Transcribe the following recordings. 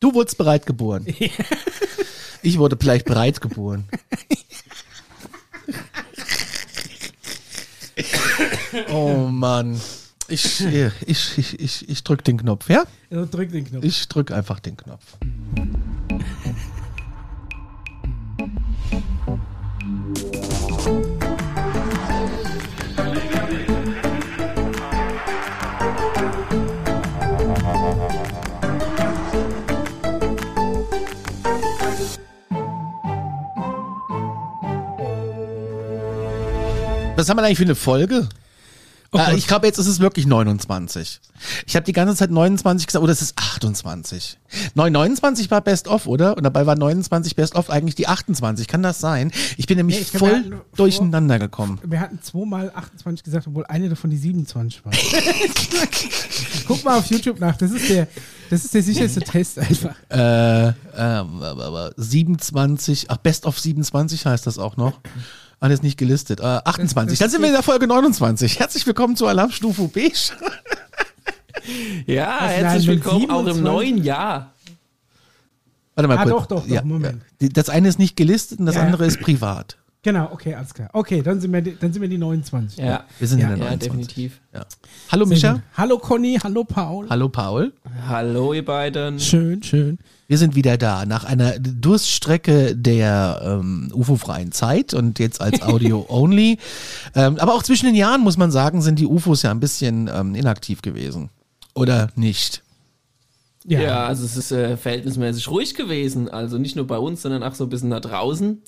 Du wurdest bereit geboren. Ich wurde vielleicht bereit geboren. Oh Mann. Ich, ich, ich, ich, ich drück den Knopf, ja? Ja, drück den Knopf. Ich drück einfach den Knopf. Was haben wir eigentlich für eine Folge? Oh äh, ich glaube, jetzt ist es wirklich 29. Ich habe die ganze Zeit 29 gesagt, oder es ist 28. 29 war Best of, oder? Und dabei war 29 Best of eigentlich die 28. Kann das sein? Ich bin nämlich Nee, ich glaub, voll hatten vor- durcheinander gekommen. Wir hatten zweimal 28 gesagt, obwohl eine davon die 27 war. Guck mal auf YouTube nach. Das ist der, das ist der sicherste Test einfach. Äh, aber 27, ach, Best of 27 heißt das auch noch. Alles nicht gelistet. Äh, 28. Dann sind wir in der Folge 29. Herzlich willkommen zu Alarmstufe Beige. Ja, Was, herzlich nein, willkommen auch im 27? neuen Jahr. Warte mal Ah, kurz. doch, doch, doch, Moment. Die- Das eine ist nicht gelistet und das Ja, ja. andere ist privat. Genau, okay, alles klar. Okay, dann sind wir, die- dann sind wir die 29. Ja, Wir sind Ja, in der ja 29. definitiv. Ja. Hallo Micha. Hallo Conny, hallo Paul. Hallo Paul. Hallo ihr beiden. Schön, schön. Wir sind wieder da nach einer Durststrecke der ähm, UFO-freien Zeit und jetzt als Audio only. ähm, aber auch zwischen den Jahren muss man sagen, sind die UFOs ja ein bisschen ähm, inaktiv gewesen. Oder nicht? Ja. Ja, also es ist äh, verhältnismäßig ruhig gewesen. Also nicht nur bei uns, sondern auch so ein bisschen da draußen.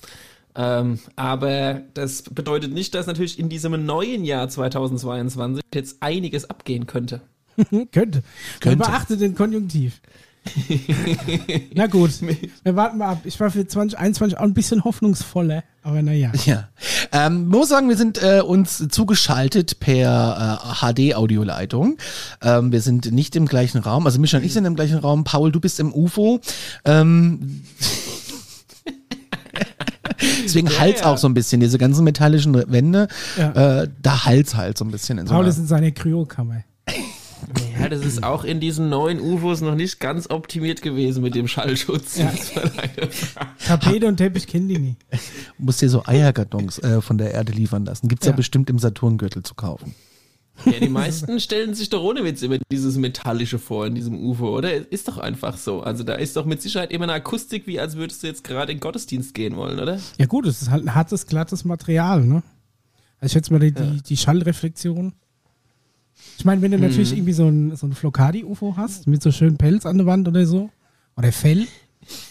Ähm, aber das bedeutet nicht, dass natürlich in diesem neuen Jahr 2022 jetzt einiges abgehen könnte. Könnte. Könnte. Man beachte den Konjunktiv. Na gut, wir warten mal ab. Ich war für 2021 auch ein bisschen hoffnungsvoller, aber naja. Ja. Ähm, muss sagen, wir sind äh, uns zugeschaltet per äh, HD-Audioleitung. Ähm, wir sind nicht im gleichen Raum. Also Micha und ich sind im gleichen Raum. Paul, du bist im UFO. Ähm, Deswegen Ja, halt's ja. auch so ein bisschen, diese ganzen metallischen Wände, Ja. äh, da halt's halt so ein bisschen in so Paul einer- ist in seiner Kryokammer. Ja, das ist auch in diesen neuen UFOs noch nicht ganz optimiert gewesen mit dem Schallschutz. Ja. Tapete und Teppich kennen die nie. musst dir so Eierkartons äh, von der Erde liefern lassen. Gibt's ja, Ja. bestimmt im Saturngürtel zu kaufen. Ja, die meisten stellen sich doch ohne Witz immer dieses Metallische vor in diesem UFO, oder? Ist doch einfach so. Also da ist doch mit Sicherheit immer eine Akustik, wie als würdest du jetzt gerade in den Gottesdienst gehen wollen, oder? Ja gut, es ist halt ein hartes, glattes Material, ne? Also ich schätze mal die, die, die Schallreflexion. Ich meine, wenn du natürlich irgendwie so ein, so ein Flocadi-UFO hast, mit so schönen Pelz an der Wand oder so, oder Fell,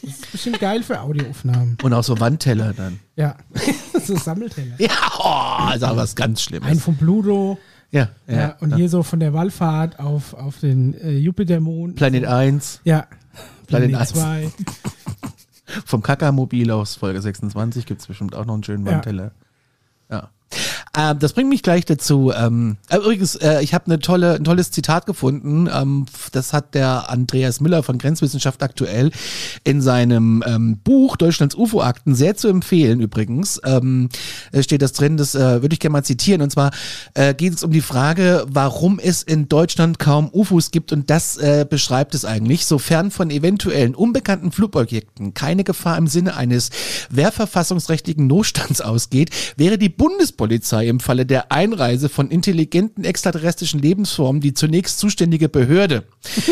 das ist bestimmt geil für Audioaufnahmen. Und auch so Wandteller dann. Ja, so Sammelteller. Ja, oh, ist auch was ganz Schlimmes. Ein von Pluto, ja, ja, ja, und ja. hier so von der Wallfahrt auf, auf den äh, Jupitermond. Planet 1. Ja, Planet Planet eins. 2. Vom Kakamobil aus Folge 26 gibt's bestimmt auch noch einen schönen Ja. Wandteller. Ja. Ähm, das bringt mich gleich dazu. Ähm, äh, übrigens, äh, ich habe eine tolle, ein tolles Zitat gefunden. Ähm, das hat der Andreas Müller von Grenzwissenschaft aktuell in seinem ähm, Buch Deutschlands UFO-Akten sehr zu empfehlen. Übrigens ähm, äh, steht das drin. Das äh, würde ich gerne mal zitieren. Und zwar äh, geht es um die Frage, warum es in Deutschland kaum UFOs gibt. Und das äh, beschreibt es eigentlich. Sofern von eventuellen unbekannten Flugobjekten keine Gefahr im Sinne eines wehrverfassungsrechtlichen Notstands ausgeht, wäre die Bundespolizei im Falle der Einreise von intelligenten extraterrestrischen Lebensformen die zunächst zuständige Behörde.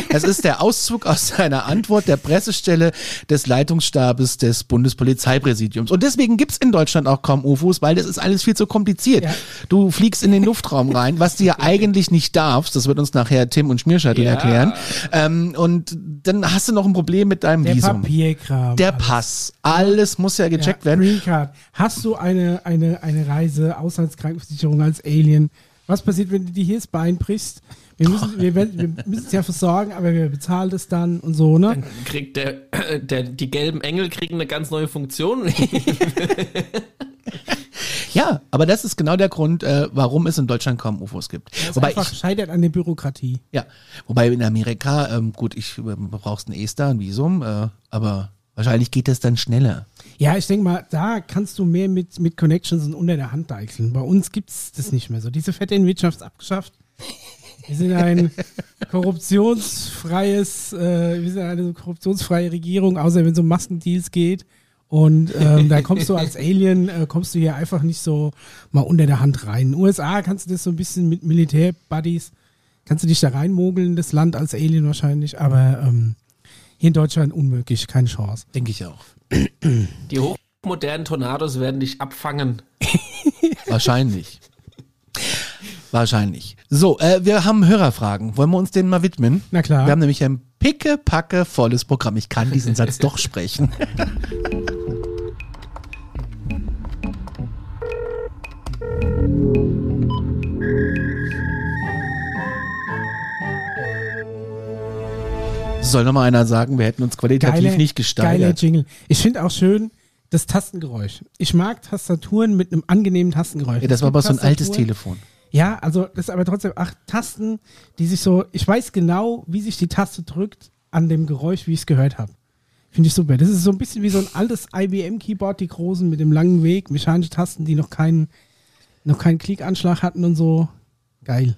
Es ist der Auszug aus einer Antwort der Pressestelle des Leitungsstabes des Bundespolizeipräsidiums. Und deswegen gibt's in Deutschland auch kaum UFOs, weil das ist alles viel zu kompliziert. Ja. Du fliegst in den Luftraum rein, was du ja eigentlich nicht darfst. Das wird uns nachher Tim und Schmierscheitel Ja. erklären. Ähm, und dann hast du noch ein Problem mit deinem Der Visum. Papierkram. Der. Pass. Alles muss ja gecheckt ja, werden. Hast du eine, eine, eine Reise, Auslandskrankenversicherung als Alien? Was passiert, wenn du dir hier das Bein brichst? Wir müssen, wir, wir müssen es ja versorgen, aber wer bezahlt es dann und so, ne? Dann kriegt der, der, die gelben Engel kriegen eine ganz neue Funktion. Ja, aber das ist genau der Grund, äh, warum es in Deutschland kaum UFOs gibt. Das Wobei einfach ich, scheitert an der Bürokratie. ja, wobei in Amerika, ähm, gut, ich äh, brauchst ein ESTA, ein Visum, äh, aber wahrscheinlich geht das dann schneller. Ja, ich denke mal, da kannst du mehr mit, mit Connections und unter der Hand deichseln. Bei uns gibt's das nicht mehr so. Diese fette Wirtschaft abgeschafft. Wir sind ein korruptionsfreies, äh, wir sind eine korruptionsfreie Regierung, außer wenn es um Maskendeals geht. Und ähm, da kommst du als Alien, äh, kommst du hier einfach nicht so mal unter der Hand rein. In den USA kannst du das so ein bisschen mit Militär-Buddies, kannst du dich da reinmogeln, das Land als Alien wahrscheinlich, aber ähm, hier in Deutschland unmöglich, keine Chance. Denke ich auch. Die hochmodernen Tornados werden dich abfangen. Wahrscheinlich. Wahrscheinlich. So, äh, wir haben Hörerfragen. Wollen wir uns denen mal widmen? Na klar. Wir haben nämlich ein picke-packe volles Programm. Ich kann diesen Satz doch sprechen. Soll noch mal einer sagen, wir hätten uns qualitativ nicht Geiler gesteigert. Jingle. Ich finde auch schön das Tastengeräusch. Ich mag Tastaturen mit einem angenehmen Tastengeräusch. Ja, das Es war aber so ein altes Telefon. Ja, also das ist aber trotzdem acht Tasten, die sich so, ich weiß genau, wie sich die Taste drückt an dem Geräusch, wie ich es gehört habe. Finde ich super. Das ist so ein bisschen wie so ein altes IBM-Keyboard, die großen mit dem langen Weg, mechanische Tasten, die noch keinen, noch keinen Klickanschlag hatten und so. Geil.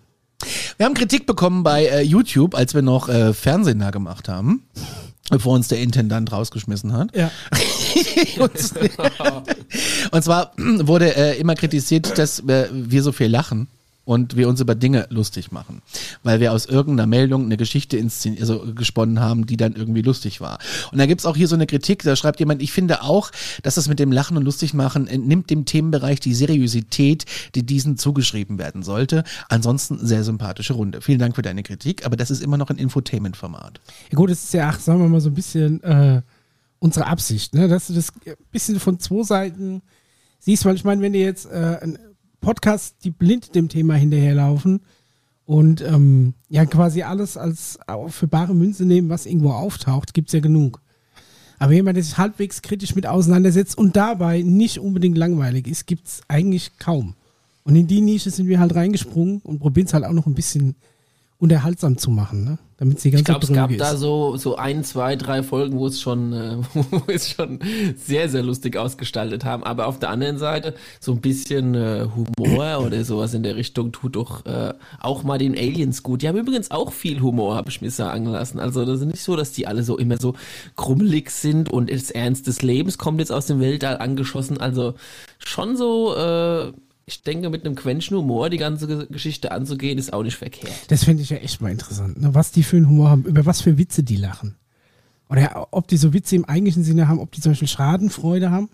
Wir haben Kritik bekommen bei äh, YouTube, als wir noch äh, Fernsehen da gemacht haben, bevor uns der Intendant rausgeschmissen hat. Ja. und, zwar wurde äh, immer kritisiert, dass äh, wir so viel lachen und wir uns über Dinge lustig machen, weil wir aus irgendeiner Meldung eine Geschichte also gesponnen haben, die dann irgendwie lustig war. Und da gibt's auch hier so eine Kritik, da schreibt jemand, ich finde auch, dass das mit dem Lachen und lustig machen äh, nimmt dem Themenbereich die Seriosität, die diesen zugeschrieben werden sollte. Ansonsten sehr sympathische Runde. Vielen Dank für deine Kritik, aber das ist immer noch ein Infotainment-Format. Ja gut, das ist ja, ach, sagen wir mal so ein bisschen äh, unsere Absicht, ne? dass du das ein bisschen von zwei Seiten siehst, weil ich meine, wenn dir jetzt äh, Podcast, die blind dem Thema hinterherlaufen und ähm, ja quasi alles als für bare Münze nehmen, was irgendwo auftaucht, gibt's ja genug. Aber jemand, der sich halbwegs kritisch mit auseinandersetzt und dabei nicht unbedingt langweilig ist, gibt's eigentlich kaum. Und in die Nische sind wir halt reingesprungen und probieren es halt auch noch ein bisschen unterhaltsam zu machen, ne? Damit sie ganz Ich glaube, es gab dröge da ist. so, so ein, zwei, drei Folgen, wo es schon, äh, wo es schon sehr, sehr lustig ausgestaltet haben. Aber auf der anderen Seite, so ein bisschen äh, Humor oder sowas in der Richtung tut doch äh, auch mal den Aliens gut. Die haben übrigens auch viel Humor, habe ich mir sagen lassen. Also das ist nicht so, dass die alle so immer so krummelig sind und das Ernst des Lebens kommt jetzt aus dem Weltall angeschossen. Also schon so, äh, ich denke, mit einem Quäntchen Humor die ganze Ge- Geschichte anzugehen, ist auch nicht verkehrt. Das finde ich ja echt mal interessant, ne? was die für einen Humor haben, über was für Witze die lachen. Oder ob die so Witze im eigentlichen Sinne haben, ob die zum Beispiel Schadenfreude haben.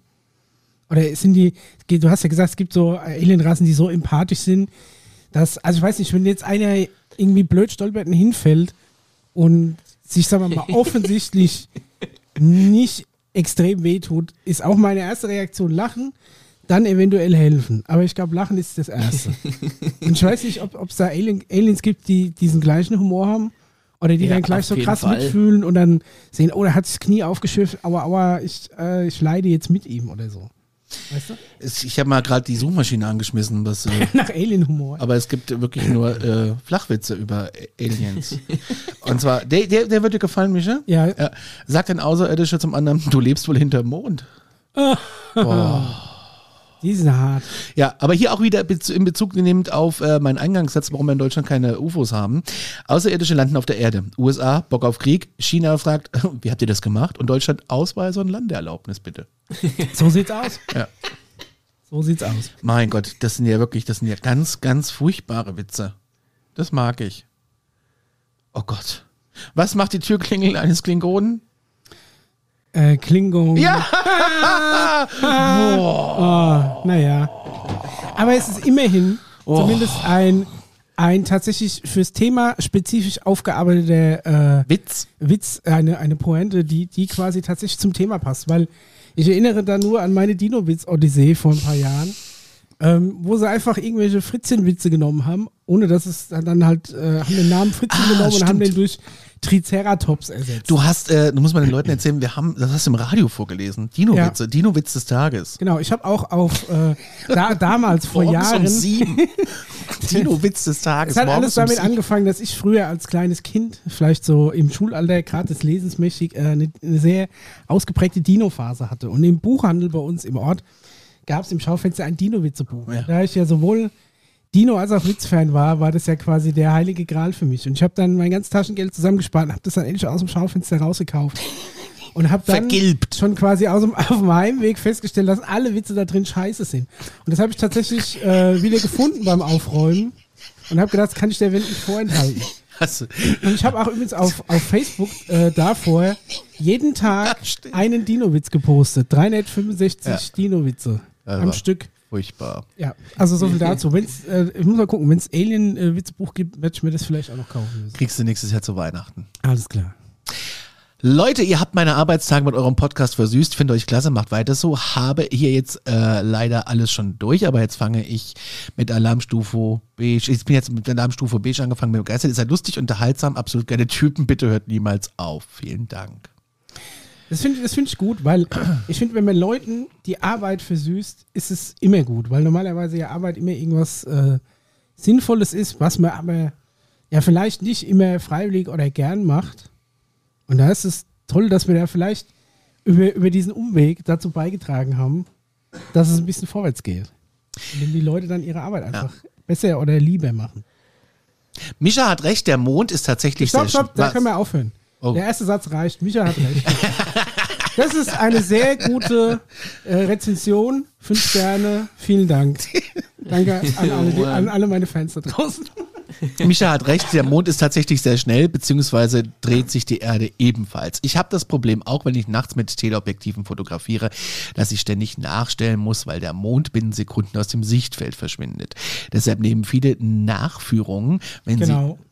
Oder sind die, du hast ja gesagt, es gibt so Alienrassen, die so empathisch sind, dass, also ich weiß nicht, wenn jetzt einer irgendwie blöd stolpert und hinfällt und sich, sagen wir mal, offensichtlich nicht extrem wehtut, ist auch meine erste Reaktion lachen, dann eventuell helfen. Aber ich glaube, lachen ist das Erste. und ich weiß nicht, ob es da Alien, Aliens gibt, die diesen gleichen Humor haben. Oder die Ja, dann gleich so krass Fall. mitfühlen und dann sehen, oh, da hat sich das Knie aufgeschürft, aber, aber ich, äh, ich leide jetzt mit ihm oder so. Weißt du? Ich habe mal gerade die Suchmaschine angeschmissen, was, äh, Nach Alien-Humor. aber es gibt wirklich nur äh, Flachwitze über Aliens. Und zwar, der, der, der wird dir gefallen, Micha? Ja, Ja. Sagt ein Außerirdischer zum anderen, du lebst wohl hinterm Mond. die sind hart. Ja, aber hier auch wieder in Bezug nehmend auf äh, meinen Eingangssatz, warum wir in Deutschland keine UFOs haben. Außerirdische landen auf der Erde. USA, Bock auf Krieg. China fragt, wie habt ihr das gemacht? Und Deutschland, Ausweise und Landeerlaubnis bitte. So sieht's aus. Ja. So sieht's aus. Mein Gott, das sind ja wirklich, das sind ja ganz, ganz furchtbare Witze. Das mag ich. Oh Gott. Was macht die Türklingel eines Klingonen? Äh, Klingon. Ja! Oh, naja. Aber es ist immerhin Oh. zumindest ein, ein tatsächlich fürs Thema spezifisch aufgearbeiteter äh, Witz. Witz, eine, eine Pointe, die, die quasi tatsächlich zum Thema passt. Weil ich erinnere da nur an meine Dino-Witz-Odyssee vor ein paar Jahren, ähm, wo sie einfach irgendwelche Fritzchen-Witze genommen haben, ohne dass es dann halt, äh, haben den Namen Fritzchen Ah, genommen und haben stimmt. den durch Triceratops ersetzt. Du hast, äh, du musst mal den Leuten erzählen, wir haben, das hast du im Radio vorgelesen. Dino-Witze, Dino-Witz des Tages. Genau, ich habe auch auf äh, da, damals vor Morgens Jahren. um sieben. Dino-Witz des Tages. Es hat alles damit um sieben. angefangen, dass ich früher als kleines Kind, vielleicht so im Schulalter, gerade des Lesens mächtig, äh, eine, eine sehr ausgeprägte Dino-Phase hatte. Und im Buchhandel bei uns im Ort gab es im Schaufenster ein Dino-Witze-Buch. Ja. Da ich ja sowohl Dino, als er Fritz-Fan war, war das ja quasi der heilige Gral für mich. Und ich habe dann mein ganzes Taschengeld zusammengespart und habe das dann endlich aus dem Schaufenster rausgekauft. Und habe dann Vergilbt. schon quasi aus dem, auf dem Heimweg festgestellt, dass alle Witze da drin scheiße sind. Und das habe ich tatsächlich äh, wieder gefunden beim Aufräumen und habe gedacht, das kann ich der Welt nicht vorenthalten. Und ich habe auch übrigens auf, auf Facebook äh, davor jeden Tag einen Dino-Witz gepostet. 365 Ja. Dino-Witze am Stück. Furchtbar. Ja, also so viel dazu. Wenn's, äh, ich muss mal gucken, wenn es Alien-Witzbuch gibt, werde ich mir das vielleicht auch noch kaufen müssen. Kriegst du nächstes Jahr zu Weihnachten. Alles klar. Leute, ihr habt meine Arbeitstage mit eurem Podcast versüßt. Finde euch klasse, macht weiter so. Habe hier jetzt äh, leider alles schon durch, aber jetzt fange ich mit Alarmstufe Beige. Ich bin jetzt mit Alarmstufe Beige angefangen, bin begeistert. Ist halt lustig, unterhaltsam, absolut geile Typen. Bitte hört niemals auf. Vielen Dank. Das finde das find ich gut, weil ich finde, wenn man Leuten die Arbeit versüßt, ist es immer gut, weil normalerweise ja Arbeit immer irgendwas äh, Sinnvolles ist, was man aber ja vielleicht nicht immer freiwillig oder gern macht. Und da ist es toll, dass wir da vielleicht über, über diesen Umweg dazu beigetragen haben, dass es ein bisschen vorwärts geht. Wenn die Leute dann ihre Arbeit einfach besser oder lieber machen. Mischa hat recht, der Mond ist tatsächlich Stopp, sehr stopp, da Was? können wir aufhören. Oh. Der erste Satz reicht. Micha hat recht. Das ist eine sehr gute äh, Rezension. Fünf Sterne. Vielen Dank. Danke an alle, die, an alle meine Fans da draußen. Micha hat recht, der Mond ist tatsächlich sehr schnell, beziehungsweise dreht sich die Erde ebenfalls. Ich habe das Problem auch, wenn ich nachts mit Teleobjektiven fotografiere, dass ich ständig nachstellen muss, weil der Mond binnen Sekunden aus dem Sichtfeld verschwindet. Deshalb nehmen viele Nachführungen, wenn Genau. sie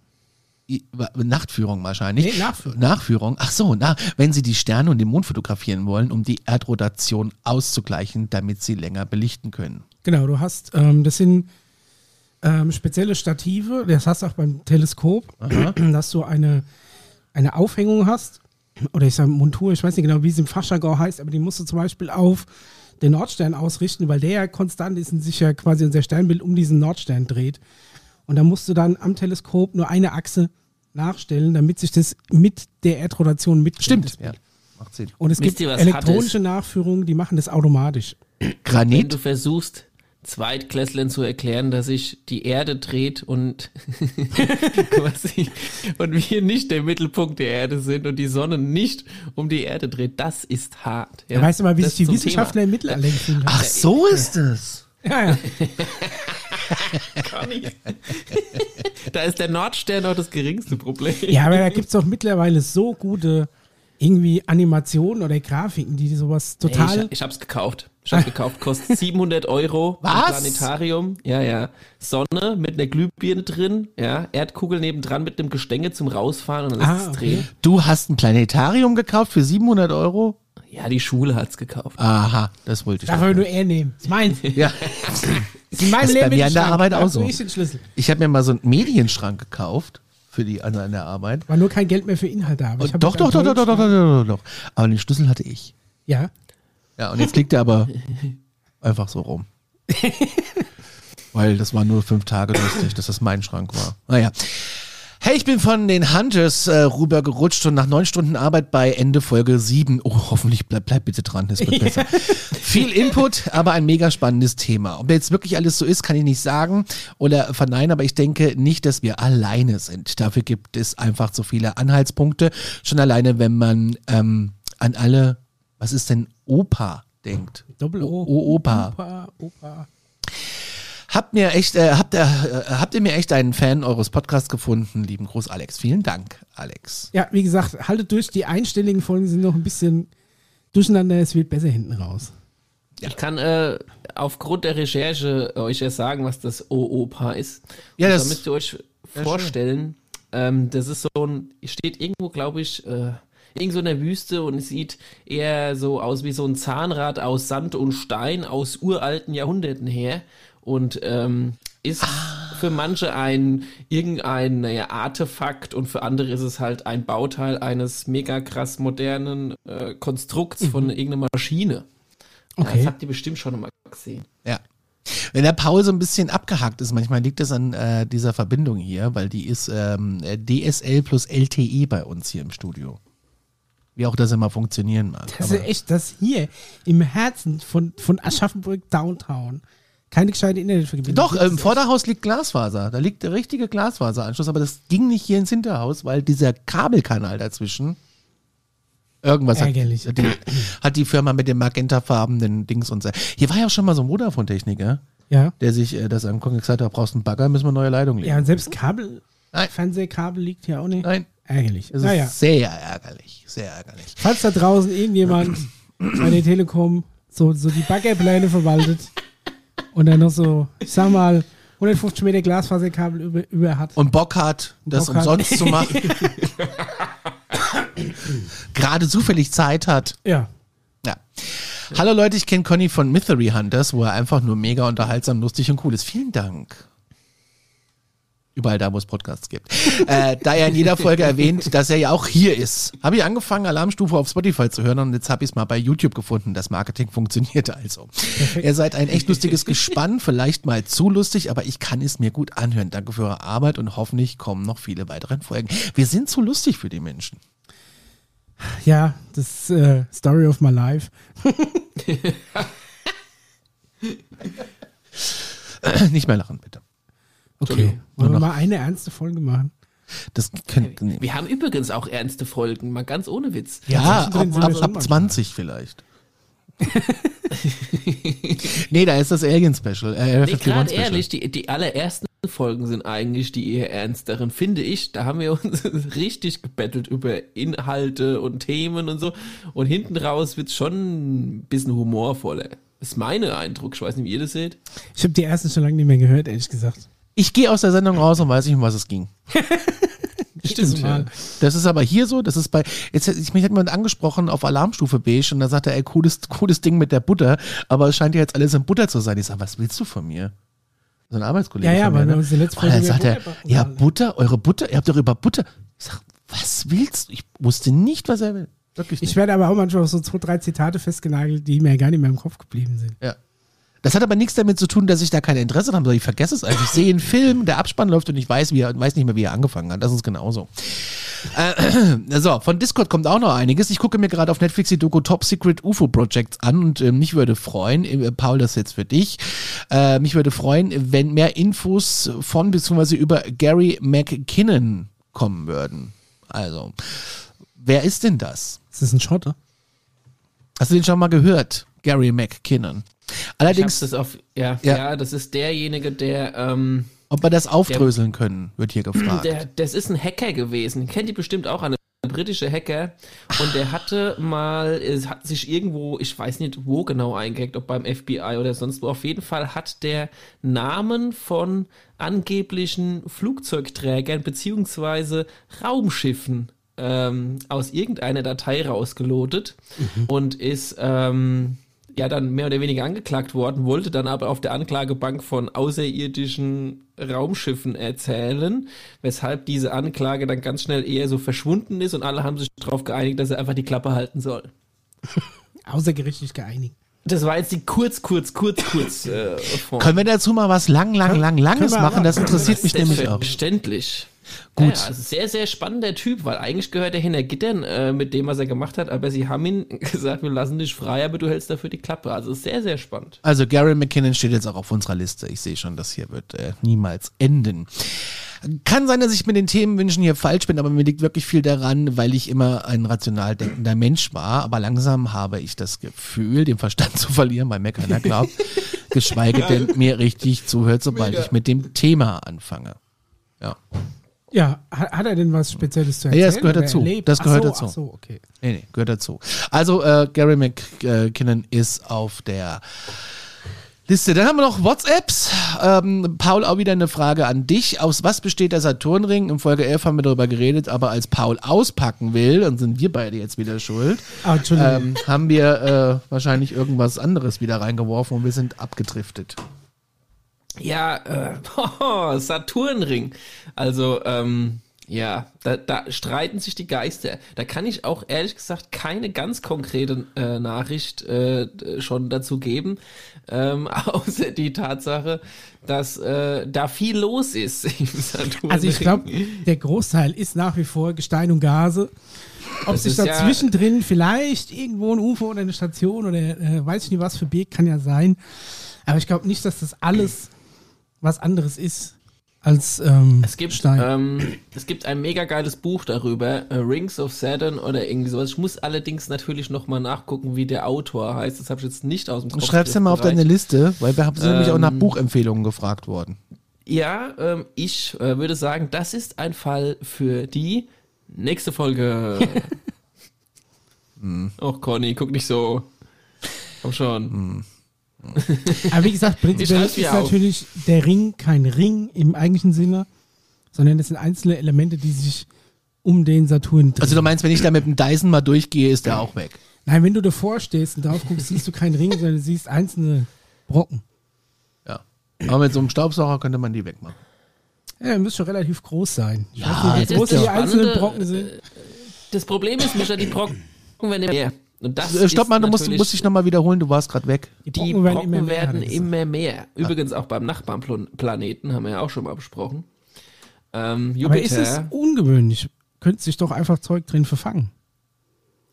Nachtführung wahrscheinlich. Nee, Nachführung. Nachführung. Ach so, na, wenn Sie die Sterne und den Mond fotografieren wollen, um die Erdrotation auszugleichen, damit Sie länger belichten können. Genau, du hast, ähm, das sind ähm, spezielle Stative, das hast du auch beim Teleskop, dass du eine, eine Aufhängung hast, oder ich sage Montur, ich weiß nicht genau, wie es im Fachjargon heißt, aber die musst du zum Beispiel auf den Nordstern ausrichten, weil der ja konstant ist und sich ja quasi unser Sternbild um diesen Nordstern dreht. Und da musst du dann am Teleskop nur eine Achse nachstellen, damit sich das mit der Erdrotation mitdreht. Ja, macht Sinn. Und es Wisst gibt ihr, was elektronische Nachführungen, die machen das automatisch. Wenn Granit? du versuchst, Zweitklässlern zu erklären, dass sich die Erde dreht und quasi und wir nicht der Mittelpunkt der Erde sind und die Sonne nicht um die Erde dreht, das ist hart. Ja, weißt du mal, wie Das sich die Wissenschaftler im Mittelalter gefühlt haben? Ach, so ist es. Ja, ja. Thema. da ist der Nordstern noch das geringste Problem. ja, aber da gibt es doch mittlerweile so gute irgendwie Animationen oder Grafiken, die sowas Hey, total. ich, ich hab's gekauft. Ich hab's gekauft. Kostet 700 Euro. Was? Planetarium. Ja, ja. Sonne mit einer Glühbirne drin. Ja. Erdkugel nebendran mit einem Gestänge zum Rausfahren und dann Ah, lässt es okay. drehen. Du hast ein Planetarium gekauft für 700 Euro? Ja, die Schule hat's gekauft. Aha, das wollte ich. Darf aber nur er nehmen. Das ist meins. Ja, Das ist mein Das ist bei mir an der. Arbeit auch so. Ich den Schlüssel. ich habe mir mal so einen Medienschrank gekauft für die an, an der Arbeit. War nur kein Geld mehr für Inhalte. Aber ich hab Doch, doch, doch, doch, doch, doch, doch, doch. Aber den Schlüssel hatte ich. Ja. Ja, und jetzt liegt er aber einfach so rum. Weil das war nur fünf Tage lustig, dass das mein Schrank war. Naja. Hey, ich bin von den Hunters äh, rüber gerutscht und nach neun Stunden Arbeit bei Ende Folge sieben. Oh, hoffentlich bleib, bleib bitte dran, es wird besser. Viel Input, aber ein mega spannendes Thema. Ob jetzt wirklich alles so ist, kann ich nicht sagen oder verneinen, aber ich denke nicht, dass wir alleine sind. Dafür gibt es einfach so viele Anhaltspunkte. Schon alleine, wenn man ähm, an alle, was ist denn Opa denkt. Doppel O. O- Opa. Opa, Opa. Habt mir echt, äh, habt, ihr, äh, habt ihr mir echt einen Fan eures Podcasts gefunden, lieben Gruß Alex. Vielen Dank, Alex. Ja, wie gesagt, haltet durch. Die einstelligen Folgen sind noch ein bisschen durcheinander. Es wird besser hinten raus. Ich kann äh, aufgrund der Recherche euch ja sagen, was das OOPA ist. Ja, Und das- da müsst ihr euch vorstellen, ähm, das ist so ein, steht irgendwo, glaube ich, äh, irgendwo so in der Wüste und es sieht eher so aus wie so ein Zahnrad aus Sand und Stein aus uralten Jahrhunderten her und ähm, ist für manche ein irgendein naja, Artefakt und für andere ist es halt ein Bauteil eines mega krass modernen äh, Konstrukts von irgendeiner Maschine. Ja, Okay. das habt ihr bestimmt schon mal gesehen. Ja. Wenn der Paul so ein bisschen abgehackt ist, manchmal liegt das an äh, dieser Verbindung hier, weil die ist ähm, äh, DSL plus LTE bei uns hier im Studio. Wie auch das immer funktionieren mag. Das ist echt, das hier im Herzen von, von Aschaffenburg Downtown Keine gescheite Internetverbindung. Doch, im Vorderhaus liegt Glasfaser. Da liegt der richtige Glasfaseranschluss, aber das ging nicht hier ins Hinterhaus, weil dieser Kabelkanal dazwischen. Irgendwas hat, die, hat die Firma mit dem magentafarbenen Dings und so. Hier war ja auch schon mal so ein Vodafone-Techniker, Ja. der sich äh, das angeguckt und gesagt hat, brauchst einen Bagger, müssen wir neue Leitung legen. Ja, und selbst Kabel, Nein. Fernsehkabel liegt hier auch nicht. Nein, Ärgerlich. das naja. ist sehr ärgerlich, sehr ärgerlich. Falls da draußen irgendjemand bei der Telekom so, so die Baggerpläne verwaltet und dann noch so, ich sag mal, 150 Meter Glasfaserkabel über, über hat. Und Bock hat, das Bock hat. umsonst zu machen. Gerade zufällig Zeit hat. Ja. Ja. Hallo Leute, ich kenne Conny von Mystery Hunters, wo er einfach nur mega unterhaltsam, lustig und cool ist. Vielen Dank. Überall da, wo es Podcasts gibt. äh, da er in jeder Folge erwähnt, dass er ja auch hier ist, habe ich angefangen, Alarmstufe auf Spotify zu hören und jetzt habe ich es mal bei YouTube gefunden. Das Marketing funktioniert also. Ihr seid ein echt lustiges Gespann, vielleicht mal zu lustig, aber ich kann es mir gut anhören. Danke für eure Arbeit und hoffentlich kommen noch viele weitere Folgen. Wir sind zu lustig für die Menschen. Ja, das äh, Story of my life. Nicht mehr lachen, bitte. Okay. Wollen wir mal eine ernste Folge machen? Das könnt, nee. Wir haben übrigens auch ernste Folgen, mal ganz ohne Witz. Ja, zwischendrin ab, ab, ab manchmal. 20 vielleicht. nee, da ist das Alien Special. Äh, Nee, Area 51 gerade Special. ehrlich, die, die allerersten Folgen sind eigentlich die eher ernsteren, finde ich. Da haben wir uns richtig gebettelt über Inhalte und Themen und so. Und hinten raus wird's schon ein bisschen humorvoller. Das ist mein Eindruck. Ich weiß nicht, wie ihr das seht. Ich habe die ersten schon lange nicht mehr gehört, ehrlich gesagt. Ich gehe aus der Sendung raus und weiß nicht, um was es ging. Jedes Mal. Das ist aber hier so, das ist bei, jetzt, ich, mich hat jemand angesprochen auf Alarmstufe beige und da sagt er, ey, cooles, cooles Ding mit der Butter, aber es scheint ja jetzt alles in Butter zu sein. Ich sage, was willst du von mir? So ein Arbeitskollege Ja, ja, von mir, aber ne? die letzte Und dann Folge sagt er, Butter ja. Butter, eure Butter, ihr habt doch über Butter. Ich sag, was willst du? Ich wusste nicht, was er will. Wirklich nicht. Ich werde aber auch manchmal auf so zwei, drei Zitate festgenagelt, die mir gar nicht mehr im Kopf geblieben sind. Ja. Das hat aber nichts damit zu tun, dass ich da kein Interesse habe, sondern ich vergesse es einfach. Ich sehe einen Film, der Abspann läuft und ich weiß, wie er, weiß nicht mehr, wie er angefangen hat. Das ist genauso. Äh, so, von Discord kommt auch noch einiges. Ich gucke mir gerade auf Netflix die Doku Top Secret UFO Projects an und äh, mich würde freuen, äh, Paul, das ist jetzt für dich, äh, mich würde freuen, wenn mehr Infos von bzw. über Gary McKinnon kommen würden. Also, wer ist denn das? Ist das ein Schotte? Hast du den schon mal gehört? Gary McKinnon. Allerdings, das auf, ja, Ja. ja, das ist derjenige, der, ähm, ob wir das aufdröseln können, wird hier gefragt. der, das ist ein Hacker gewesen. Kennt ihr bestimmt auch, eine britische Hacker. Und der hatte mal, es hat sich irgendwo, ich weiß nicht wo genau eingehackt, ob beim FBI oder sonst wo. Auf jeden Fall hat der Namen von angeblichen Flugzeugträgern beziehungsweise Raumschiffen ähm, aus irgendeiner Datei rausgelotet und ist ähm, ja dann mehr oder weniger angeklagt worden, wollte dann aber auf der Anklagebank von außerirdischen Raumschiffen erzählen, weshalb diese Anklage dann ganz schnell eher so verschwunden ist und alle haben sich darauf geeinigt, dass er einfach die Klappe halten soll. Außergerichtlich geeinigt. Das war jetzt die kurz, kurz, kurz, kurz äh, Form. Können wir dazu mal was lang, lang, lang, langes machen? Das interessiert mich nämlich auch. Selbstverständlich. Gut. Ja, also sehr, sehr spannender Typ, weil eigentlich gehört er hinter Gittern äh, mit dem, was er gemacht hat, aber sie haben ihm gesagt, wir lassen dich frei, aber du hältst dafür die Klappe. Also sehr, sehr spannend. Also Gary McKinnon steht jetzt auch auf unserer Liste. Ich sehe schon, das hier wird äh, niemals enden. Kann sein, dass ich mit den Themenwünschen hier falsch bin, aber mir liegt wirklich viel daran, weil ich immer ein rational denkender Mensch war. Aber langsam habe ich das Gefühl, den Verstand zu verlieren, weil mir keiner glaubt. geschweige denn mir richtig zuhört, sobald ich mit dem Thema anfange. Ja. Ja, hat, er denn was Spezielles zu erzählen? Ja, das gehört dazu. erlebt? Das gehört so, dazu. So, okay. Nee, nee, gehört dazu. Also äh, Gary McKinnon ist auf der Liste. Dann haben wir noch WhatsApps. Ähm, Paul, auch wieder eine Frage an dich. Aus was besteht der Saturnring? In Folge 11 haben wir darüber geredet, aber als Paul auspacken will, dann sind wir beide jetzt wieder schuld, Ah, Entschuldigung. ähm, haben wir äh, wahrscheinlich irgendwas anderes wieder reingeworfen und wir sind abgedriftet. Ja, äh, Saturnring. Also, ähm, ja, da, da streiten sich die Geister. Da kann ich auch ehrlich gesagt keine ganz konkrete äh, Nachricht äh, schon dazu geben, ähm, außer die Tatsache, dass äh, da viel los ist im Saturnring. Also ich glaube, der Großteil ist nach wie vor Gestein und Gase. Ob Das sich da ja- zwischendrin vielleicht irgendwo ein UFO oder eine Station oder äh, weiß ich nicht was verbirgt, kann ja sein. Aber ich glaube nicht, dass das alles was anderes ist als ähm, Es gibt, Stein. ähm, es gibt ein mega geiles Buch darüber, äh, Rings of Saturn oder irgendwie sowas. Ich muss allerdings natürlich nochmal nachgucken, wie der Autor heißt. Das habe ich jetzt nicht aus dem Kopf. Schreib's dir mal auf deine Liste, weil wir haben sind nämlich auch nach Ähm, Buchempfehlungen gefragt worden. Ja, ähm, ich äh, würde sagen, das ist ein Fall für die nächste Folge. Och, Conny, guck nicht so. Komm schon. Aber wie gesagt, prinzipiell ist auf. natürlich der Ring kein Ring im eigentlichen Sinne, sondern es sind einzelne Elemente, die sich um den Saturn drehen. Also du meinst, wenn ich da mit dem Dyson mal durchgehe, ist der auch weg. Nein, wenn du davor stehst und drauf guckst, siehst du keinen Ring, sondern du siehst einzelne Brocken. Ja. Aber mit so einem Staubsauger könnte man die wegmachen. Ja, der müsste schon relativ groß sein. Ich Ja, weiß nicht, das wie groß ist die einzelnen Brocken sind. Das Problem ist, Micha, die Brocken werden mehr. Und das Äh, Stopp mal, du musst, musst dich nochmal wiederholen, du warst gerade weg. Die Brocken Brocken werden werden, immer mehr, er immer, mehr. Übrigens auch beim Nachbarplaneten, haben wir ja auch schon mal besprochen. Ähm, Jupiter. Aber ist es ungewöhnlich? Könnte sich doch einfach Zeug drin verfangen.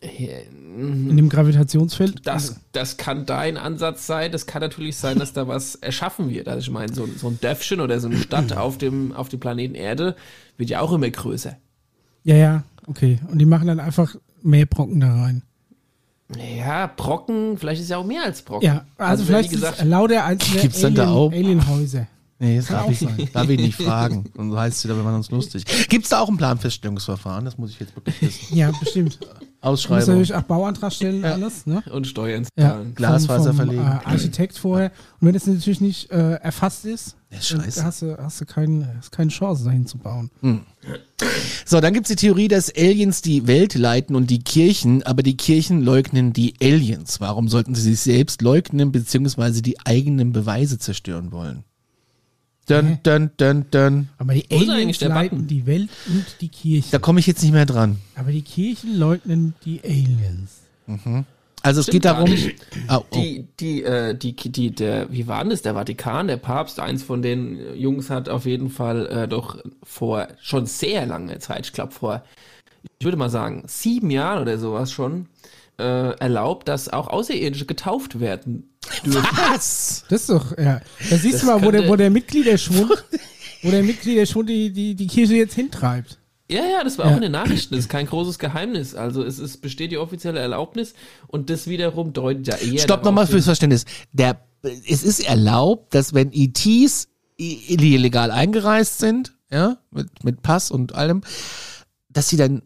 Äh, In dem Gravitationsfeld. Das, das kann dein Ansatz sein. Das kann natürlich sein, dass da was erschaffen wird. Also ich meine, so, so ein Dörfchen oder so eine Stadt auf dem, auf dem Planeten Erde wird ja auch immer größer. Ja, ja, okay. Und die machen dann einfach mehr Brocken da rein. Ja, Brocken, vielleicht ist ja auch mehr als Brocken. Ja, also, wenn, vielleicht gesagt, ist lauter einzelne Gibt's dann Alien, da auch- Alienhäuser. Nee, das darf auch ich, sein. darf ich nicht fragen. Und so heißt es wieder, wir machen uns lustig. Gibt es da auch ein Planfeststellungsverfahren? Das muss ich jetzt wirklich wissen. Ja, bestimmt. Ausschreibung. natürlich auch Bauantrag stellen, Ja. alles, ne? und Steuern Ja, zahlen. Glasfaser vom, vom, verlegen. Äh, Architekt vorher. Und wenn das natürlich nicht äh, erfasst ist, Ja, hast du, hast du kein, hast keine Chance, dahin zu bauen. So, dann gibt's die Theorie, dass Aliens die Welt leiten und die Kirchen, aber die Kirchen leugnen die Aliens. Warum sollten sie sich selbst leugnen, beziehungsweise die eigenen Beweise zerstören wollen? Dun, dun, dun, dun. Aber die Aliens leiten die Welt und die Kirche. Da komme ich jetzt nicht mehr dran. Aber die Kirchen leugnen die Aliens. Also es Stimmt geht darum. Ah, oh. Die, die, äh, die, die, der, wie war denn das? Der Vatikan, der Papst, eins von den Jungs hat auf jeden Fall äh, doch vor schon sehr langer Zeit, ich glaube vor, ich würde mal sagen, sieben Jahren oder sowas schon, äh, erlaubt, dass auch Außerirdische getauft werden dürfen. Was? Das ist doch, ja. Da siehst Das du mal, wo der, wo der Mitgliederschwund, wo der Mitgliederschwund die, die, die Kirche jetzt hintreibt. Ja, ja, das war Ja. auch in den Nachrichten. Das ist kein großes Geheimnis. Also es ist, besteht die offizielle Erlaubnis und das wiederum deutet ja eher. Stopp nochmal fürs Verständnis. Der, es ist erlaubt, dass wenn ETs illegal eingereist sind, ja, mit, mit Pass und allem, dass sie dann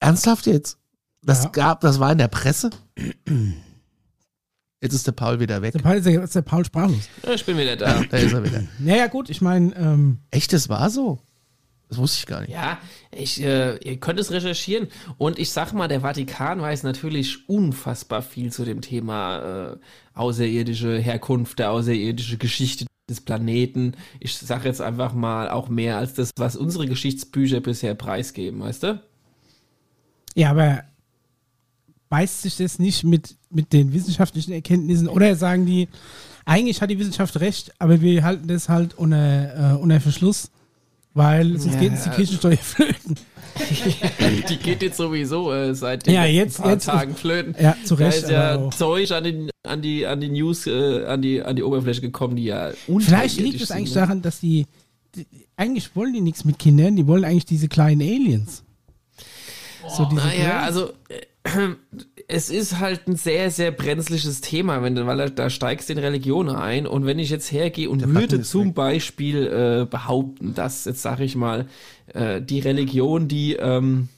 ernsthaft jetzt? Das Ja. gab, das war in der Presse. Jetzt ist der Paul wieder weg. Der Paul ist, der, ist der Paul sprachlos. Ja, ich bin wieder da. Da ist er wieder. Naja, gut, ich meine, ähm, Echt, das war so? Das wusste ich gar nicht. Ja, ich, äh, ihr könnt es recherchieren. Und ich sag mal, der Vatikan weiß natürlich unfassbar viel zu dem Thema äh, außerirdische Herkunft, der außerirdische Geschichte des Planeten. Ich sag jetzt einfach mal auch mehr als das, was unsere Geschichtsbücher bisher preisgeben, weißt du? ja, aber beißt sich das nicht mit, mit den wissenschaftlichen Erkenntnissen oder sagen die, eigentlich hat die Wissenschaft recht, aber wir halten das halt unter, äh, unter Verschluss, weil sonst Ja. geht uns die Kirchensteuer flöten. Die geht jetzt sowieso äh, seit den Ja, jetzt- paar jetzt- Tagen flöten. Ja, zu Da Recht. ist ja. Zeug an, den, an, die, an die News, äh, an, die, an die Oberfläche gekommen, die ja Vielleicht liegt es eigentlich daran, dass die, die, eigentlich wollen die nichts mit Kindern, die wollen eigentlich diese kleinen Aliens. So diese Naja, also äh, es ist halt ein sehr, sehr brenzliches Thema, wenn du, weil da- da steigst in Religion ein und wenn ich jetzt hergehe und Der würde zum weg. Beispiel äh, behaupten, dass jetzt sage ich mal äh, die Religion, die ähm,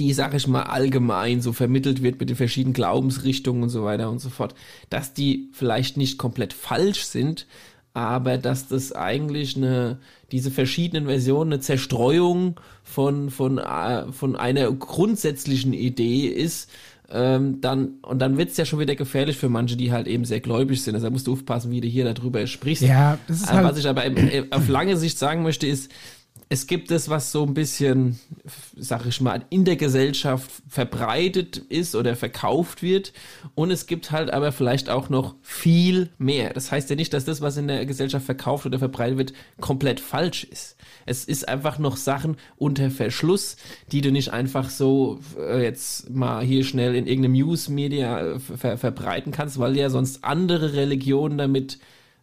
die, sag ich mal, allgemein so vermittelt wird mit den verschiedenen Glaubensrichtungen und so weiter und so fort, dass die vielleicht nicht komplett falsch sind, aber dass das eigentlich eine, diese verschiedenen Versionen eine Zerstreuung von, von, äh, von einer grundsätzlichen Idee ist, ähm, dann, und dann wird's ja schon wieder gefährlich für manche, die halt eben sehr gläubig sind. Also da musst du aufpassen, wie du hier darüber sprichst. ja, das ist Aber halt, was ich aber im, auf lange Sicht sagen möchte, ist, es gibt es, was so ein bisschen, sag ich mal, in der Gesellschaft verbreitet ist oder verkauft wird. Und es gibt halt aber vielleicht auch noch viel mehr. Das heißt ja nicht, dass das, was in der Gesellschaft verkauft oder verbreitet wird, komplett falsch ist. Es ist einfach noch Sachen unter Verschluss, die du nicht einfach so äh, jetzt mal hier schnell in irgendeinem News-Media äh, ver verbreiten kannst, weil ja sonst andere Religionen damit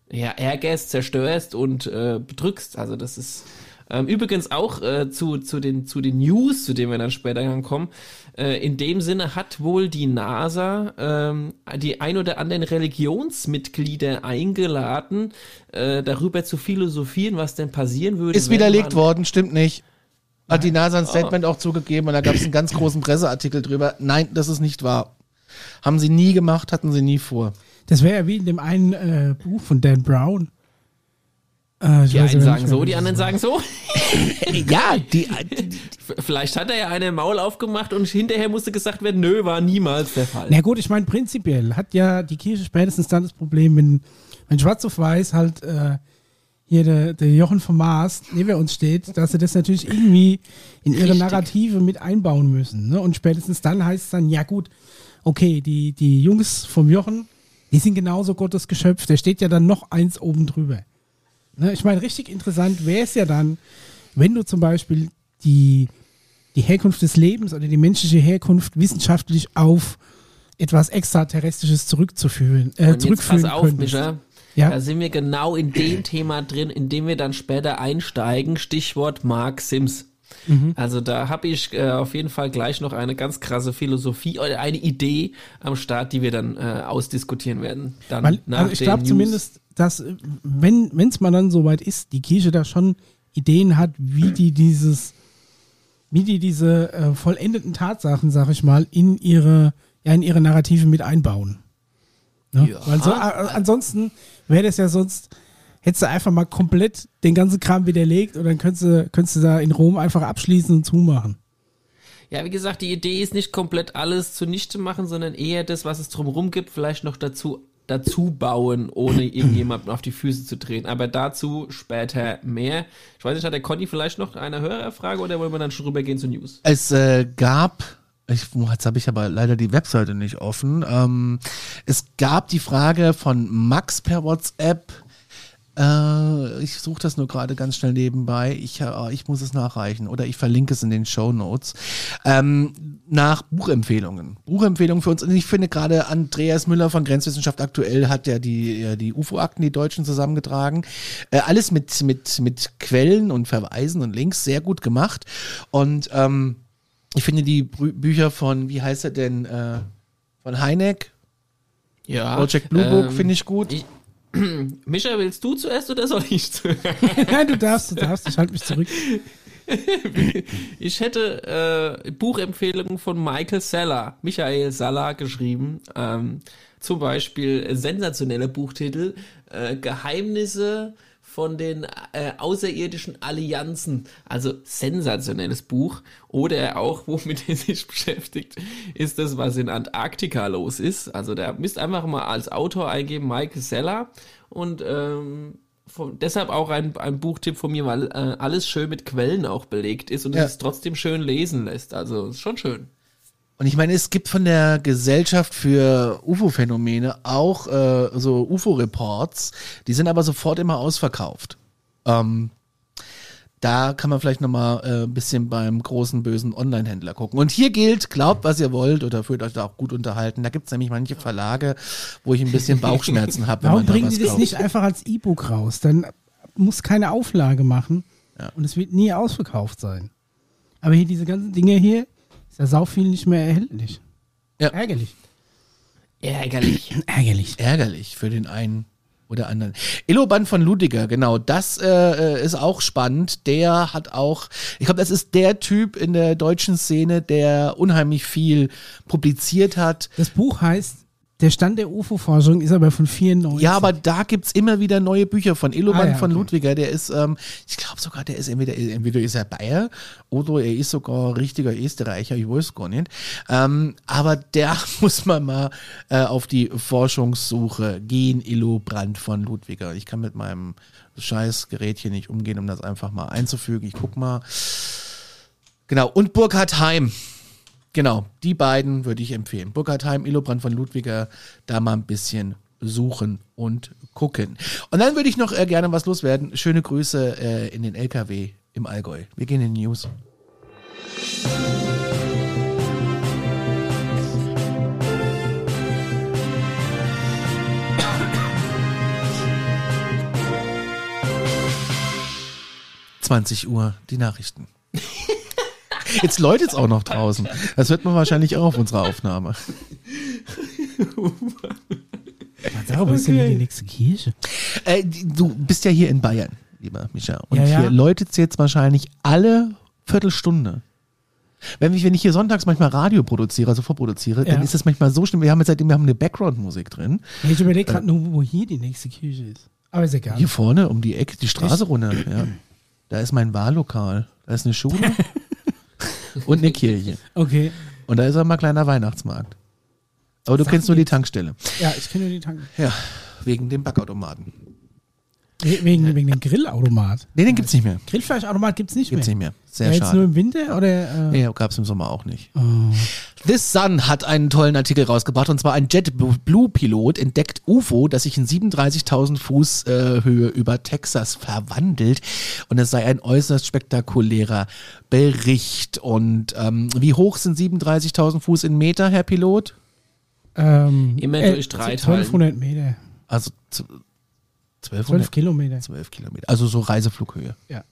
ja, ärgerst, zerstörst und äh, bedrückst. Also das ist ähm, übrigens auch äh, zu, zu, den, zu den News, zu denen wir dann später kommen. Äh, in dem Sinne hat wohl die NASA ähm, die ein oder anderen Religionsmitglieder eingeladen, äh, darüber zu philosophieren, was denn passieren würde. Ist widerlegt worden, stimmt nicht. Hat die NASA ein Statement oh. auch zugegeben und da gab es einen ganz großen Presseartikel drüber. Nein, das ist nicht wahr. Haben sie nie gemacht, hatten sie nie vor. Das wäre ja wie in dem einen äh, Buch von Dan Brown. Äh, die einen sagen so, die anderen sagen so. ja, die, Vielleicht hat er ja eine Maul aufgemacht und hinterher musste gesagt werden, nö, war niemals der Fall. Na gut, ich meine, prinzipiell hat ja die Kirche spätestens dann das Problem, wenn, wenn schwarz auf weiß halt äh, hier der, der Jochen vom Mars neben uns steht, dass sie das natürlich irgendwie in ihre Richtig. Narrative mit einbauen müssen. Ne? Und spätestens dann heißt es dann, ja gut, okay, die, die Jungs vom Jochen, die sind genauso Gottes Geschöpf, der steht ja dann noch eins oben drüber. Ne, ich meine, richtig interessant wäre es ja dann, wenn du zum Beispiel die, die Herkunft des Lebens oder die menschliche Herkunft wissenschaftlich auf etwas Extraterrestrisches zurückzuführen, äh, zurückführen pass auf, Mischa, ja? Da sind wir genau in dem Thema drin, in dem wir dann später einsteigen. Stichwort Mark Sims. Mhm. Also da habe ich äh, auf jeden Fall gleich noch eine ganz krasse Philosophie oder eine Idee am Start, die wir dann äh, ausdiskutieren werden. Dann Weil, nach also ich glaube zumindest, dass wenn es mal dann soweit ist, die Kirche da schon Ideen hat, wie die dieses, wie die diese äh, vollendeten Tatsachen, sag ich mal, in ihre, ja, in ihre Narrative mit einbauen. Ne? Ja. Weil so, äh, ansonsten wäre das ja sonst, hättest du einfach mal komplett den ganzen Kram widerlegt und dann könntest du, könntest du da in Rom einfach abschließen und zumachen. Ja, wie gesagt, die Idee ist nicht komplett alles zunichte machen, sondern eher das, was es drumherum gibt, vielleicht noch dazu dazu bauen, ohne irgendjemanden auf die Füße zu treten. Aber dazu später mehr. Ich weiß nicht, hat der Conny vielleicht noch eine höhere Frage oder wollen wir dann schon rübergehen zu News? Es äh, gab ich, jetzt habe ich aber leider die Webseite nicht offen. Ähm, es gab die Frage von Max per WhatsApp, äh, ich suche das nur gerade ganz schnell nebenbei. Ich, äh, ich muss es nachreichen oder ich verlinke es in den Show Notes. Ähm, nach Buchempfehlungen. Buchempfehlungen für uns. Und ich finde gerade Andreas Müller von Grenzwissenschaft aktuell hat ja die, die UFO-Akten, die Deutschen zusammengetragen. Äh, alles mit, mit, mit Quellen und Verweisen und Links sehr gut gemacht. Und ähm, ich finde die Bü Bücher von, wie heißt er denn, äh, von Heineck? Ja. Project Blue Book ähm, finde ich gut. Ich Micha, willst du zuerst oder soll ich zuerst? Nein, du darfst, du darfst, ich halte mich zurück. ich hätte äh, Buchempfehlungen von Michael Seller, Michael Saller geschrieben. Ähm, zum Beispiel sensationelle Buchtitel, äh, Geheimnisse von den äh, außerirdischen Allianzen. Also sensationelles Buch. Oder auch, womit er sich beschäftigt, ist das, was in Antarktika los ist. Also da müsst einfach mal als Autor eingeben, Michael Seller. Und ähm, von, deshalb auch ein, ein Buchtipp von mir, weil äh, alles schön mit Quellen auch belegt ist und ja. es trotzdem schön lesen lässt. Also ist schon schön. Und ich meine, es gibt von der Gesellschaft für UFO-Phänomene auch äh, so UFO-Reports, die sind aber sofort immer ausverkauft. Ähm, da kann man vielleicht nochmal äh, ein bisschen beim großen bösen Online-Händler gucken. Und hier gilt, glaubt, was ihr wollt oder fühlt euch da auch gut unterhalten. Da gibt es nämlich manche Verlage, wo ich ein bisschen Bauchschmerzen habe. Warum bringen die das nicht einfach als E-Book raus? Dann muss keine Auflage machen ja. und es wird nie ausverkauft sein. Aber hier diese ganzen Dinge hier, ist ja sau viel nicht mehr erhältlich. Ja. Ärgerlich. Ärgerlich. Ärgerlich. Ärgerlich für den einen oder anderen. Illoban von Ludiger, genau, das äh, ist auch spannend. Der hat auch, ich glaube, das ist der Typ in der deutschen Szene, der unheimlich viel publiziert hat. Das Buch heißt der Stand der UFO-Forschung ist aber von 94. Ja, aber da gibt's immer wieder neue Bücher von Illoban Ah, ja, von okay. Ludwiger. Der ist, ähm, ich glaube sogar, der ist entweder, entweder ist er Bayer oder er ist sogar richtiger Österreicher, ich weiß gar nicht. Ähm, aber der muss man mal äh, auf die Forschungssuche gehen, Illobrand von Ludwiger. Ich kann mit meinem scheiß Gerät hier nicht umgehen, um das einfach mal einzufügen. Ich guck mal. Genau, und Burkhard Heim. Genau, die beiden würde ich empfehlen. Burkhard Heim, Illobrand von Ludwiger, da mal ein bisschen suchen und gucken. Und dann würde ich noch äh, gerne was loswerden. Schöne Grüße äh, in den LKW im Allgäu. Wir gehen in die News. ...20 Uhr, die Nachrichten. Jetzt läutet es auch noch draußen. Das hört man wahrscheinlich auch auf unserer Aufnahme. Darüber ist ja die nächste Kirche. Äh, du bist ja hier in Bayern, lieber Micha. Und Ja, ja. hier läutet es jetzt wahrscheinlich alle Viertelstunde. Wenn ich, wenn ich hier sonntags manchmal Radio produziere, also vorproduziere, Ja. dann ist das manchmal so schlimm. Wir haben jetzt seitdem wir haben eine Background-Musik drin. Ich überlege gerade nur, wo hier die nächste Kirche ist. Aber ist egal. Hier vorne um die Ecke, die Straße runter. Ja. Da ist mein Wahllokal. Da ist eine Schule und eine Kirche. Okay. Und da ist auch mal ein kleiner Weihnachtsmarkt. Aber du Sag kennst nur mir die Tankstelle. Ja, ich kenne nur die Tanken. Ja, wegen dem Backautomaten. We- Wegen, wegen dem Grillautomat. Nee, den gibt's nicht mehr. Grillfleischautomat gibt es nicht Gibt's mehr. nicht mehr. Sehr ja, jetzt schade. nur im Winter oder? Äh, Ja, gab's im Sommer auch nicht. oh. This Sun hat einen tollen Artikel rausgebracht und zwar ein JetBlue-Pilot entdeckt UFO, das sich in 37.000 Fuß äh, Höhe über Texas verwandelt und es sei ein äußerst spektakulärer Bericht. Und ähm, wie hoch sind 37.000 Fuß in Meter, Herr Pilot? Ähm, Immer durch drei 1200 Meter. Also 12 1200? Kilometer. 12 Kilometer. Also so Reiseflughöhe. Ja.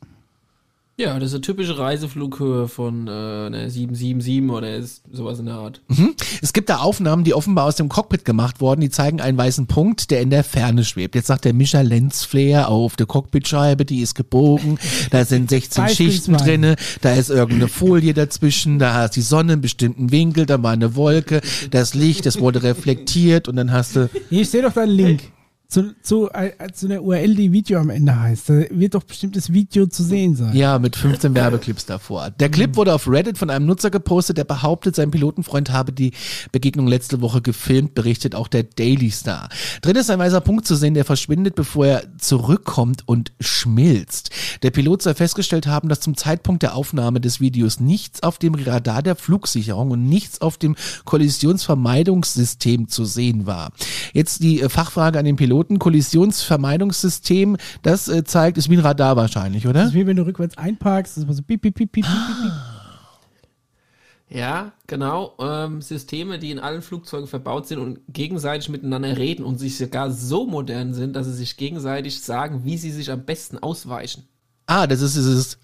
Ja, das ist eine typische Reiseflughöhe von äh, einer 777 oder ist sowas in der Art. Es gibt da Aufnahmen, die offenbar aus dem Cockpit gemacht wurden, die zeigen einen weißen Punkt, der in der Ferne schwebt. Jetzt sagt der Mischa Lensflair auf der Cockpitscheibe, die ist gebogen, da sind 16 Schichten drinne, da ist irgendeine Folie dazwischen, da hast die Sonne einen bestimmten Winkel, da war eine Wolke, das Licht, das wurde reflektiert und dann hast du, Hier, ich sehe doch da einen Link. Zu, zu, äh, zu einer URL, die Video am Ende heißt. Da wird doch bestimmt das Video zu sehen sein. ja, mit 15 Werbeclips davor. Der Clip wurde auf Reddit von einem Nutzer gepostet, der behauptet, sein Pilotenfreund habe die Begegnung letzte Woche gefilmt, berichtet auch der Daily Star. Drin ist ein weißer Punkt zu sehen, der verschwindet, bevor er zurückkommt und schmilzt. Der Pilot soll festgestellt haben, dass zum Zeitpunkt der Aufnahme des Videos nichts auf dem Radar der Flugsicherung und nichts auf dem Kollisionsvermeidungssystem zu sehen war. Jetzt die äh, Fachfrage an den Piloten. Kollisionsvermeidungssystem, das äh, zeigt, ist wie ein Radar wahrscheinlich, oder? Das ist wie wenn du rückwärts einparkst. Das ist so piep, piep, piep, piep, piep, piep. Ja, genau. Ähm, Systeme, die in allen Flugzeugen verbaut sind und gegenseitig miteinander reden und sich sogar so modern sind, dass sie sich gegenseitig sagen, wie sie sich am besten ausweichen. Ah, das ist dieses,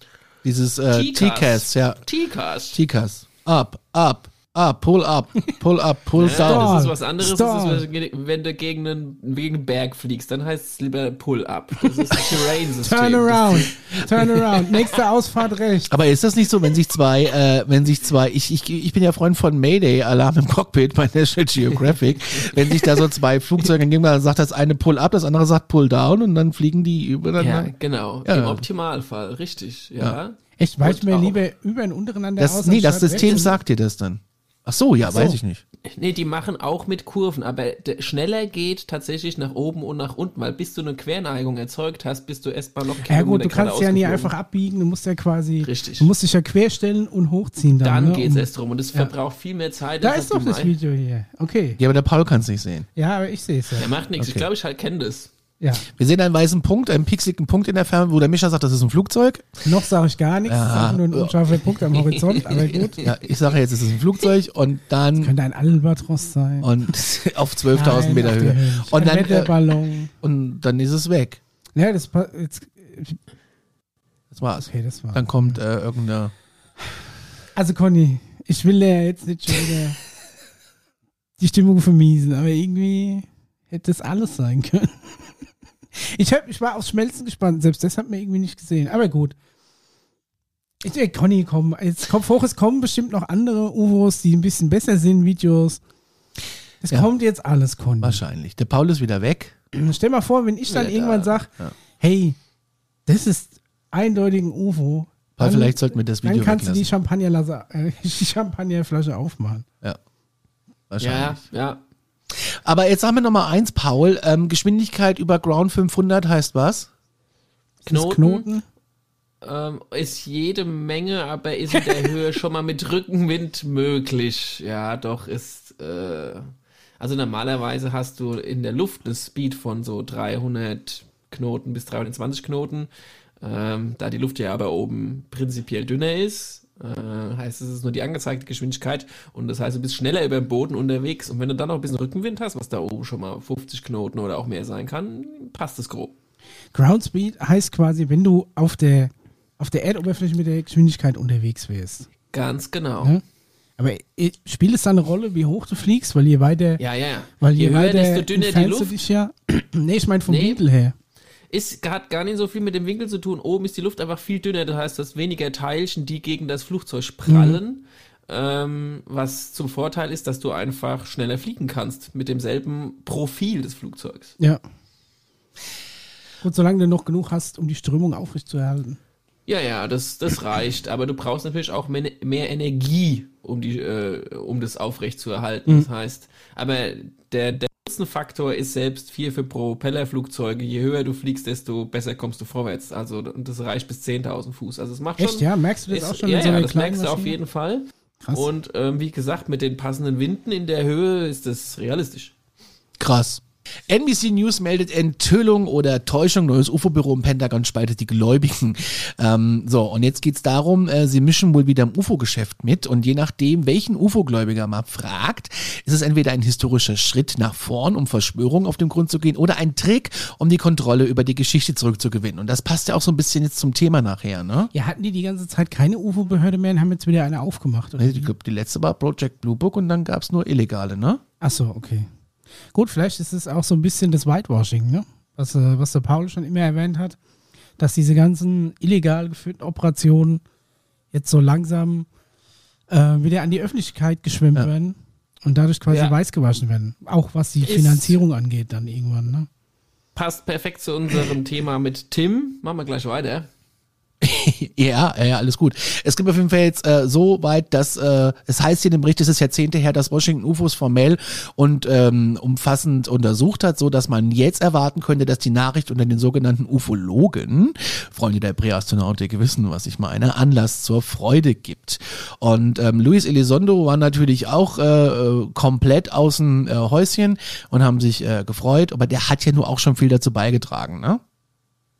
dieses äh, TCAS. TCAS, ja. TCAS. TCAS. Up, up, up, pull up, pull up, pull Ja, down. das ist was anderes, ist, wenn du gegen einen, gegen einen Berg fliegst, dann heißt es lieber Pull-Up. Das ist ein Terrain-System. Turn around. Turn around. Nächste Ausfahrt rechts. Aber ist das nicht so, wenn sich zwei, äh, wenn sich zwei, ich, ich, ich bin ja Freund von Mayday, Alarm im Cockpit bei National Geographic, wenn sich da so zwei Flugzeuge entgegen, dann sagt das eine Pull up, das andere sagt Pull down und dann fliegen die Ja, übereinander. genau. Ja. Im Optimalfall, richtig. Ja. Echt, weicht Und mir lieber über und untereinander Das, aus. nee, das System rechts? sagt dir das dann. Ach so, ja, so. weiß ich nicht. Nee, die machen auch mit Kurven, aber schneller geht tatsächlich nach oben und nach unten, weil bis du eine Querneigung erzeugt hast, bist du erstmal noch Ja gut, du kannst ja nie einfach abbiegen, du musst ja quasi, Richtig. du musst dich ja querstellen und hochziehen dann. Dann ne? geht's Um- erst drum und es verbraucht viel mehr Zeit. Da ist doch das Video hier. Okay. Ja, aber der Paul kann es nicht sehen. Ja, aber ich sehe es ja. Der macht nichts. Ich Okay. glaube, ich halt kenne das. Ja. Wir sehen einen weißen Punkt, einen pixeligen Punkt in der Ferne, wo der Mischer sagt, das ist ein Flugzeug. Noch sage ich gar nichts, Ja. nur ein unscharfer Punkt am Horizont, aber gut. Ja, ich sage jetzt, es ist ein Flugzeug und dann Könnte ein Albatros sein. und auf 12.000 Nein, Meter Höhe. Und dann, äh, Wetterballon. und dann ist es weg. Ja, das jetzt, Das war's. okay, das war. Dann kommt äh, irgendeine. Also Conny, ich will ja jetzt nicht schon wieder die Stimmung vermiesen, aber irgendwie hätte das alles sein können. Ich, hab, ich war aufs Schmelzen gespannt, selbst das hat man irgendwie nicht gesehen. Aber gut. Ich, ey, Conny, komm, jetzt Kopf hoch, es kommen bestimmt noch andere UFOs, die ein bisschen besser sind, Videos. Es Ja. kommt jetzt alles, Conny. Wahrscheinlich. Der Paul ist wieder weg. Stell mal vor, wenn ich dann Ja, irgendwann da- sage, ja. hey, das ist eindeutig ein UFO. Paul, dann- vielleicht sollten wir das Video Dann kannst du die, weglassen. Champagnerlasse, äh, die Champagnerflasche aufmachen. Ja. Ja, Wahrscheinlich. ja. Aber jetzt haben wir noch mal eins, Paul. Ähm, Geschwindigkeit über Ground 500 heißt was? Knoten, Knoten? Ähm, ist jede Menge, aber ist in der Höhe schon mal mit Rückenwind möglich. Ja, doch, ist. Äh, also normalerweise hast du in der Luft eine Speed von so 300 Knoten bis 320 Knoten. Ähm, da die Luft ja aber oben prinzipiell dünner ist, äh, heißt es ist nur die angezeigte Geschwindigkeit und das heißt, du bist schneller über dem Boden unterwegs und wenn du dann noch ein bisschen Rückenwind hast, was da oben schon mal 50 Knoten oder auch mehr sein kann, passt es grob. Ground Speed heißt quasi, wenn du auf der, auf der Erdoberfläche mit der Geschwindigkeit unterwegs wärst. Ganz genau. Ja? Aber äh, spielt es da eine Rolle, wie hoch du fliegst? Weil je weiter, Ja, ja. weil je, Je höher, weiter desto dünner die Luft. dich ja. nee, ich meine vom Nee. Winkel her. Ist, hat gar nicht so viel mit dem Winkel zu tun. Oben ist die Luft einfach viel dünner. Das heißt, dass weniger Teilchen, die gegen das Flugzeug prallen. Ähm, was zum Vorteil ist, dass du einfach schneller fliegen kannst mit demselben Profil des Flugzeugs. Ja. Gut, solange du noch genug hast, um die Strömung aufrechtzuerhalten. Ja, ja, das, das reicht. Aber du brauchst natürlich auch mehr, mehr Energie, um, die, äh, um das aufrecht zu erhalten. Das heißt, aber der, der Nutzenfaktor ist selbst viel für Propellerflugzeuge. Je höher du fliegst, desto besser kommst du vorwärts. Also, und das reicht bis 10.000 Fuß. Also, es macht Echt, schon. ja? Merkst du das ist, auch schon ja, in so ja, das merkst du auf jeden Fall. Krass. Und ähm, wie gesagt, mit den passenden Winden in der Höhe ist das realistisch. Krass. NBC News meldet Enthüllung oder Täuschung. Neues UFO-Büro im Pentagon spaltet die Gläubigen. Ähm, so, und jetzt geht's darum, äh, sie mischen wohl wieder im UFO-Geschäft mit. Und je nachdem, welchen UFO-Gläubiger man fragt, ist es entweder ein historischer Schritt nach vorn, um Verschwörungen auf den Grund zu gehen, oder ein Trick, um die Kontrolle über die Geschichte zurückzugewinnen. Und das passt ja auch so ein bisschen jetzt zum Thema nachher, ne? Ja, hatten die die ganze Zeit keine UFO-Behörde mehr und haben jetzt wieder eine aufgemacht? Oder? Ich glaube, die letzte war Project Blue Book und dann gab's nur illegale, ne? Ach so, okay. Gut, vielleicht ist es auch so ein bisschen das Whitewashing, ne? Was, äh, was der Paul schon immer erwähnt hat, dass diese ganzen illegal geführten Operationen jetzt so langsam äh, wieder an die Öffentlichkeit geschwemmt Ja. werden und dadurch quasi Ja. weiß gewaschen werden. Auch was die Ist- Finanzierung angeht, dann irgendwann, ne? Passt perfekt zu unserem Thema mit Tim. Machen wir gleich weiter. Ja, ja, alles gut. Es gibt auf jeden Fall jetzt äh, so weit, dass äh, es heißt hier in dem Bericht, es ist Jahrzehnte her, dass Washington UFOs formell und ähm, umfassend untersucht hat, so dass man jetzt erwarten könnte, dass die Nachricht unter den sogenannten Ufologen, Freunde der Präastronautik wissen, was ich meine, Anlass zur Freude gibt. Und ähm, Luis Elizondo war natürlich auch äh, komplett außen äh, Häuschen und haben sich äh, gefreut, aber der hat ja nur auch schon viel dazu beigetragen, ne?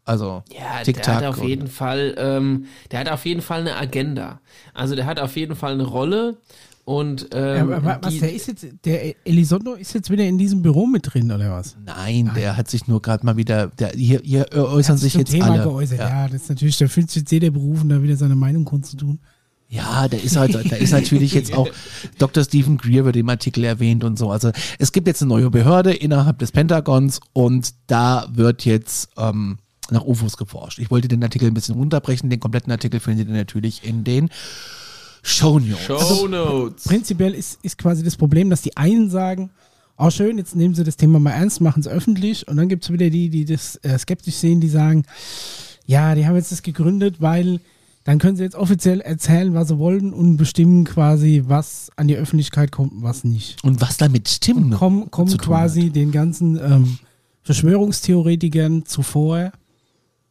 Also Ja, der TikTok hat auf jeden Fall, ähm, der hat auf jeden Fall eine Agenda. Also der hat auf jeden Fall eine Rolle und Ja, ähm, wa- was, die- der ist jetzt, der Elizondo ist jetzt wieder in diesem Büro mit drin, oder was? Nein, der hat sich nur gerade mal wieder, der, hier, hier äußern sich jetzt Thema alle. geäußert. Ja. Ja. das ist natürlich, da fühlt sich jetzt jeder berufen, da wieder seine Meinung kundzutun. ja, der ist halt, da ist natürlich jetzt auch Dr. Stephen Greer wird im Artikel erwähnt und so. Also es gibt jetzt eine neue Behörde innerhalb des Pentagons und da wird jetzt ähm, nach UFOs geforscht. Ich wollte den Artikel ein bisschen runterbrechen. Den kompletten Artikel findet ihr natürlich in den Show Notes. Show Notes. Prinzipiell ist, ist quasi das Problem, dass die einen sagen, oh schön, jetzt nehmen sie das Thema mal ernst, machen es öffentlich. Und dann gibt es wieder die, die das äh, skeptisch sehen, die sagen, ja, die haben jetzt das gegründet, weil dann können sie jetzt offiziell erzählen, was sie wollen und bestimmen quasi, was an die Öffentlichkeit kommt und was nicht. Und was damit Stimmen Kommen, kommen zu tun quasi den ganzen ähm, Verschwörungstheoretikern zuvor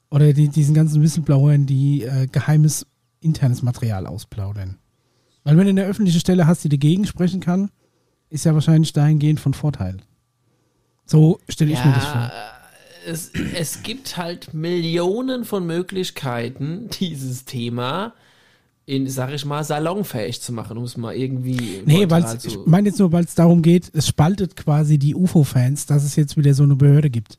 oder die, diesen ganzen Whistleblowern, die äh, geheimes internes Material ausplaudern. Weil wenn du eine öffentliche Stelle hast, die dagegen sprechen kann, ist ja wahrscheinlich dahingehend von Vorteil. So stelle ich mir das vor. Ja, es, es gibt halt Millionen von Möglichkeiten, dieses Thema in, sag ich mal, salonfähig zu machen, um es mal irgendwie Nee, weil ich meine jetzt nur, weil es darum geht, es spaltet quasi die UFO-Fans, dass es jetzt wieder so eine Behörde gibt.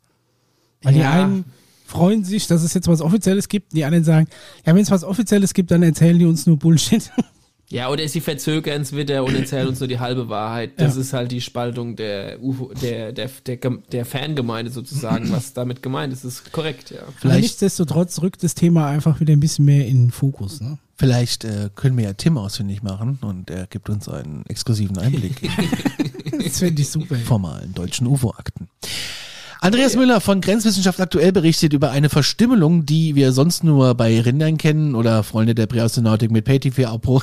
Weil die Ja. einen freuen sich, dass es jetzt was Offizielles gibt, die anderen sagen, ja, wenn es was Offizielles gibt, dann erzählen die uns nur Bullshit. Ja, oder sie verzögern es wieder und erzählen uns nur die halbe Wahrheit. Das Ja. ist halt die Spaltung der UFO, der, der, der, der Fangemeinde sozusagen, was damit gemeint ist, ist korrekt, ja. Aber Vielleicht- nichtsdestotrotz rückt das Thema einfach wieder ein bisschen mehr in den Fokus. Ne? Vielleicht äh, können wir ja Tim ausfindig machen und er gibt uns einen exklusiven Einblick. Das fände ich super. formalen deutschen UFO-Akten. Andreas Müller von Grenzwissenschaft aktuell berichtet über eine Verstümmelung, die wir sonst nur bei Rindern kennen oder Freunde der Präastronautik mit PayTV auch pro-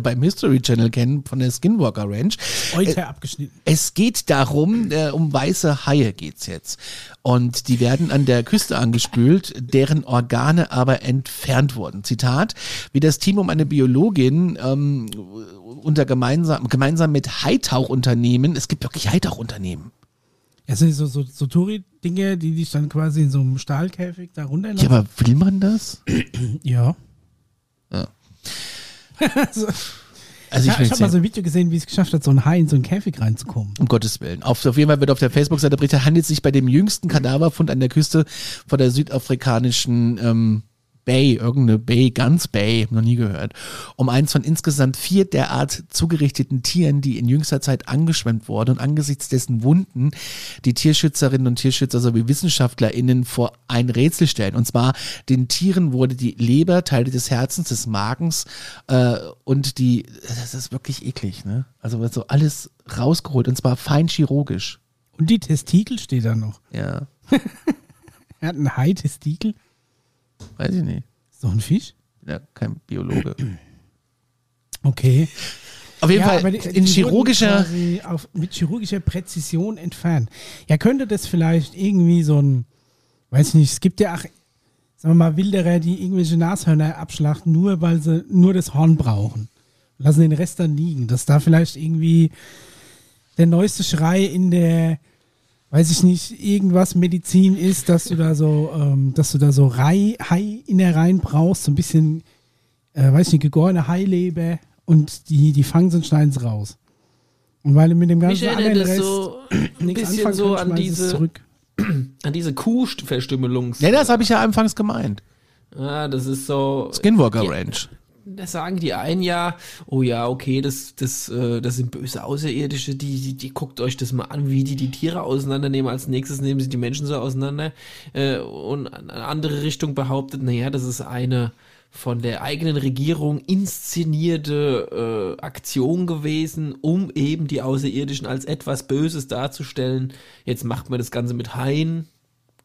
beim History Channel kennen von der Skinwalker Ranch. Heute abgeschnitten. Es geht darum, äh, um weiße Haie geht's jetzt. Und die werden an der Küste angespült, deren Organe aber entfernt wurden. Zitat, wie das Team um eine Biologin ähm, unter gemeinsam, gemeinsam mit Haitauchunternehmen, es gibt wirklich Haitauchunternehmen. Ja, sind so, so, so Touri-Dinge, die dich dann quasi in so einem Stahlkäfig da Ja, runterlassen. aber will man das? Ja. Ja. also, Also ich ich ich habe mal so ein Video gesehen, wie es geschafft hat, so ein Hai in so einen Käfig reinzukommen. Um Gottes Willen. Auf, auf jeden Fall wird auf der Facebook-Seite berichtet, handelt es sich bei dem jüngsten Kadaverfund an der Küste vor der südafrikanischen ähm, Bay, irgendeine Bay, ganz Bay, noch nie gehört, um eins von insgesamt vier derart zugerichteten Tieren, die in jüngster Zeit angeschwemmt wurden und angesichts dessen Wunden die Tierschützerinnen und Tierschützer sowie WissenschaftlerInnen vor ein Rätsel stellen. Und zwar den Tieren wurde die Leber, Teile des Herzens, des Magens äh, und die, das ist wirklich eklig, ne? Also wird so alles rausgeholt und zwar fein chirurgisch. Und die Testikel steht da noch. Ja, Er hat einen Hai-Testikel. Weiß ich nicht. So ein Fisch? Bin ja kein Biologe. Okay. Auf jeden Ja, Fall aber die- in die chirurgischer. Auf, mit chirurgischer Präzision entfernt. Ja, könnte das vielleicht irgendwie so ein, weiß ich nicht, es gibt ja auch, sagen wir mal, Wilderer, die irgendwelche Nashörner abschlachten, nur weil sie nur das Horn brauchen. Lassen den Rest dann liegen. Dass da vielleicht irgendwie der neueste Schrei in der, weiß ich nicht, irgendwas Medizin ist, dass du da so, ähm, dass du da so Hai, Hai-Innereien brauchst, so ein bisschen, äh, weiß ich nicht, gegorene Haileber und die, die fangen sie und schneiden es raus. Und weil du mit dem ganzen Mich anderen das Rest so nichts anfangen so kannst, an diese, zurück. an diese Kuhverstümmelungs... Ja, das habe ich ja anfangs gemeint. Ah, das ist so... Skinwalker Ja. Ranch. Da sagen die einen ja, oh ja, okay, das, das, äh, das sind böse Außerirdische, die, die, die guckt euch das mal an, wie die die Tiere auseinandernehmen. Als nächstes nehmen sie die Menschen so auseinander. Äh, und eine andere Richtung behauptet, naja, das ist eine von der eigenen Regierung inszenierte äh, Aktion gewesen, um eben die Außerirdischen als etwas Böses darzustellen. Jetzt macht man das Ganze mit Haien.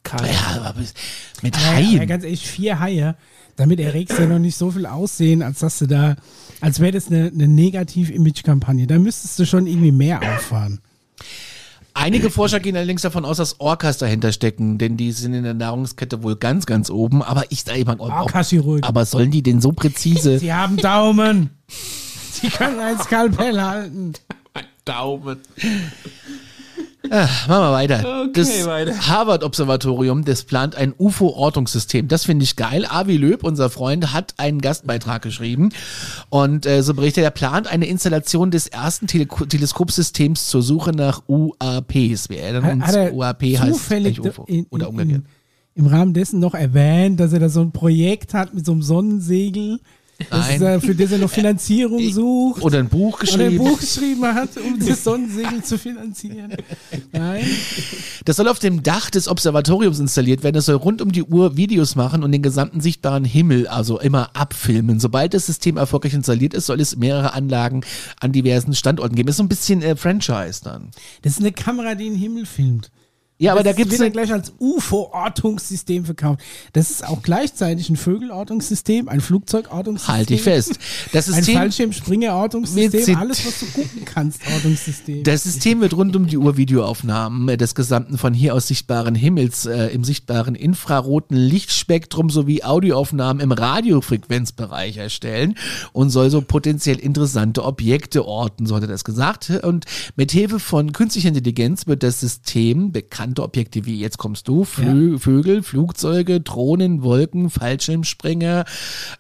Kein Ja, aber mit Ja, ja, Haien. ganz ehrlich, vier Haie, damit erregst du ja noch nicht so viel aussehen, als dass du da, als wäre das eine, eine Negativ-Image-Kampagne. Da müsstest du schon irgendwie mehr auffahren. Einige Forscher gehen allerdings davon aus, dass Orcas dahinter stecken, denn die sind in der Nahrungskette wohl ganz, ganz oben. Aber ich sage immer, Orca-Chirurgen. aber sollen die denn so präzise? Sie haben Daumen. Sie können ein Skalpell halten. Daumen. Ah, machen wir weiter. Okay, das. Harvard-Observatorium, das plant ein UFO-Ortungssystem. Das finde ich geil. Avi Löb, unser Freund, hat einen Gastbeitrag geschrieben. Und äh, so berichtet er, plant eine Installation des ersten Tele Teleskopsystems zur Suche nach UAPs. Wir erinnern uns, Hat er UAP heißt zufällig eigentlich UFO. in, in, oder umgekehrt. im Rahmen dessen noch erwähnt, dass er da so ein Projekt hat mit so einem Sonnensegel, Nein. er, für das er noch Finanzierung sucht. Oder ein Buch Oder ein geschrieben. Buch geschrieben hat, um das Sonnensegel zu finanzieren. Nein. Das soll auf dem Dach des Observatoriums installiert werden. Das soll rund um die Uhr Videos machen und den gesamten sichtbaren Himmel, also immer abfilmen. Sobald das System erfolgreich installiert ist, soll es mehrere Anlagen an diversen Standorten geben. Das ist so ein bisschen äh, Franchise dann. Das ist eine Kamera, die den Himmel filmt. Ja, aber das da gibt's wird dann eine, gleich als UFO-Ortungssystem verkauft. Das ist auch gleichzeitig ein Vögelortungssystem, ein Flugzeugortungssystem. halt dich fest. Das Ein System, Mit Fallschirmspringer-Ortungssystem, alles, was du gucken kannst, Ortungssystem. das System wird rund um die Uhr Videoaufnahmen des gesamten von hier aus sichtbaren Himmels äh, im sichtbaren infraroten Lichtspektrum sowie Audioaufnahmen im Radiofrequenzbereich erstellen und soll so potenziell interessante Objekte orten, so hat er das gesagt. Und mit Hilfe von künstlicher Intelligenz wird das System bekannte Objekte wie jetzt kommst du, Flö Vögel, Flugzeuge, Drohnen, Wolken, Fallschirmspringer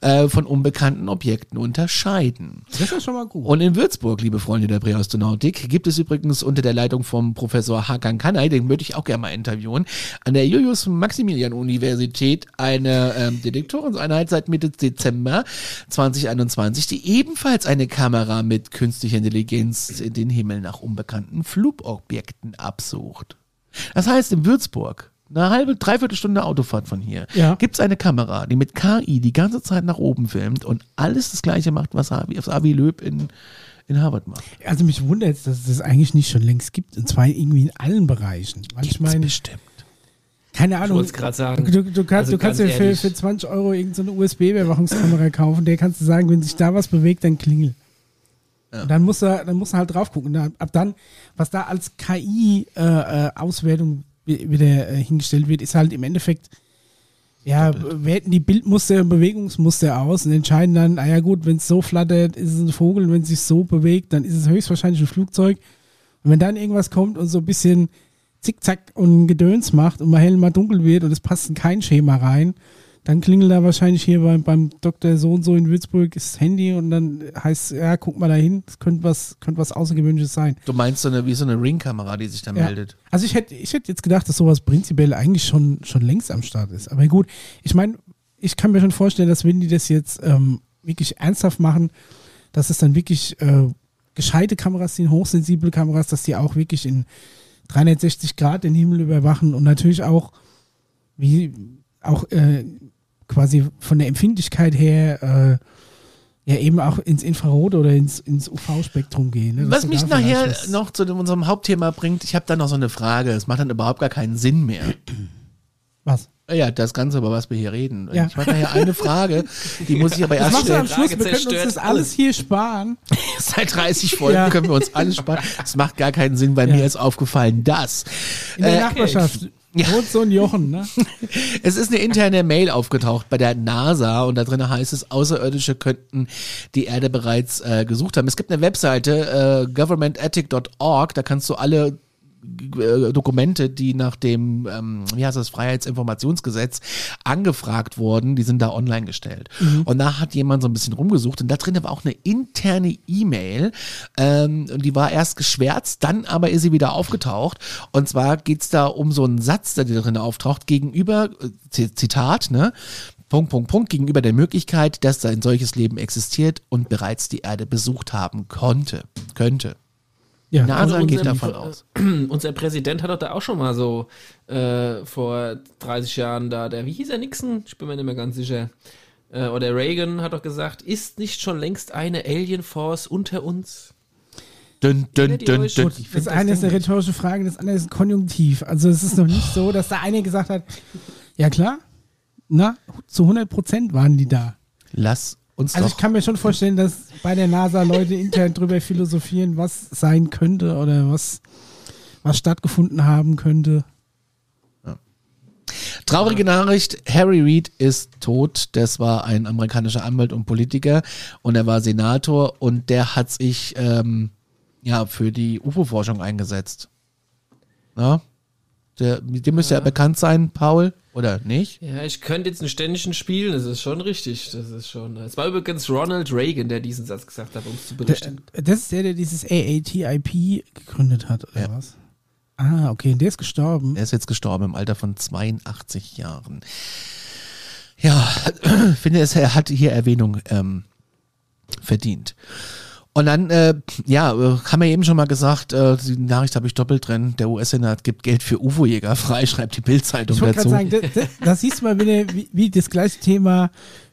äh, von unbekannten Objekten unterscheiden. das ist ja schon mal gut. Und in Würzburg, liebe Freunde der Präastronautik, gibt es übrigens unter der Leitung vom Professor Hakan Kanay, den würde ich auch gerne mal interviewen, an der Julius-Maximilian-Universität eine ähm, Detektorenseinheit seit Mitte Dezember 2021, die ebenfalls eine Kamera mit künstlicher Intelligenz in den Himmel nach unbekannten Flugobjekten absucht. Das heißt, in Würzburg, eine halbe, dreiviertel Stunde Autofahrt von hier, Ja. gibt es eine Kamera, die mit KI die ganze Zeit nach oben filmt und alles das gleiche macht, was Avi, was Avi Löb in, in Harvard macht. Also mich wundert jetzt, dass es das eigentlich nicht schon längst gibt. Und zwar irgendwie in allen Bereichen. Ich meine, bestimmt. keine Ich Ahnung. wollte es gerade sagen. Du, du kannst, Also du kannst dir für, für 20 Euro irgendeine USB-Überwachungskamera kaufen, der kannst du sagen, wenn sich da was bewegt, dann klingel. Und dann muss er, dann muss er halt drauf gucken. Und ab dann, was da als KI-Auswertung wieder äh, hingestellt wird, ist halt im Endeffekt, ja, werten die Bildmuster und Bewegungsmuster aus und entscheiden dann, naja gut, wenn es so flattert, ist es ein Vogel, und wenn es sich so bewegt, dann ist es höchstwahrscheinlich ein Flugzeug. Und wenn dann irgendwas kommt und so ein bisschen Zickzack und Gedöns macht und mal hell, mal dunkel wird und es passt in kein Schema rein, dann klingelt da wahrscheinlich hier beim, beim Dr. So und so in Würzburg das Handy und dann heißt ja, guck mal da hin, das könnte was, könnte was Außergewöhnliches sein. Du meinst so eine, wie so eine Ring-Kamera, die sich da Ja. meldet. Also ich hätte, ich hätte jetzt gedacht, dass sowas prinzipiell eigentlich schon, schon längst am Start ist. Aber gut, ich meine, ich kann mir schon vorstellen, dass wenn die das jetzt ähm, wirklich ernsthaft machen, dass es dann wirklich äh, gescheite Kameras sind, hochsensible Kameras, dass die auch wirklich in 360 Grad den Himmel überwachen und natürlich auch wie auch äh, quasi von der Empfindlichkeit her äh, ja eben auch ins Infrarot oder ins, ins UV-Spektrum gehen. Ne? Was mich nachher was- noch zu unserem Hauptthema bringt, ich habe da noch so eine Frage. Es macht dann überhaupt gar keinen Sinn mehr. Was? Ja, das Ganze, über was wir hier reden. Ja. Ich mache nachher eine Frage, die muss ich aber erst du am stellen. Schluss, wir können uns das alles alles. hier sparen. Seit 30 Folgen Ja. können wir uns alles sparen. Es macht gar keinen Sinn, weil Ja. mir ist aufgefallen, dass In der Äh, Nachbarschaft Ja. wohnt so ein Jochen, ne? Es ist eine interne Mail aufgetaucht bei der NASA und da drin heißt es, Außerirdische könnten die Erde bereits äh, gesucht haben. Es gibt eine Webseite, äh, governmentethic.org, da kannst du alle Dokumente, die nach dem, ähm, wie heißt das, Freiheitsinformationsgesetz angefragt wurden, die sind da online gestellt. Und da hat jemand so ein bisschen rumgesucht und da drin war auch eine interne E-Mail ähm, und die war erst geschwärzt, dann aber ist sie wieder aufgetaucht und zwar geht's da um so einen Satz, der da drin auftaucht, gegenüber, äh, Zitat, ne, Punkt, Punkt, Punkt, gegenüber der Möglichkeit, dass da ein solches Leben existiert und bereits die Erde besucht haben konnte, könnte. Ja, NASA Also geht unser- davon aus. Unser Präsident hat doch da auch schon mal so äh, vor 30 Jahren da, der, wie hieß er, Nixon? Ich bin mir nicht mehr ganz sicher. Äh, oder Reagan hat doch gesagt, ist nicht schon längst eine Alien Force unter uns? Dün, dün, Erinnert ihr dün, euch? dün. Ich das eine ist eine rhetorische Frage, das andere ist ein Konjunktiv. Also es ist noch nicht so, dass der eine gesagt hat, ja klar, na, zu 100 Prozent waren die da. Lass uns Also ich kann mir schon vorstellen, dass bei der NASA Leute intern drüber philosophieren, was sein könnte oder was, was stattgefunden haben könnte. Traurige Nachricht, Harry Reid ist tot. Das war ein amerikanischer Anwalt und Politiker und er war Senator und der hat sich ähm, ja für die UFO-Forschung eingesetzt. Ja? Der, dem müsste ja bekannt sein, Paul, oder nicht? Ja, ich könnte jetzt einen Ständischen spielen, das ist schon richtig. Das ist schon. Es war übrigens Ronald Reagan, der diesen Satz gesagt hat, um es zu Der, berichten. das ist der, der dieses AATIP gegründet hat, oder Ja. was? Ah, okay, und der ist gestorben. Er ist jetzt gestorben im Alter von 82 Jahren. Ja, ich finde, es, er hat hier Erwähnung ähm, verdient. Und dann, äh, ja, äh, haben wir eben schon mal gesagt, äh, die Nachricht habe ich doppelt drin, der US-Senat gibt Geld für UFO-Jäger frei, schreibt die Bildzeitung Ich wollte dazu. sagen, da, da, da siehst du mal wieder, wie, wie das gleiche Thema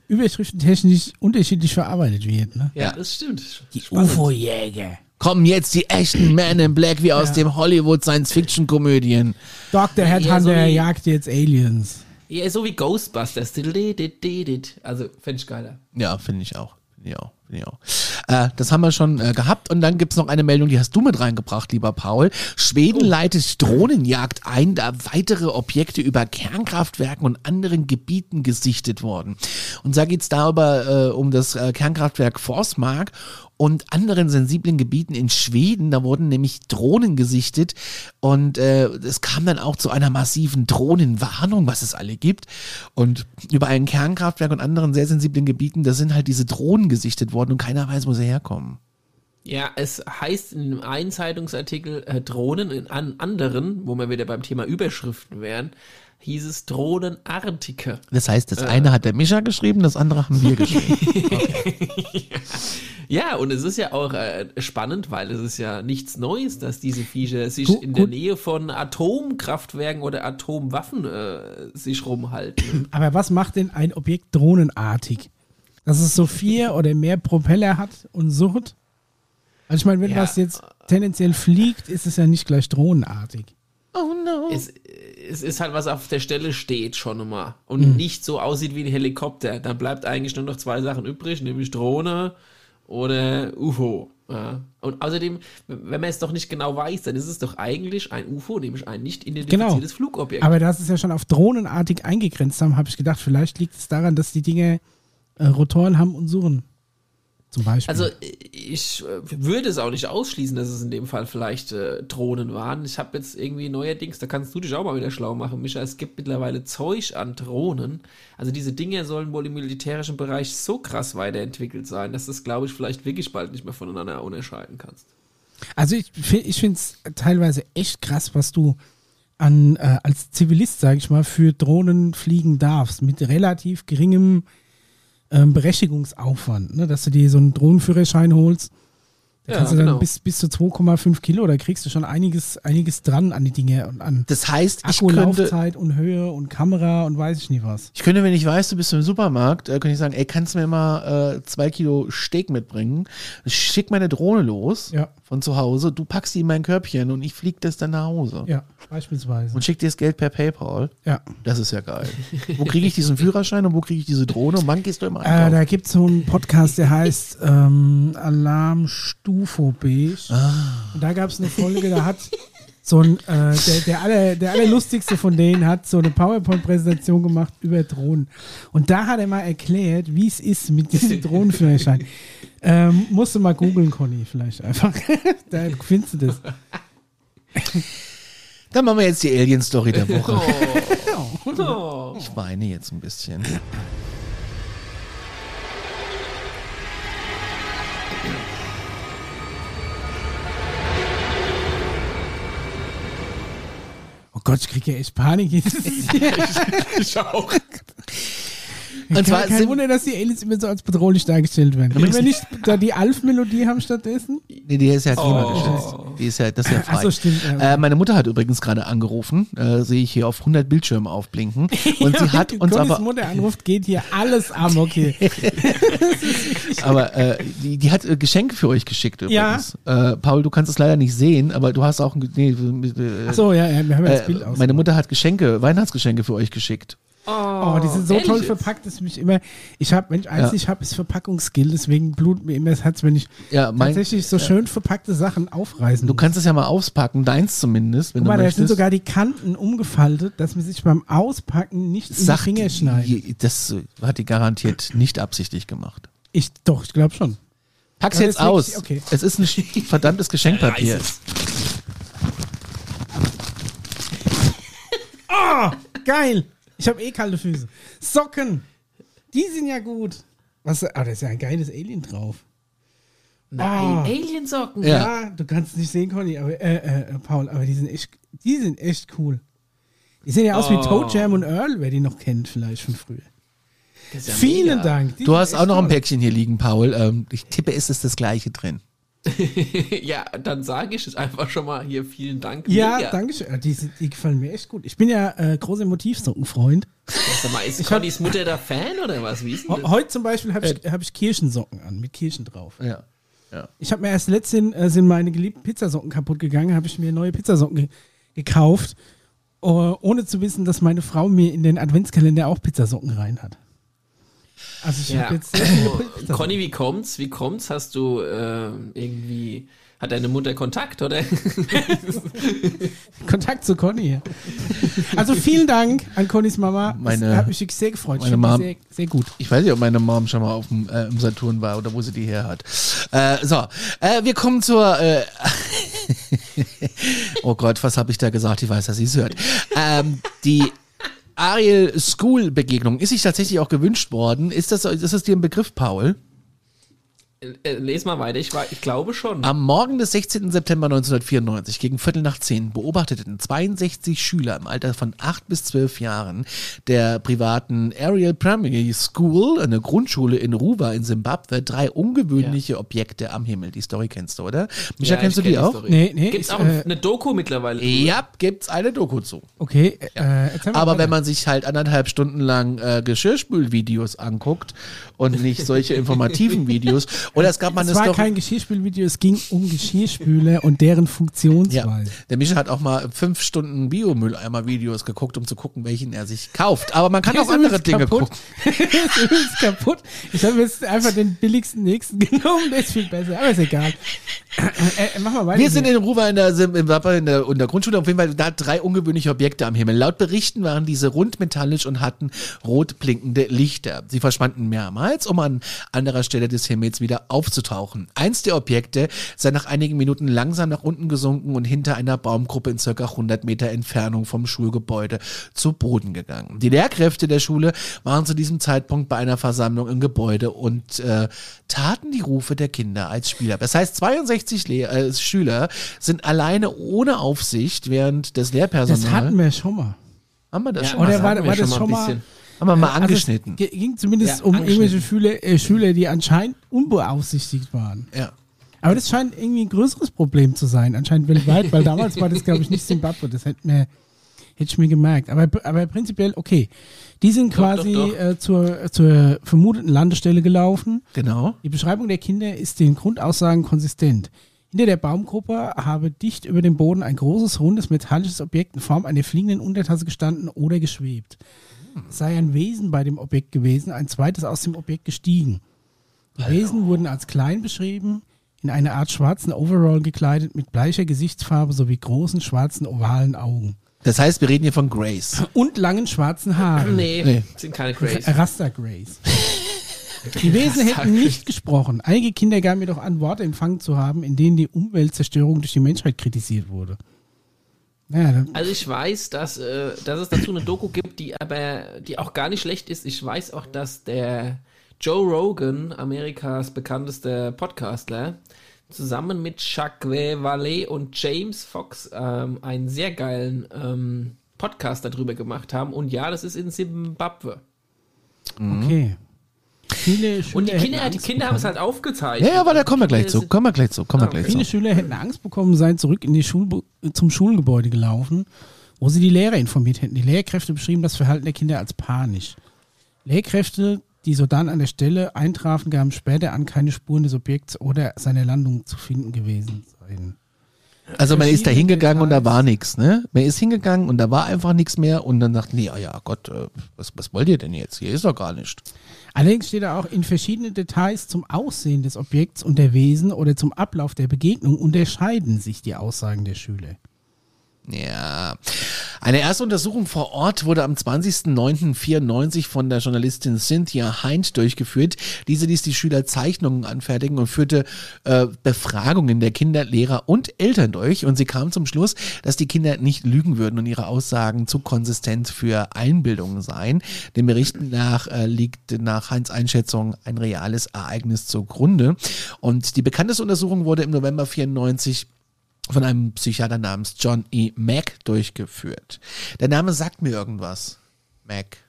überschriftentechnisch unterschiedlich verarbeitet wird. Ne? Ja, Ja. das stimmt. Die. UFO-Jäger. Kommen jetzt die echten Men in Black wie aus Ja. dem Hollywood-Science-Fiction-Komödien. Dr. Ja, Headhunter so wie- jagt jetzt Aliens. Ja, so wie Ghostbusters. Also, fände ich geiler. Ja, finde ich auch. Finde ich auch. Auch. Äh, das haben wir schon äh, gehabt. Und dann gibt's noch eine Meldung, die hast du mit reingebracht, lieber Paul. Schweden leitet Drohnenjagd ein, da weitere Objekte über Kernkraftwerken und anderen Gebieten gesichtet wurden. Und da geht's darüber äh, um das äh, Kernkraftwerk Forsmark und anderen sensiblen Gebieten in Schweden. Da wurden nämlich Drohnen gesichtet und äh, es kam dann auch zu einer massiven Drohnenwarnung, was es alle gibt. Und über ein Kernkraftwerk und anderen sehr sensiblen Gebieten, da sind halt diese Drohnen gesichtet worden und keiner weiß, wo sie herkommen. Ja, es heißt in einem einen Zeitungsartikel äh, Drohnen, in an anderen, wo wir wieder beim Thema Überschriften wären, hieß es Drohnenartige. Das heißt, das eine hat der Mischa geschrieben, das andere haben wir geschrieben. Ja, und es ist ja auch äh, spannend, weil es ist ja nichts Neues, dass diese Viecher sich Gu- in der gut. Nähe von Atomkraftwerken oder Atomwaffen äh, sich rumhalten. Aber was macht denn ein Objekt drohnenartig? Dass es so vier oder mehr Propeller hat und sucht? Also ich meine, wenn Ja. was jetzt tendenziell fliegt, ist es ja nicht gleich drohnenartig. Oh no. Es, es ist halt, was auf der Stelle steht schon mal und Mhm. nicht so aussieht wie ein Helikopter. Dann bleibt eigentlich nur noch zwei Sachen übrig, nämlich Drohne oder UFO. Ja. Und außerdem, wenn man es doch nicht genau weiß, dann ist es doch eigentlich ein UFO, nämlich ein nicht identifiziertes Flugobjekt. Aber da es ja schon auf drohnenartig eingegrenzt haben, habe ich gedacht, vielleicht liegt es daran, dass die Dinge äh, Rotoren haben und Suchen. Zum Beispiel. Also ich äh, würde es auch nicht ausschließen, dass es in dem Fall vielleicht äh, Drohnen waren. Ich habe jetzt irgendwie neuerdings, da kannst du dich auch mal wieder schlau machen, Micha, es gibt mittlerweile Zeug an Drohnen. Also diese Dinge sollen wohl im militärischen Bereich so krass weiterentwickelt sein, dass du es, glaube ich, vielleicht wirklich bald nicht mehr voneinander unterscheiden kannst. Also ich, ich finde es teilweise echt krass, was du an äh, als Zivilist, sage ich mal, für Drohnen fliegen darfst, mit relativ geringem ähm, Berechtigungsaufwand, ne? dass du dir so einen Drohnenführerschein holst. Da Ja, kannst du dann genau. bis, bis zu 2,5 Kilo, da kriegst du schon einiges, einiges dran an die Dinge und an Das heißt, ich könnte, Akkulaufzeit und Höhe und Kamera und weiß ich nicht was. ich könnte, wenn ich weiß, du bist im Supermarkt, äh, könnte ich sagen, ey, kannst du mir mal äh, zwei Kilo Steak mitbringen? Schick meine Drohne los Ja. von zu Hause, du packst die in mein Körbchen und ich flieg das dann nach Hause. Ja, beispielsweise. Und schick dir das Geld per PayPal. Ja. Das ist ja geil. wo kriege ich diesen Führerschein und wo kriege ich diese Drohne und wann gehst du im Äh, da gibt es so einen Podcast, der heißt ähm, Alarm Stufo Beige. Und da gab es eine Folge, da hat so ein, äh, der, der, aller, der allerlustigste von denen hat so eine PowerPoint-Präsentation gemacht über Drohnen. Und da hat er mal erklärt, wie es ist mit diesem Drohnenführerschein. ähm, musst du mal googeln, Conny, vielleicht einfach. da findest du das. Dann machen wir jetzt die Alien-Story der Woche. Oh. Ich weine jetzt ein bisschen. Oh Gott, ich kriege ja echt Panik. Ich auch. Und zwar kein Wunder, dass die Aliens immer so als bedrohlich dargestellt werden. Wenn wir nicht da die Alf-Melodie haben stattdessen? Nee, die ist ja klimageschützt. Die ist ja, das ist ja frei. Ach so, stimmt, ja. Äh, meine Mutter hat übrigens gerade angerufen, äh, sehe ich hier auf 100 Bildschirmen aufblinken. Und sie hat Wenn uns aber, Mutter anruft, geht hier alles amok hier. aber äh, die, die hat äh, Geschenke für euch geschickt übrigens. Äh, Paul, du kannst es leider nicht sehen, aber du hast auch ein, nee, äh, Achso, ja, ja, wir haben ja das äh, Bild aus. meine Mutter hat Geschenke, Weihnachtsgeschenke für euch geschickt. Oh, die sind so toll jetzt? verpackt, dass mich immer. Ich habe, wenn ich eins Ja. nicht habe, ist Verpackungsskill, deswegen blutet mir immer das Herz, wenn ich Ja, mein, tatsächlich so schön verpackte Sachen aufreißen. du muss. kannst es ja mal auspacken, deins zumindest, wenn Guck mal, da sind sogar die Kanten umgefaltet, dass man sich beim Auspacken nicht in die Finger schneidet. die- das hat die garantiert nicht absichtlich gemacht. Ich, doch, ich glaube schon. Pack's Ja, jetzt aus. wirklich- okay. Es ist ein verdammtes Geschenkpapier. Es. Geil! Ich habe eh kalte Füße. Socken! Die sind ja gut. Was, ah, da ist ja ein geiles Alien drauf. Nein, Ah. Aliensocken. Ja. Ja, du kannst es nicht sehen, Conny, aber, äh, äh, Paul, aber die sind echt, die sind echt cool. Die sehen ja aus wie Oh. Toe Jam und Earl, wer die noch kennt, vielleicht von früher. Ja Vielen mega. Dank. Die Du hast auch noch ein toll. Päckchen hier liegen, Paul. Ähm, ich tippe, ist es das gleiche drin. ja, dann sage ich es einfach schon mal hier. Vielen Dank. Ja, Mega. danke schön. Ja, Die, sind- die gefallen mir echt gut. Ich bin ja äh, großer Motivsockenfreund. Sag mal, ist Ich hab- Connys Mutter da Fan oder was? Wie ist denn das? Heute zum Beispiel habe ich, hab ich Kirchensocken an, mit Kirchen drauf. Ja. Ich habe mir erst letztens äh, sind meine geliebten Pizzasocken kaputt gegangen, habe ich mir neue Pizzasocken ge gekauft, äh, ohne zu wissen, dass meine Frau mir in den Adventskalender auch Pizzasocken rein hat. Also ich Ja. habe jetzt sehr viele Oh. Conny, wie kommt's? Wie kommt's? Hast du ähm, irgendwie. Hat deine Mutter Kontakt, oder? Kontakt zu Conny. Also vielen Dank an Connys Mama. Meine- das hat mich wirklich sehr gefreut. Meine Mom- sehr, sehr gut. Ich weiß nicht, ob meine Mom schon mal auf dem äh, im Saturn war oder wo sie die her hat. Äh, so, äh, wir kommen zur. Äh, oh Gott, was habe ich da gesagt? Ich weiß, dass sie es hört. Ähm, die Ariel School Begegnung ist sich tatsächlich auch gewünscht worden. Ist das, ist das dir ein Begriff, Paul? Äh, Les mal weiter. Ich, war, ich glaube schon. Am Morgen des 16. September 1994 gegen Viertel nach zehn beobachteten 62 Schüler im Alter von 8 bis 12 Jahren der privaten Ariel Primary School, eine Grundschule in Ruwa in Simbabwe, drei ungewöhnliche Objekte am Himmel. Die Story kennst du, oder? Micha, Ja, kennst du ich kenn die auch? Story. Nee, nee, Gibt's ist, auch äh, eine Doku mittlerweile? Ja, gibt's eine Doku zu. Okay, äh, erzähl mal Aber weiter. wenn man sich halt anderthalb Stunden lang äh, Geschirrspülvideos anguckt und nicht solche informativen Videos Oder es gab mal Es eine war Story. kein Geschirrspülvideo, es ging um Geschirrspüler und deren Ja, Funktionsweise. der Mischa hat auch mal fünf Stunden Biomülleimer-Videos geguckt, um zu gucken, welchen er sich kauft. Aber man kann auch andere Dinge kaputt. gucken. ist übrigens kaputt. Ich habe jetzt einfach den billigsten nächsten genommen, der ist viel besser, aber ist egal. Äh, äh, mach mal weiter. Wir sind in Ruwer in der, in der, in der Grundschule auf jeden Fall da drei ungewöhnliche Objekte am Himmel. Laut Berichten waren diese rundmetallisch und hatten rot blinkende Lichter. Sie verschwanden mehrmals, um an anderer Stelle des Himmels wieder aufzutauchen. Eins der Objekte sei nach einigen Minuten langsam nach unten gesunken und hinter einer Baumgruppe in circa 100 Meter Entfernung vom Schulgebäude zu Boden gegangen. Die Lehrkräfte der Schule waren zu diesem Zeitpunkt bei einer Versammlung im Gebäude und äh, taten die Rufe der Kinder als Spieler. Das heißt, 62 Le äh, Schüler sind alleine ohne Aufsicht während des Lehrpersonals. das hatten wir schon mal. haben wir das schon Oder mal, war- hatten wir war das schon mal- bisschen. Haben wir mal Also angeschnitten. es ging zumindest Ja, um irgendwelche Schüler, äh, Schüler, die anscheinend unbeaufsichtigt waren. ja. Aber das scheint irgendwie ein größeres Problem zu sein, anscheinend weltweit, weil damals war das, glaube ich, nicht Zimbabwe. Das hätte, mir, hätte ich mir gemerkt. Aber, aber prinzipiell, okay. Die sind quasi doch, doch. Äh, zur, zur vermuteten Landestelle gelaufen. Genau. Die Beschreibung der Kinder ist den Grundaussagen konsistent. Hinter der Baumgruppe habe dicht über dem Boden ein großes, rundes, metallisches Objekt in Form einer fliegenden Untertasse gestanden oder geschwebt. Sei ein Wesen bei dem Objekt gewesen, ein zweites aus dem Objekt gestiegen. Die Wesen wurden als klein beschrieben, in eine Art schwarzen Overall gekleidet, mit bleicher Gesichtsfarbe sowie großen, schwarzen, ovalen Augen. Das heißt, wir reden hier von Grace. Und langen, schwarzen Haaren. Nee, Nee. sind keine Crazy. Rasta Grace. Die Wesen hätten nicht gesprochen. Einige Kinder gaben jedoch an, Worte empfangen zu haben, in denen die Umweltzerstörung durch die Menschheit kritisiert wurde. Dann, Also ich weiß, dass, äh, dass es dazu eine Doku gibt, die aber, die auch gar nicht schlecht ist. Ich weiß auch, dass der Joe Rogan, Amerikas bekanntester Podcastler, zusammen mit Jacques Vallée und James Fox ähm, einen sehr geilen ähm, Podcast darüber gemacht haben. Und ja, das ist in Zimbabwe. okay. Viele Schüler, Und die Kinder, die Kinder haben es halt aufgezeichnet. Ja, aber da kommen wir gleich zu. Kommen wir gleich zu. Kommen wir Ah, gleich okay. zu. Viele Schüler hätten Angst bekommen, seien zurück in die Schul zum Schulgebäude gelaufen, wo sie die Lehrer informiert hätten. Die Lehrkräfte beschrieben das Verhalten der Kinder als panisch. Lehrkräfte, die so dann an der Stelle eintrafen, gaben später an, keine Spuren des Objekts oder seiner Landung zu finden gewesen seien. Also man ist da hingegangen und da war nichts, ne? Man ist hingegangen und da war einfach nichts mehr und dann dachten die, ja, ja Gott, äh, was, was wollt ihr denn jetzt? Hier ist doch gar nicht. Allerdings steht da auch in verschiedenen Details zum Aussehen des Objekts und der Wesen oder zum Ablauf der Begegnung unterscheiden sich die Aussagen der Schüler. Ja. Eine erste Untersuchung vor Ort wurde am 20.09.94 von der Journalistin Cynthia Hind durchgeführt. Diese ließ die Schüler Zeichnungen anfertigen und führte äh, Befragungen der Kinder, Lehrer und Eltern durch. Und sie kam zum Schluss, dass die Kinder nicht lügen würden und ihre Aussagen zu konsistent für Einbildungen seien. Den Berichten nach äh, liegt nach Heinz Einschätzung ein reales Ereignis zugrunde. Und die bekannteste Untersuchung wurde im November 94 von einem Psychiater namens John E. Mack durchgeführt. Der Name sagt mir irgendwas. Mack.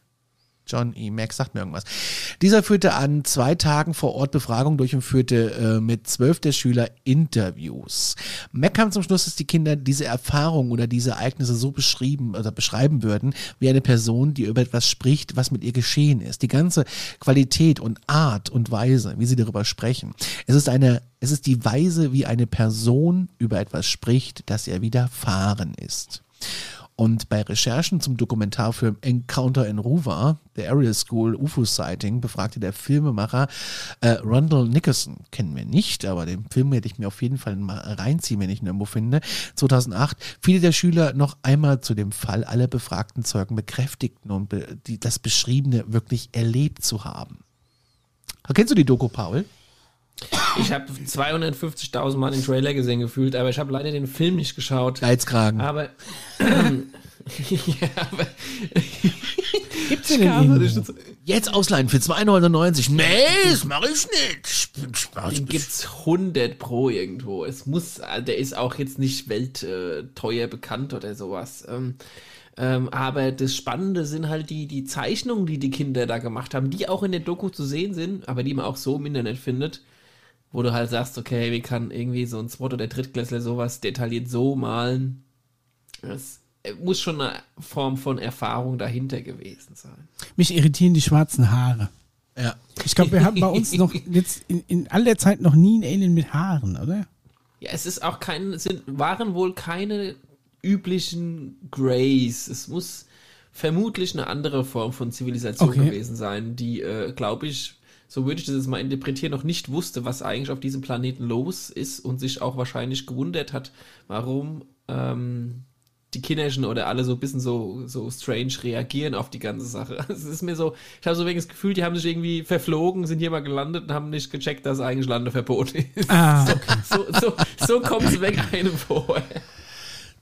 John E. Mack sagt mir irgendwas. Dieser führte an zwei Tagen vor Ort Befragung durch und führte äh, mit zwölf der Schüler Interviews. Mack kam zum Schluss, dass die Kinder diese Erfahrung oder diese Ereignisse so beschrieben oder beschreiben würden, wie eine Person, die über etwas spricht, was mit ihr geschehen ist. Die ganze Qualität und Art und Weise, wie sie darüber sprechen. Es ist eine, es ist die Weise, wie eine Person über etwas spricht, das ihr widerfahren ist. Und bei Recherchen zum Dokumentarfilm Encounter in Ruwa, der Ariel School UFO-Sighting, befragte der Filmemacher äh, Rundle Nickerson, kennen wir nicht, aber den Film werde ich mir auf jeden Fall mal reinziehen, wenn ich ihn irgendwo finde, 2008, viele der Schüler noch einmal zu dem Fall alle befragten Zeugen bekräftigten und be die, das Beschriebene wirklich erlebt zu haben. Kennst du die Doku, Paul? Ich habe 250.000 Mal den Trailer gesehen gefühlt, aber ich habe leider den Film nicht geschaut. Geizkragen. Aber. ja, aber. Gibt's den denn irgendwo? Jetzt ausleihen für 2,99. Nee, das mache ich nicht. Ich bin Spaß. Den gibt's 100 pro irgendwo. Es muss, der ist auch jetzt nicht weltteuer bekannt oder sowas. Ähm, ähm, aber das Spannende sind halt die, die Zeichnungen, die die Kinder da gemacht haben, die auch in der Doku zu sehen sind, aber die man auch so im Internet findet, wo du halt sagst, okay, wie kann irgendwie so ein Zweit- oder Drittklässler sowas detailliert so malen? Das äh, muss schon eine Form von Erfahrung dahinter gewesen sein. Mich irritieren die schwarzen Haare. Ja. Ich glaube, wir haben bei uns noch jetzt in, in all der Zeit noch nie einen Alien mit Haaren, oder? Ja, es ist auch kein, sind, waren wohl keine üblichen Greys. Es muss vermutlich eine andere Form von Zivilisation Okay. gewesen sein, die, äh, glaube ich, so würde ich das jetzt mal interpretieren, noch nicht wusste, was eigentlich auf diesem Planeten los ist und sich auch wahrscheinlich gewundert hat, warum ähm, die Kinderchen oder alle so ein bisschen so, so strange reagieren auf die ganze Sache. Es ist mir so, ich habe so wegen das Gefühl, die haben sich irgendwie verflogen, sind hier mal gelandet und haben nicht gecheckt, dass eigentlich Landeverbot ist. Ah, So, so, so kommt es weg einem vor.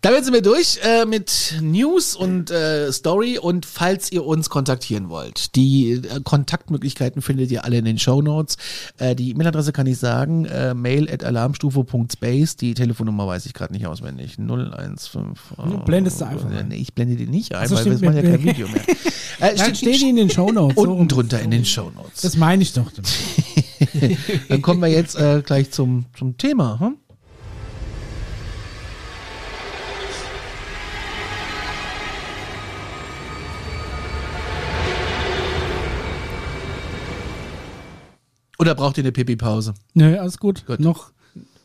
Damit sind wir durch äh, mit News und äh, Story und falls ihr uns kontaktieren wollt, die äh, Kontaktmöglichkeiten findet ihr alle in den Show Notes. Äh, die E-Mail-Adresse kann ich sagen, äh, mail at alarmstufe.space, die Telefonnummer weiß ich gerade nicht auswendig, 015. Du blendest du einfach Äh, nee, ich blende die nicht ein, Ach so, weil wir machen ja kein Video mehr. Äh, Dann steht die in den Shownotes. so unten drunter in den Show Notes. Das meine ich doch. Dann kommen wir jetzt äh, gleich zum, zum Thema. Hm? Oder braucht ihr eine Pipi-Pause? Nö, alles gut. Gut. Noch,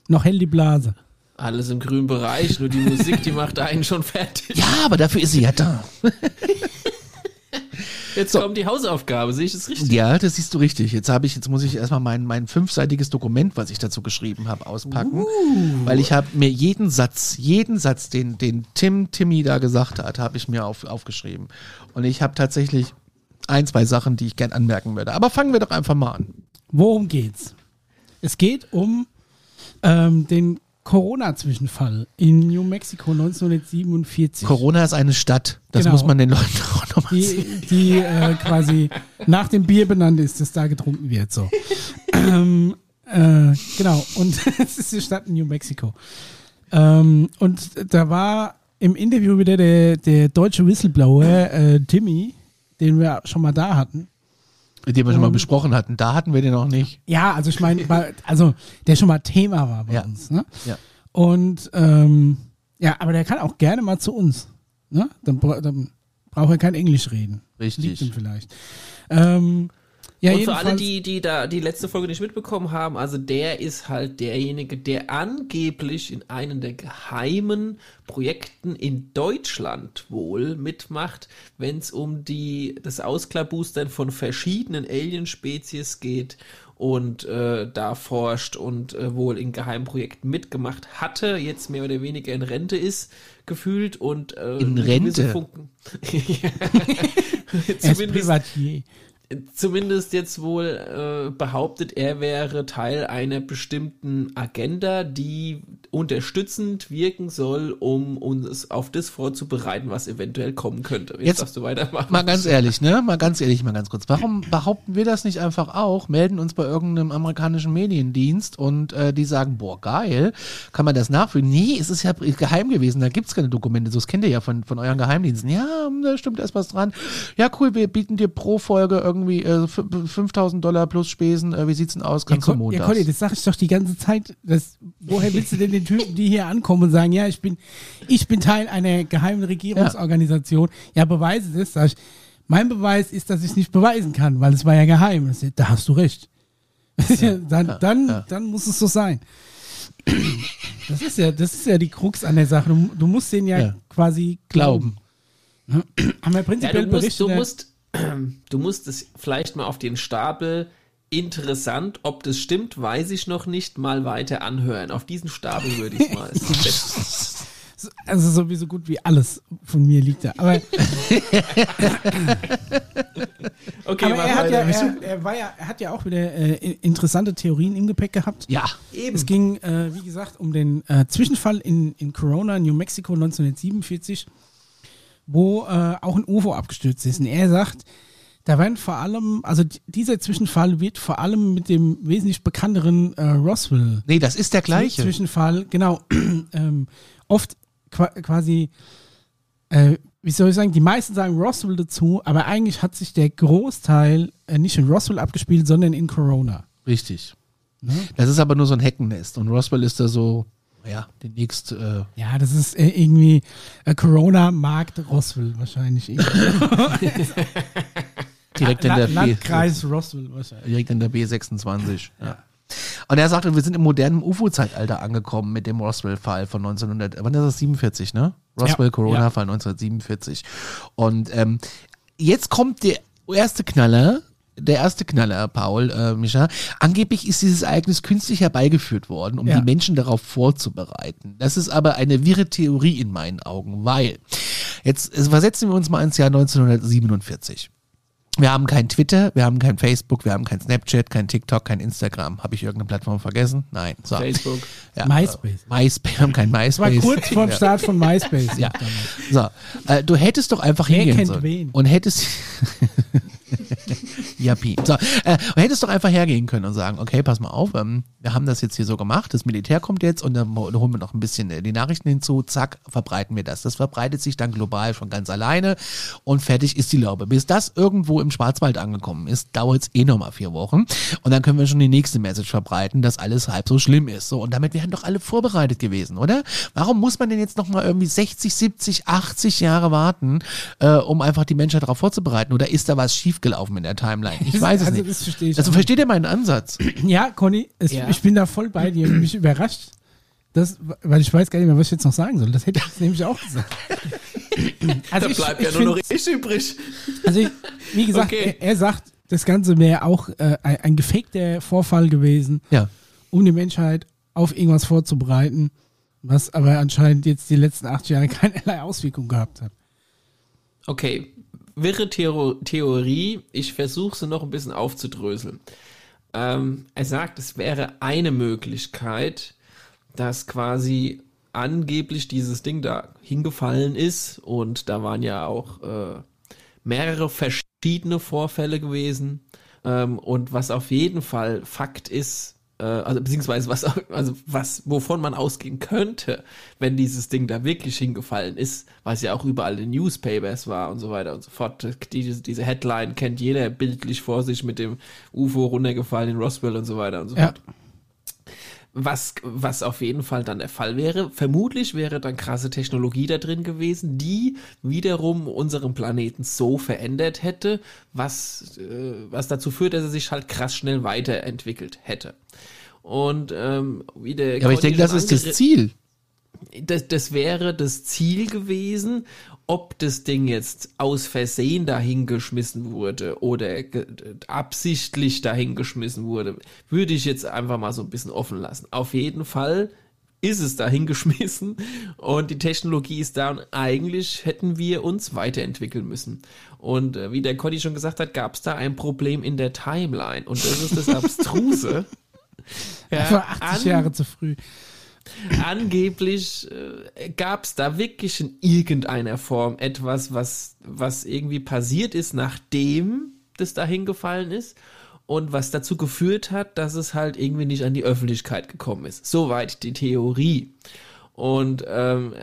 noch hell die Blase. Alles im grünen Bereich, nur die Musik, die macht einen schon fertig. Ja, aber dafür ist sie ja da. Jetzt kommt die Hausaufgabe, sehe ich das richtig? Ja, das siehst du richtig. Jetzt habe ich, jetzt muss ich erstmal mein, mein fünfseitiges Dokument, was ich dazu geschrieben habe, auspacken. Weil ich habe mir jeden Satz, jeden Satz, den, den Tim Timmy da gesagt hat, habe ich mir auf, aufgeschrieben. Und ich habe tatsächlich ein, zwei Sachen, die ich gern anmerken würde. Aber fangen wir doch einfach mal an. Worum geht's? Es geht um ähm, den Corona-Zwischenfall in New Mexico 1947. Corona ist eine Stadt. Das Genau. muss man den Leuten auch nochmal die, die äh, quasi nach dem Bier benannt ist, das da getrunken wird. So. ähm, äh, genau, und es ist die Stadt in New Mexico. Ähm, und da war im Interview wieder der, der deutsche Whistleblower äh, Timmy, den wir schon mal da hatten. Mit dem wir schon mal Und- besprochen hatten. Da hatten wir den noch nicht. Ja, also ich meine, also der schon mal Thema war bei Ja. uns. Ne? Ja. Und ähm, ja, aber der kann auch gerne mal zu uns. Ne? Dann, dann braucht er kein Englisch reden. Richtig. Liegt ihm vielleicht. Ähm, ja, und für alle, die, die da die letzte Folge nicht mitbekommen haben, also der ist halt derjenige, der angeblich in einem der geheimen Projekten in Deutschland wohl mitmacht, wenn es um die das Ausklabustern von verschiedenen Alienspezies geht und äh, da forscht und äh, wohl in geheimen Projekten mitgemacht hatte, jetzt mehr oder weniger in Rente ist, gefühlt und äh, In Rente? Funken. ist Zumindest Privatier. Zumindest jetzt wohl äh, behauptet, er wäre Teil einer bestimmten Agenda, die unterstützend wirken soll, um uns auf das vorzubereiten, was eventuell kommen könnte. Jetzt, Jetzt darfst du weitermachen. Mal ganz ehrlich, ne? Mal ganz ehrlich, mal ganz kurz. Warum behaupten wir das nicht einfach auch? Melden uns bei irgendeinem amerikanischen Mediendienst und äh, die sagen, boah, geil, kann man das nachfühlen? Nee, es ist ja geheim gewesen, da gibt's keine Dokumente. So, das kennt ihr ja von, von euren Geheimdiensten. Ja, da stimmt erst was dran. Ja, cool, wir bieten dir pro Folge irgendwie äh, f- 5000 Dollar plus Spesen. Äh, wie sieht's denn aus? Ja, Kannst du Con- ja? Conny, das sag ich doch die ganze Zeit. Das, woher willst du denn den Typen, die hier ankommen und sagen, ja, ich bin, ich bin Teil einer geheimen Regierungsorganisation. Ja, beweise das. Sag ich, mein Beweis ist, dass ich es nicht beweisen kann, weil es war ja geheim. Da hast du recht. dann, dann, ja. dann muss es so sein. Das ist ja, das ist ja die Krux an der Sache. Du, du musst den ja, Ja. quasi glauben. Glauben. Wir ja, prinzipiell du musst, du ja- musst, du musst es vielleicht mal auf den Stapel interessant, ob das stimmt, weiß ich noch nicht, mal weiter anhören. Auf diesen Stapel würde ich mal. Also sowieso gut wie alles von mir liegt da. Aber, Okay, aber er, hat ja, er, er, war ja, er hat ja auch wieder äh, interessante Theorien im Gepäck gehabt. Ja. Es ging, äh, wie gesagt, um den äh, Zwischenfall in, in Corona, New Mexico 1947, wo äh, auch ein UFO abgestürzt ist. Und er sagt, da werden vor allem, also dieser Zwischenfall wird vor allem mit dem wesentlich bekannteren äh, Roswell Nee, das ist der gleiche. Zwischenfall, genau, ähm, oft qua quasi, äh, wie soll ich sagen, die meisten sagen Roswell dazu, aber eigentlich hat sich der Großteil äh, nicht in Roswell abgespielt, sondern in Corona. Richtig. Ne? Das ist aber nur so ein Heckennest. Und Roswell ist da so, ja, demnächst. Äh, Ja, das ist äh, irgendwie äh, Corona-Markt Roswell wahrscheinlich. direkt in der B. Landkreis Roswell wahrscheinlich. Direkt in der B26. Ja. Und er sagte, wir sind im modernen UFO-Zeitalter angekommen mit dem Roswell-Fall von 1900, wann ist das 47, ne? Roswell-Corona-Fall 1947. Und ähm, jetzt kommt der erste Knaller, der erste Knaller, Paul, äh, Micha. Angeblich ist dieses Ereignis künstlich herbeigeführt worden, um Ja. die Menschen darauf vorzubereiten. Das ist aber eine wirre Theorie in meinen Augen, weil jetzt äh, versetzen wir uns mal ins Jahr 1947. Wir haben kein Twitter, wir haben kein Facebook, wir haben kein Snapchat, kein TikTok, kein Instagram. Habe ich irgendeine Plattform vergessen? Nein. So. Facebook. Ja, MySpace. MySpace, wir haben kein Das war MySpace. kurz vorm Start von MySpace. Ja. So, äh, du hättest doch einfach Wer hingehen kennt sollen. wen? Und hättest. Jappi. So, äh, hättest doch einfach hergehen können und sagen, okay, pass mal auf, ähm, wir haben das jetzt hier so gemacht, das Militär kommt jetzt und dann ho- holen wir noch ein bisschen äh, die Nachrichten hinzu, zack, verbreiten wir das. Das verbreitet sich dann global schon ganz alleine und fertig ist die Laube. Bis das irgendwo im Schwarzwald angekommen ist, dauert es eh nochmal vier Wochen und dann können wir schon die nächste Message verbreiten, dass alles halb so schlimm ist. So, und damit wären doch alle vorbereitet gewesen, oder? Warum muss man denn jetzt nochmal irgendwie 60, 70, 80 Jahre warten, äh, um einfach die Menschheit darauf vorzubereiten? Oder ist da was schiefgelaufen in der Timeline? Ich weiß es also nicht. Das verstehe ich. Also versteht ihr meinen Ansatz? Ja, Conny, es, Ja. ich bin da voll bei dir. Mich überrascht, das, weil ich weiß gar nicht mehr, was ich jetzt noch sagen soll. Das hätte ich jetzt nämlich auch gesagt. Also Da ich- bleibt ich ja nur noch ich übrig. Also ich, wie gesagt, Okay. er, er sagt, das Ganze wäre auch äh, ein, ein gefakter Vorfall gewesen, Ja. um die Menschheit auf irgendwas vorzubereiten, was aber anscheinend jetzt die letzten acht Jahre keinerlei Auswirkung gehabt hat. Okay, wirre Theor Theorie. Ich versuche sie noch ein bisschen aufzudröseln. Ähm, er sagt, es wäre eine Möglichkeit, dass quasi angeblich dieses Ding da hingefallen ist und da waren ja auch äh, mehrere verschiedene Vorfälle gewesen ähm, und was auf jeden Fall Fakt ist, äh, also beziehungsweise was, also was, wovon man ausgehen könnte, wenn dieses Ding da wirklich hingefallen ist, was ja auch überall in Newspapers war und so weiter und so fort. Diese, diese Headline kennt jeder bildlich vor sich mit dem UFO runtergefallen in Roswell und so weiter und so Ja. fort. Was, was auf jeden Fall dann der Fall wäre. Vermutlich wäre dann krasse Technologie da drin gewesen, die wiederum unseren Planeten so verändert hätte, was, äh, was dazu führt, dass er sich halt krass schnell weiterentwickelt hätte. Und ähm, wie der Ja, aber ich denke, das ist das Ziel. das, das wäre das Ziel gewesen, ob das Ding jetzt aus Versehen dahingeschmissen wurde oder absichtlich dahingeschmissen wurde, würde ich jetzt einfach mal so ein bisschen offen lassen. Auf jeden Fall ist es dahingeschmissen und die Technologie ist da und eigentlich hätten wir uns weiterentwickeln müssen. Und äh, wie der Conny schon gesagt hat, gab es da ein Problem in der Timeline und das ist das Abstruse. Das war 80 an- Jahre zu früh. Angeblich äh, gab es da wirklich in irgendeiner Form etwas, was, was irgendwie passiert ist, nachdem das dahin gefallen ist und was dazu geführt hat, dass es halt irgendwie nicht an die Öffentlichkeit gekommen ist. Soweit die Theorie. Und ähm,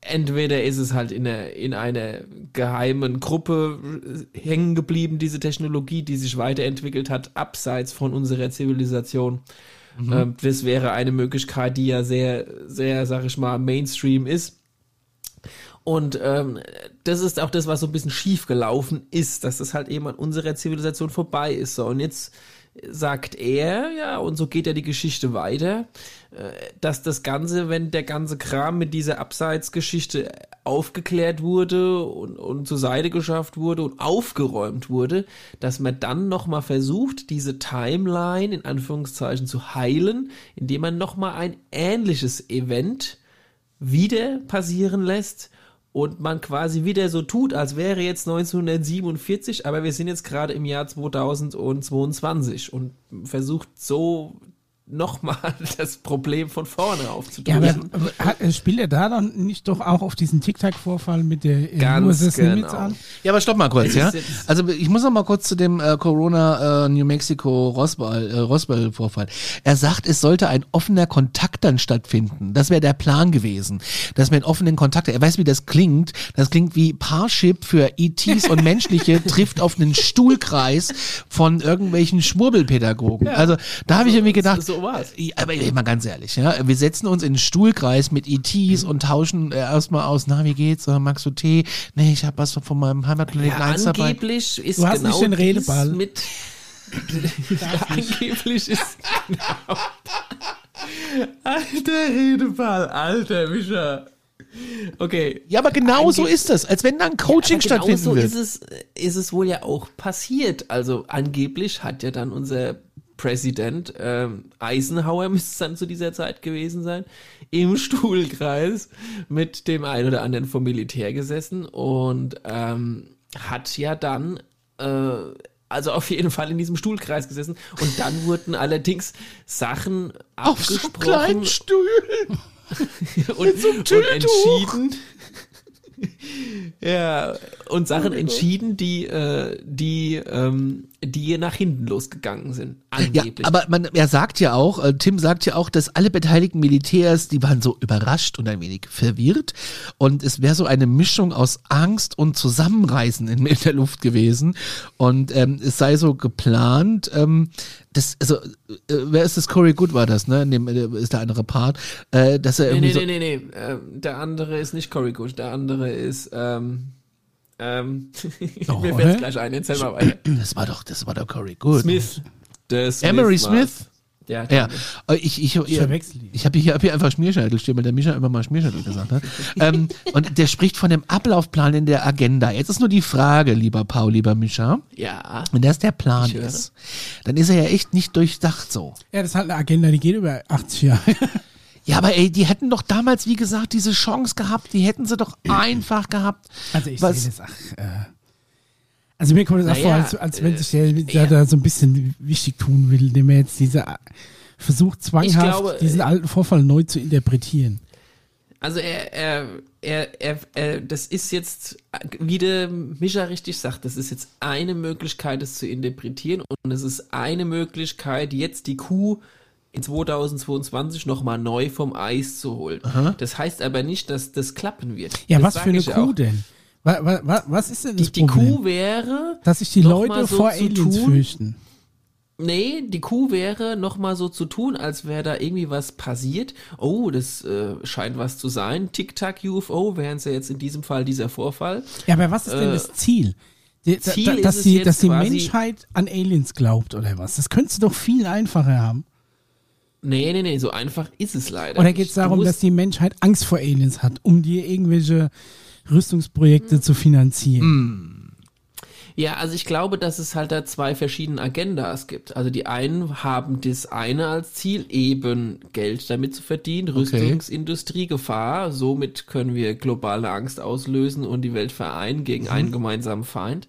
entweder ist es halt in einer, in einer geheimen Gruppe äh, hängen geblieben, diese Technologie, die sich weiterentwickelt hat, abseits von unserer Zivilisation. Ähm, das wäre eine Möglichkeit, die ja sehr, sehr, sag ich mal, Mainstream ist. Und ähm, das ist auch das, was so ein bisschen schief gelaufen ist, dass das halt eben an unserer Zivilisation vorbei ist. So, und jetzt sagt er, ja, und so geht ja die Geschichte weiter, äh, dass das Ganze, wenn der ganze Kram mit dieser Abseitsgeschichte aufgeklärt wurde und, und zur Seite geschafft wurde und aufgeräumt wurde, dass man dann nochmal versucht, diese Timeline in Anführungszeichen zu heilen, indem man nochmal ein ähnliches Event wieder passieren lässt und man quasi wieder so tut, als wäre jetzt 1947, aber wir sind jetzt gerade im Jahr 2022 und versucht so nochmal das Problem von vorne Ja, aufzudrücken. aber, aber hat, spielt er da dann nicht doch auch auf diesen Tic-Tac-Vorfall mit der äh, Ganz genau. an? Ja, aber stopp mal kurz, ja. Also ich muss noch mal kurz zu dem äh, Corona äh, New Mexico Roswell äh, Roswell Vorfall. Er sagt, es sollte ein offener Kontakt dann stattfinden. Das wäre der Plan gewesen, dass man einen offenen Kontakt. Er weiß, wie das klingt. Das klingt wie Parship für ETs und Menschliche trifft auf einen Stuhlkreis von irgendwelchen Schwurbelpädagogen. Also da habe ich irgendwie gedacht, so so war's. Ja, aber mal ganz ehrlich, ja, wir setzen uns in den Stuhlkreis mit ETs und tauschen äh, erstmal aus, na, wie geht's? Magst du Tee? Nee, ich habe was von meinem Heimatplaneten Ja, 1 dabei. angeblich ist Du hast genau nicht den Redeball. mit angeblich ist genau alter Redeball, alter Mischa. Okay. Ja, aber genau so Ange- ist das, als wenn da ein Coaching Aber genau stattfinden so wird. ist es, ist es wohl ja auch passiert. Also angeblich hat ja dann unser Präsident ähm, Eisenhower, müsste es dann zu dieser Zeit gewesen sein, im Stuhlkreis mit dem einen oder anderen vom Militär gesessen und ähm, hat ja dann äh, also auf jeden Fall in diesem Stuhlkreis gesessen und dann wurden allerdings Sachen Auf so abgesprochen kleinen Stühlen. und, so und entschieden. ja, und Sachen entschieden, die, äh, die, ähm, die nach hinten losgegangen sind. Ja, Angeblich. aber man, er sagt ja auch, äh, Tim sagt ja auch, dass alle beteiligten Militärs, die waren so überrascht und ein wenig verwirrt und es wäre so eine Mischung aus Angst und Zusammenreißen in, in der Luft gewesen und ähm, es sei so geplant, ähm, das, also, äh, wer ist das? Corey Good war das, ne? Dem, äh, ist der andere Part, äh, dass er nee, irgendwie nee, so, nee, nee, nee. Ähm, der andere ist nicht Cory Good, der andere ist, ähm, ähm, Oh, mir fällt's hä? gleich ein, erzähl mal weiter. das war doch, das war doch Corey Good. Smith. Smith Emery. Smith? Ja, Ja, äh, ich, ich, ich, ich habe hier, hab hier einfach Schmierscheitel stehen, weil der Mischa immer mal Schmierscheitel gesagt hat. ähm, und der spricht von dem Ablaufplan in der Agenda. Jetzt ist nur die Frage, lieber Paul, lieber Mischa, ja. wenn das der Plan ist, dann ist er ja echt nicht durchdacht so. Ja, das ist halt eine Agenda, die geht über 80 Jahre. Ja, aber ey, die hätten doch damals, wie gesagt, diese Chance gehabt, die hätten sie doch einfach gehabt. Also ich sehe Was- das, ach, äh, also mir kommt das auch Naja, vor, als, als wenn äh, sich der, der ja. da so ein bisschen wichtig tun will, indem er jetzt diese versucht zwanghaft glaube, diesen äh, alten Vorfall neu zu interpretieren. Also er, er, er, er, er, das ist jetzt, wie der Mischa richtig sagt, das ist jetzt eine Möglichkeit, es zu interpretieren und es ist eine Möglichkeit, jetzt die Kuh in 2022 nochmal neu vom Eis zu holen. Das heißt aber nicht, dass das klappen wird. Ja, das was für eine Kuh auch. denn? Wa, wa, wa, was ist denn das Die, die Problem? Kuh wäre, Dass sich die Leute so vor Aliens tun, fürchten. Nee, die Kuh wäre nochmal so zu tun, als wäre da irgendwie was passiert. Oh, das äh, scheint was zu sein. Tic-Tac UFO wären es ja jetzt in diesem Fall dieser Vorfall. Ja, aber was ist denn Äh, das Ziel? Die, da, Ziel da, ist dass, die, jetzt dass die Menschheit an Aliens glaubt oder was? Das könntest du doch viel einfacher haben. Nee, nee, nee, so einfach ist es leider. Oder geht es darum, dass die Menschheit Angst vor Aliens hat, um dir irgendwelche Rüstungsprojekte zu finanzieren? Ja, also ich glaube, dass es halt da zwei verschiedene Agendas gibt. Also die einen haben das eine als Ziel, eben Geld damit zu verdienen, Rüstungsindustrie, Gefahr. Somit können wir globale Angst auslösen und die Welt vereinen gegen einen gemeinsamen Feind.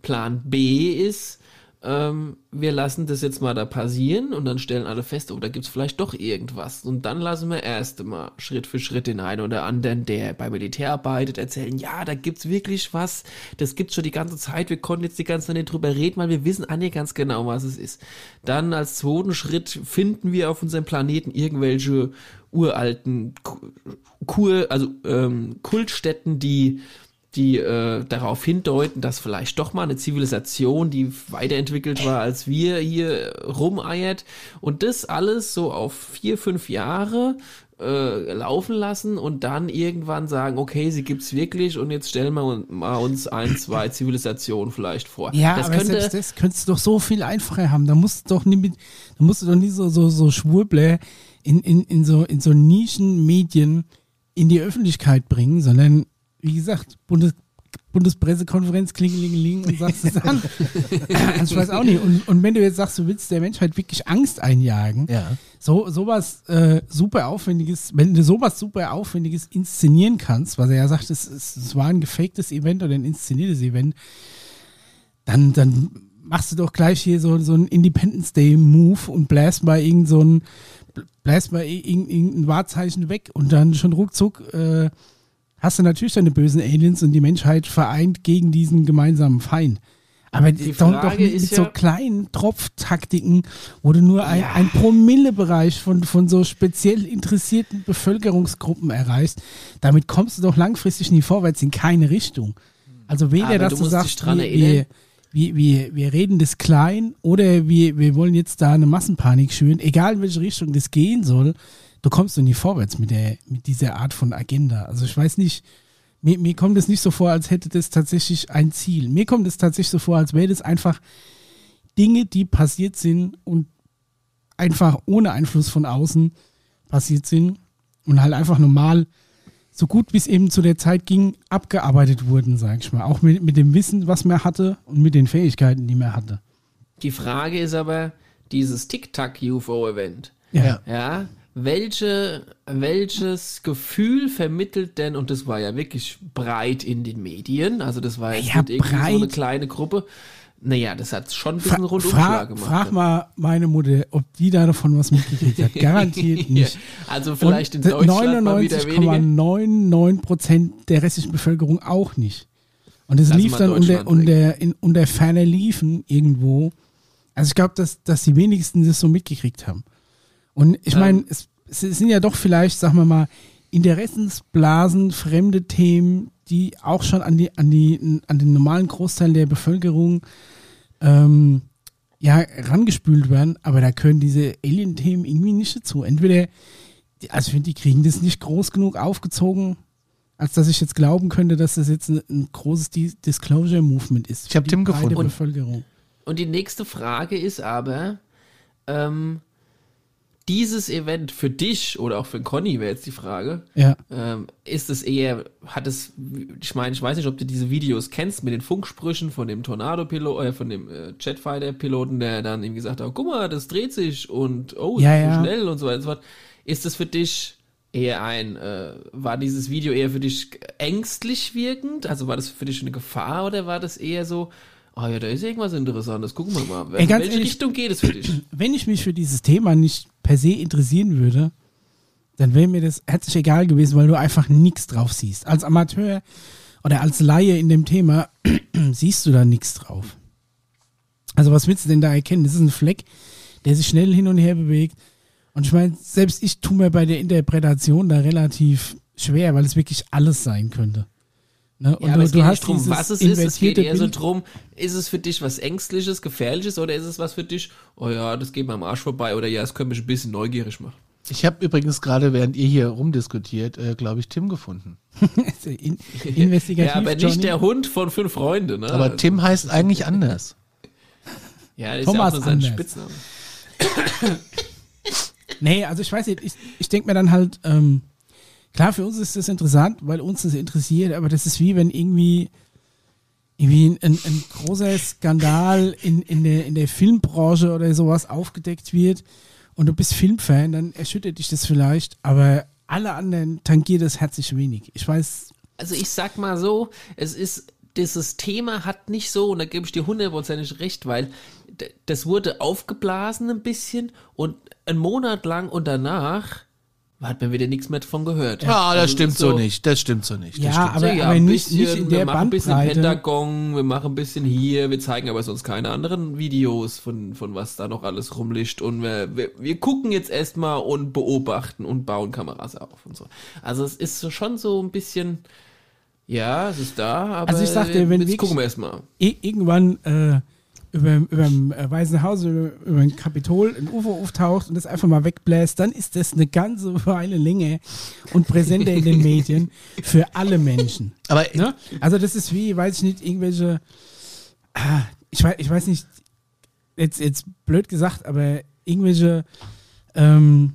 Plan B ist, ähm, wir lassen das jetzt mal da passieren und dann stellen alle fest, oh, da gibt's vielleicht doch irgendwas. Und dann lassen wir erst mal Schritt für Schritt den einen oder anderen, der beim Militär arbeitet, erzählen, ja, da gibt's wirklich was, das gibt's schon die ganze Zeit, wir konnten jetzt die ganze Zeit nicht drüber reden, weil wir wissen alle ganz genau, was es ist. Dann als zweiten Schritt finden wir auf unserem Planeten irgendwelche uralten Ku- Kur, also ähm, Kultstätten, die die äh, darauf hindeuten, dass vielleicht doch mal eine Zivilisation, die weiterentwickelt war als wir, hier rumeiert und das alles so auf vier, fünf Jahre äh, laufen lassen und dann irgendwann sagen, okay, sie gibt's wirklich und jetzt stellen wir uns mal uns ein, zwei Zivilisationen vielleicht vor. Ja, das aber könnte, selbst das könntest du doch so viel einfacher haben. Da musst du doch nicht mit, da musst du doch nicht so, so, so Schwurbler in, in, in so, in so Nischenmedien in die Öffentlichkeit bringen, sondern, wie gesagt, Bundes, Bundespressekonferenz, klingelingeling und sagst es an. ich weiß auch nicht. Und, und wenn du jetzt sagst, du willst der Menschheit wirklich Angst einjagen, Ja. so sowas äh, super aufwendiges, wenn du sowas super aufwendiges inszenieren kannst, was er ja sagt, es, es, es war ein gefaktes Event oder ein inszeniertes Event, dann, dann machst du doch gleich hier so, so einen Independence Day Move und bläst mal irgend so ein, bläst mal irgendein, irgendein Wahrzeichen weg und dann schon ruckzuck äh, hast du natürlich deine bösen Aliens und die Menschheit vereint gegen diesen gemeinsamen Feind. Aber Die doch, doch Frage mit, ist mit so ja- kleinen Tropftaktiken, wo du nur ein, ein Promillebereich von, von so speziell interessierten Bevölkerungsgruppen erreichst, damit kommst du doch langfristig nie vorwärts in keine Richtung. Also weder, Aber dass du du, sagst, wir, wir, wir, wir reden das klein oder wir, wir wollen jetzt da eine Massenpanik schüren, egal in welche Richtung das gehen soll, du kommst du nie vorwärts mit, der, mit dieser Art von Agenda. Also ich weiß nicht, mir, mir kommt es nicht so vor, als hätte das tatsächlich ein Ziel. Mir kommt es tatsächlich so vor, als wäre das einfach Dinge, die passiert sind und einfach ohne Einfluss von außen passiert sind und halt einfach normal so gut wie es eben zu der Zeit ging, abgearbeitet wurden, sag ich mal. Auch mit, mit dem Wissen, was man hatte und mit den Fähigkeiten, die man hatte. Die Frage ist aber, dieses Tic-Tac-UFO-Event, Ja. ja, welche, welches Gefühl vermittelt denn, und das war ja wirklich breit in den Medien, also das war jetzt Ja, nicht irgendwie so eine kleine Gruppe, naja, das hat schon ein bisschen Fra Rundumschlag gemacht. frag mal meine Mutter, ob die da davon was mitgekriegt hat. Garantiert nicht. Also vielleicht in Und Deutschland wieder weniger. 99,99 Prozent der restlichen Bevölkerung auch nicht. Und es lief dann unter, Deutschland unter, in, unter ferner Liefen irgendwo. Also ich glaube, dass, dass die wenigsten das so mitgekriegt haben. Und ich Ähm. meine, es, es sind ja doch vielleicht, sagen wir mal, Interessensblasen, fremde Themen, die auch schon an, die, an, die, an den normalen Großteil der Bevölkerung ähm, ja, rangespült werden, aber da können diese Alien-Themen irgendwie nicht dazu. Entweder, die- also ich finde, die kriegen das nicht groß genug aufgezogen, als dass ich jetzt glauben könnte, dass das jetzt ein, ein großes Di- Disclosure-Movement ist. Ich hab für die Tim gefunden. Bevölkerung. Und die nächste Frage ist aber, ähm, dieses Event für dich oder auch für Conny wäre jetzt die Frage, Ja. ähm, ist es eher, hat es, ich meine, ich weiß nicht, ob du diese Videos kennst mit den Funksprüchen von dem Tornado-Pilot, äh, von dem äh, Jetfighter-Piloten, der dann ihm gesagt hat, guck mal, das dreht sich und oh, Ja, ist so ja. schnell und so weiter und so fort. Ist es für dich eher ein, äh, war dieses Video eher für dich ängstlich wirkend? Also war das für dich eine Gefahr oder war das eher so, oh ja, da ist irgendwas Interessantes, gucken wir mal. Ey, In welche ehrlich- Richtung geht es für dich? Wenn ich mich für dieses Thema nicht per se interessieren würde, dann wäre mir das herzlich egal gewesen, weil du einfach nichts drauf siehst. Als Amateur oder als Laie in dem Thema siehst du da nichts drauf. Also was willst du denn da erkennen? Das ist ein Fleck, der sich schnell hin und her bewegt. Und ich meine, selbst ich tue mir bei der Interpretation da relativ schwer, weil es wirklich alles sein könnte. Ne? Ja, aber es geht nicht drum, was es ist, es geht eher so drum, ist es für dich was Ängstliches, Gefährliches oder ist es was für dich, oh ja, das geht mir am Arsch vorbei oder ja, es könnte mich ein bisschen neugierig machen. Ich habe übrigens gerade, während ihr hier rumdiskutiert, äh, glaube ich, Tim gefunden. In, investigativ. Ja, aber nicht Johnny. der Hund von fünf Freunden, ne? Aber Also, Tim heißt eigentlich anders. ja, das Thomas ist ja auch nur sein. Spitzname. Nee, also ich weiß nicht, ich, ich denke mir dann halt, ähm, klar, für uns ist das interessant, weil uns das interessiert, aber das ist wie wenn irgendwie, irgendwie ein, ein großer Skandal in, in, der, in der Filmbranche oder sowas aufgedeckt wird und du bist Filmfan, dann erschüttert dich das vielleicht, aber alle anderen tangiert das herzlich wenig. Ich weiß, Also ich sag mal so, es ist, dieses Thema hat nicht so, und da gebe ich dir hundertprozentig recht, weil das wurde aufgeblasen ein bisschen und einen Monat lang und danach hat man wieder nichts mehr davon gehört. Ah, das Also stimmt ist so nicht. Das stimmt so nicht. Ja, aber- ja, aber ein nicht- bisschen, nicht in der wir machen ein bisschen Bandbreite. Pentagon, wir machen ein bisschen hier, wir zeigen aber sonst keine anderen Videos von, von was da noch alles rumliegt und wir, wir, wir gucken jetzt erstmal und beobachten und bauen Kameras auf und so. Also es ist so schon so ein bisschen, ja, es ist da, aber Also ich sag dir, wenn jetzt wirklich- gucken wir erstmal. irgendwann äh, über, über dem äh, Weißen Haus, über, über dem Kapitol ein UFO auftaucht und das einfach mal wegbläst, dann ist das eine ganze Weile länger und präsenter in den Medien für alle Menschen. Aber Ne? Also das ist wie, weiß ich nicht, irgendwelche, ah, ich weiß, ich weiß nicht, jetzt, jetzt blöd gesagt, aber irgendwelche, ähm,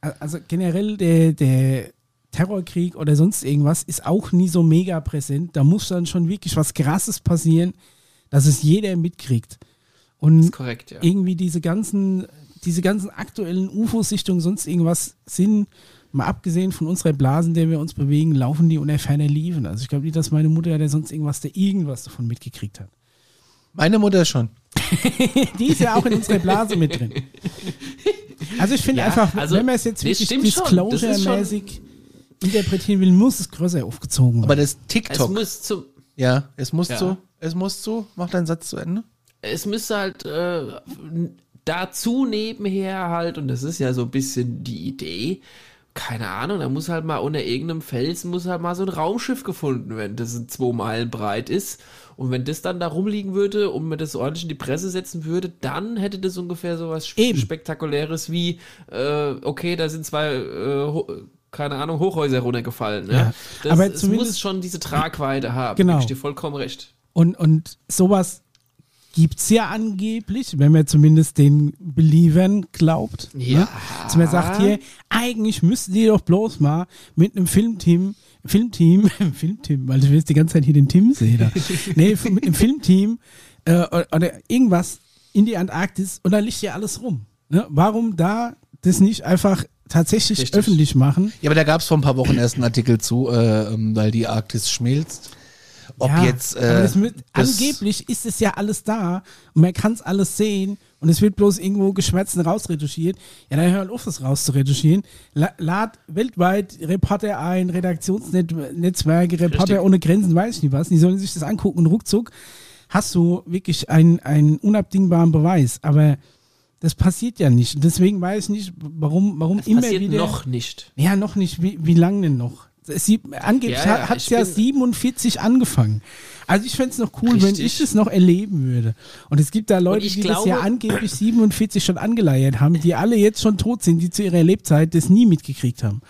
also generell der, der Terrorkrieg oder sonst irgendwas ist auch nie so mega präsent. Da muss dann schon wirklich was Krasses passieren, dass es jeder mitkriegt. Und Das ist korrekt, ja. irgendwie diese ganzen, diese ganzen aktuellen UFO-Sichtungen, sonst irgendwas sind, mal abgesehen von unserer Blase, in der wir uns bewegen, laufen die unter ferner Liefen. Also ich glaube nicht, dass meine Mutter oder sonst irgendwas, der irgendwas davon mitgekriegt hat. meine Mutter schon. Die ist ja auch in unserer Blase mit drin. Also ich finde Ja, einfach, also, wenn man es jetzt wirklich Disclosure-mäßig interpretieren will, muss es größer aufgezogen werden. Aber das Es TikTok, muss zum, ja, es muss Ja. so, es muss so. Mach deinen Satz zu Ende. es müsste halt äh, dazu nebenher halt, und das ist ja so ein bisschen die Idee, keine Ahnung, da muss halt mal unter irgendeinem Felsen muss halt mal so ein Raumschiff gefunden werden, das zwei Meilen breit ist. Und wenn das dann da rumliegen würde und man das ordentlich in die Presse setzen würde, dann hätte das ungefähr so was Eben. Spektakuläres wie, äh, okay, da sind zwei, äh, keine Ahnung, Hochhäuser runtergefallen. Ne? Ja, Das, aber es zumindest- muss schon diese Tragweite haben. Genau. Ich dir vollkommen recht. Und, und sowas gibt's ja angeblich, wenn man zumindest den Believern glaubt. Ja. Ne? Dass man sagt hier, eigentlich müssten die doch bloß mal mit einem Filmteam, Filmteam, Filmteam, weil ich will jetzt die ganze Zeit hier den Tim sehen. Da. nee, mit einem Filmteam äh, oder irgendwas in die Antarktis und da liegt ja alles rum. Ne? Warum da das nicht einfach tatsächlich Richtig. öffentlich machen? Ja, aber da gab es vor ein paar Wochen erst einen Artikel zu, äh, ähm, weil die Arktis schmilzt. Ob Ja, jetzt. Äh, mit, angeblich ist es ja alles da und man kann es alles sehen und es wird bloß irgendwo geschwärzt und rausretuschiert. Ja, dann hör auf, das rauszuretuschieren. La lad weltweit Reporter ein, Redaktionsnetzwerke, Reporter Richtig. ohne Grenzen, weiß ich nicht was. Die sollen sich das angucken und ruckzuck hast du wirklich einen, einen unabdingbaren Beweis. Aber das passiert ja nicht. Und deswegen weiß ich nicht, warum, warum Das immer passiert wieder. noch nicht. Ja, noch nicht. Wie, wie lange denn noch? Es, sieht, angeblich Ja, ja, hat es ja bin- 47 angefangen. Also ich fände es noch cool, wenn Richtig. ich das noch erleben würde. Und es gibt da Leute, ich die das ja glaube- angeblich 47 schon angeleiert haben, die alle jetzt schon tot sind, die zu ihrer Lebzeit das nie mitgekriegt haben.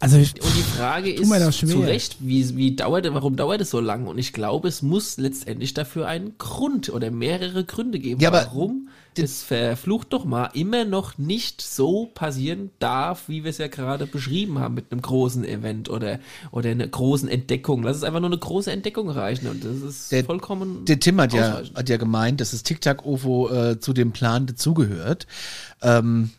Also ich, Und die Frage ist schwer. zu Recht, wie, wie dauert, warum dauert es so lange? Und ich glaube, es muss letztendlich dafür einen Grund oder mehrere Gründe geben, Ja, aber warum das verflucht doch mal immer noch nicht so passieren darf, wie wir es ja gerade beschrieben haben mit einem großen Event oder, oder einer großen Entdeckung. Lass es einfach nur eine große Entdeckung reichen und das ist Der- vollkommen Der Tim hat ja, hat ja gemeint, dass das TikTok-OFO äh, zu dem Plan dazugehört. Ähm,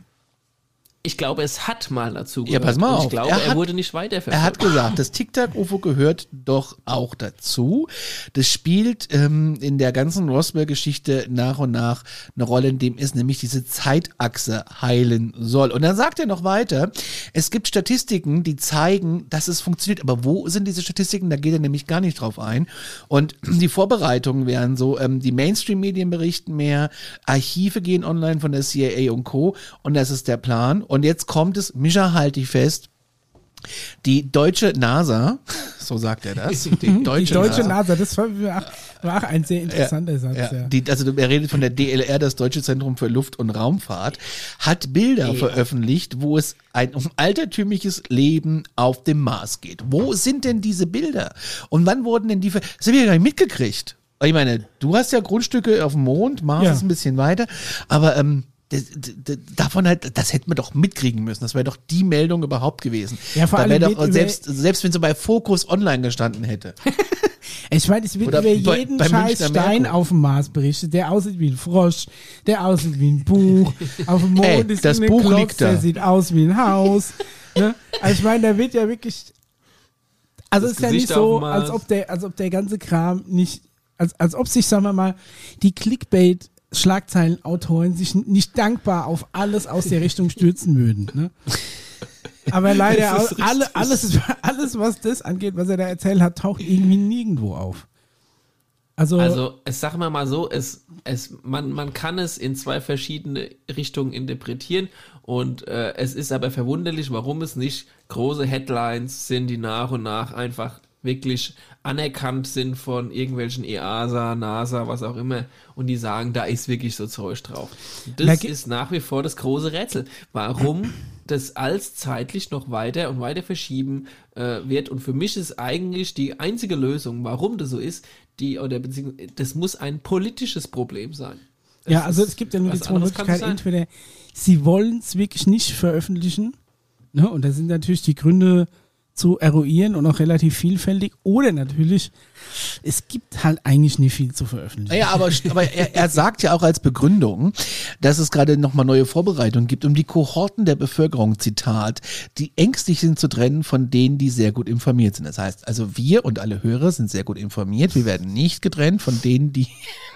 Ich glaube, es hat mal dazu Ja, pass mal und auf. ich glaube, Er er, hat- wurde nicht weiterverfolgt. er hat gesagt, das TikTok-OFO gehört doch auch dazu. Das spielt ähm, in der ganzen Roswell-Geschichte nach und nach eine Rolle, in dem es nämlich diese Zeitachse heilen soll. Und dann sagt er noch weiter, es gibt Statistiken, die zeigen, dass es funktioniert. Aber wo sind diese Statistiken? Da geht er nämlich gar nicht drauf ein. Und die Vorbereitungen wären so, ähm, die Mainstream-Medien berichten mehr, Archive gehen online von der CIA und Co. Und das ist der Plan. Und jetzt kommt es, Mischa, halt dich fest, die deutsche NASA, so sagt er das, die deutsche, die deutsche NASA, NASA, das war, war auch ein sehr interessanter Satz. ja, Ja. Die, also er redet von der DLR, das Deutsche Zentrum für Luft- und Raumfahrt, hat Bilder veröffentlicht, wo es ein um altertümliches Leben auf dem Mars geht. Wo sind denn diese Bilder? Und wann wurden denn die, das habe ich ja gar nicht mitgekriegt. Ich meine, du hast ja Grundstücke auf dem Mond, Mars Ja. ist ein bisschen weiter, aber ähm, das, das, davon halt, das hätten wir doch mitkriegen müssen. Das wäre doch die Meldung überhaupt gewesen. Ja, vor da allem wäre doch, selbst, selbst wenn sie bei Focus online gestanden hätte. Ich meine, es wird Oder über bei- jeden bei scheiß Münchner Stein Merkur. auf dem Mars berichtet, der aussieht wie ein Frosch, der aussieht wie ein Buch, auf dem Mond Ey, ist das eine Buch Klotz, liegt da. der sieht aus wie ein Haus. ne? Also ich meine, da wird ja wirklich, also Das es ist ja nicht Gesicht so, als ob der, als ob der ganze Kram nicht, als, als ob sich, sagen wir mal, die Clickbait Schlagzeilenautoren sich nicht dankbar auf alles aus der Richtung stürzen würden. Ne? Aber leider, ist alle, alles, alles, was das angeht, was er da erzählt hat, taucht irgendwie nirgendwo auf. Also, Also, es sagen wir mal so, es, es, man, man kann es in zwei verschiedene Richtungen interpretieren und äh, es ist aber verwunderlich, warum es nicht große Headlines sind, die nach und nach einfach wirklich anerkannt sind von irgendwelchen EASA, NASA, was auch immer, und die sagen, da ist wirklich so Zeug drauf. Da Das ge- ist nach wie vor das große Rätsel. Warum das als zeitlich noch weiter und weiter verschieben äh, wird. Und für mich ist eigentlich die einzige Lösung, warum das so ist, die, oder beziehungsweise, das muss ein politisches Problem sein. Das ja, also es gibt ja nur die zwei Möglichkeiten. Entweder sie wollen es wirklich nicht veröffentlichen, ne, und da sind natürlich die Gründe zu eruieren und auch relativ vielfältig, oder natürlich, es gibt halt eigentlich nicht viel zu veröffentlichen. Naja, aber, aber er, er sagt ja auch als Begründung, dass es gerade nochmal neue Vorbereitungen gibt, um die Kohorten der Bevölkerung, Zitat, die ängstlich sind zu trennen von denen, die sehr gut informiert sind. Das heißt, also wir und alle Hörer sind sehr gut informiert. Wir werden nicht getrennt von denen, die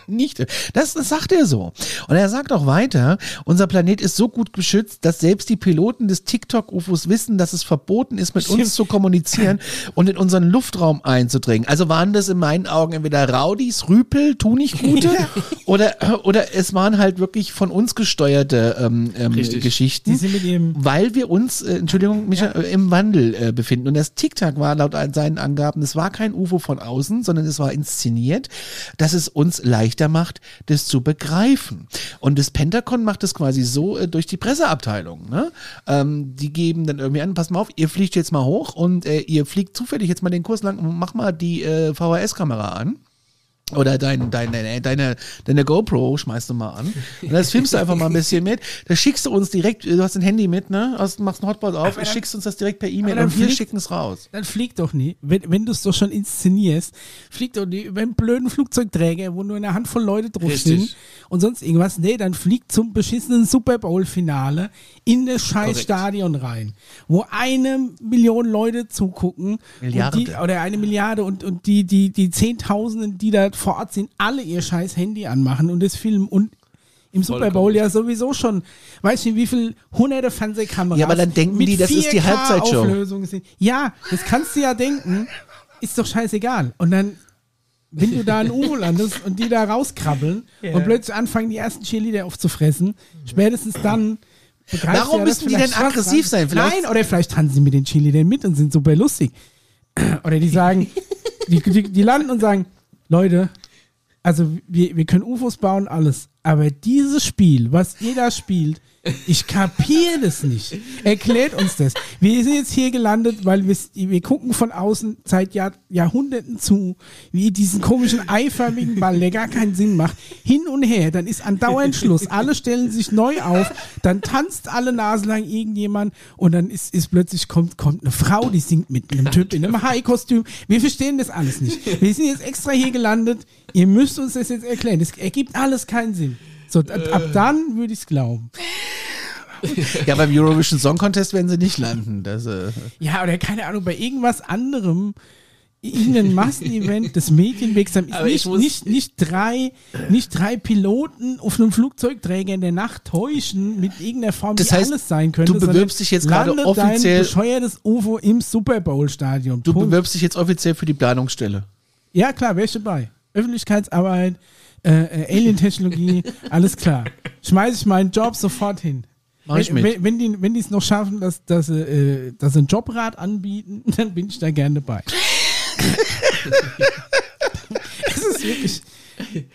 nicht. Das, das sagt er so. Und er sagt auch weiter, unser Planet ist so gut geschützt, dass selbst die Piloten des TikTok-UFOs wissen, dass es verboten ist, mit uns zu kommunizieren und in unseren Luftraum einzudringen. Also waren das in meinen Augen entweder Raudis, Rüpel, Tunichtgute oder, oder es waren halt wirklich von uns gesteuerte ähm, ähm. Geschichten, weil wir uns, äh, Entschuldigung, Micha, äh, im Wandel äh, befinden. Und das TikTok war laut seinen Angaben, es war kein UFO von außen, sondern es war inszeniert, dass es uns leichter macht, das zu begreifen. Und das Pentagon macht das quasi so äh, durch die Presseabteilung. Ne? Ähm, die geben dann irgendwie an, pass mal auf, ihr fliegt jetzt mal hoch und äh, ihr fliegt zufällig jetzt mal den Kurs lang und mach mal die äh, VHS-Kamera an. Oder dein, deine, deine, deine GoPro schmeißt du mal an. Und das filmst du einfach mal ein bisschen mit. Das schickst du uns direkt, du hast ein Handy mit, ne? Hast, machst einen Hotspot auf, schickst uns das direkt per E-Mail dann und wir schicken es raus. Dann flieg doch nie. Wenn, wenn du es doch schon inszenierst, flieg doch nie über einen blöden Flugzeugträger, wo nur eine Handvoll Leute drauf Richtig. sind und sonst irgendwas. Nee, dann flieg zum beschissenen Super Bowl-Finale in das scheiß Korrekt. Stadion rein, wo eine Million Leute zugucken. Milliarde. Die, oder eine Milliarde und, und die, die, die Zehntausenden, die da vor Ort sind, alle ihr scheiß Handy anmachen und das filmen und im Super Bowl ja sowieso schon, weiß nicht, wie viel hunderte Fernsehkameras. Ja, aber dann denken die, das ist die 4K Halbzeitshow. Sind. Ja, das kannst du ja denken. Ist doch scheißegal. Und dann, wenn du da ein UFO landest und die da rauskrabbeln und plötzlich anfangen, die ersten Cheerleader aufzufressen, spätestens dann. Warum ja, müssen die denn aggressiv sein? Vielleicht- Nein, oder vielleicht tanzen sie mit den Cheerleadern mit und sind super lustig. Oder die sagen, die, die, die landen und sagen, Leute, also wir, wir können UFOs bauen, alles. Aber dieses Spiel, was ihr da spielt, ich kapiere das nicht. Erklärt uns das. Wir sind jetzt hier gelandet, weil wir, wir gucken von außen seit Jahr, Jahrhunderten zu, wie diesen komischen eiförmigen Ball, der gar keinen Sinn macht, hin und her. Dann ist andauernd Schluss. Alle stellen sich neu auf. Dann tanzt alle Nase lang irgendjemand und dann ist, ist plötzlich kommt, kommt eine Frau, die singt mit einem Typ in einem High-Kostüm. Wir verstehen das alles nicht. Wir sind jetzt extra hier gelandet. Ihr müsst uns das jetzt erklären. Das ergibt alles keinen Sinn. So, ab, ab dann würde ich es glauben. Ja, beim Eurovision Song Contest werden sie nicht landen. Das, äh, Ja, oder keine Ahnung, bei irgendwas anderem, irgendein Massenevent des Medienwegs, ist nicht, nicht, nicht, drei, nicht drei Piloten auf einem Flugzeugträger in der Nacht täuschen mit irgendeiner Form, Das die heißt, alles sein könnte. du bewirbst dich jetzt gerade offiziell- Dein bescheuertes UFO im Super Bowl-Stadion. du Punkt. bewirbst dich jetzt offiziell für die Planungsstelle. Ja, klar, wäre ich dabei. Öffentlichkeitsarbeit, äh, äh, Alien-Technologie, alles klar. Schmeiße ich meinen Job sofort hin. Mach ich wenn, mit. wenn, wenn die wenn die es noch schaffen, dass, dass, sie, äh, dass sie ein Jobrat anbieten, dann bin ich da gerne dabei. es ist wirklich.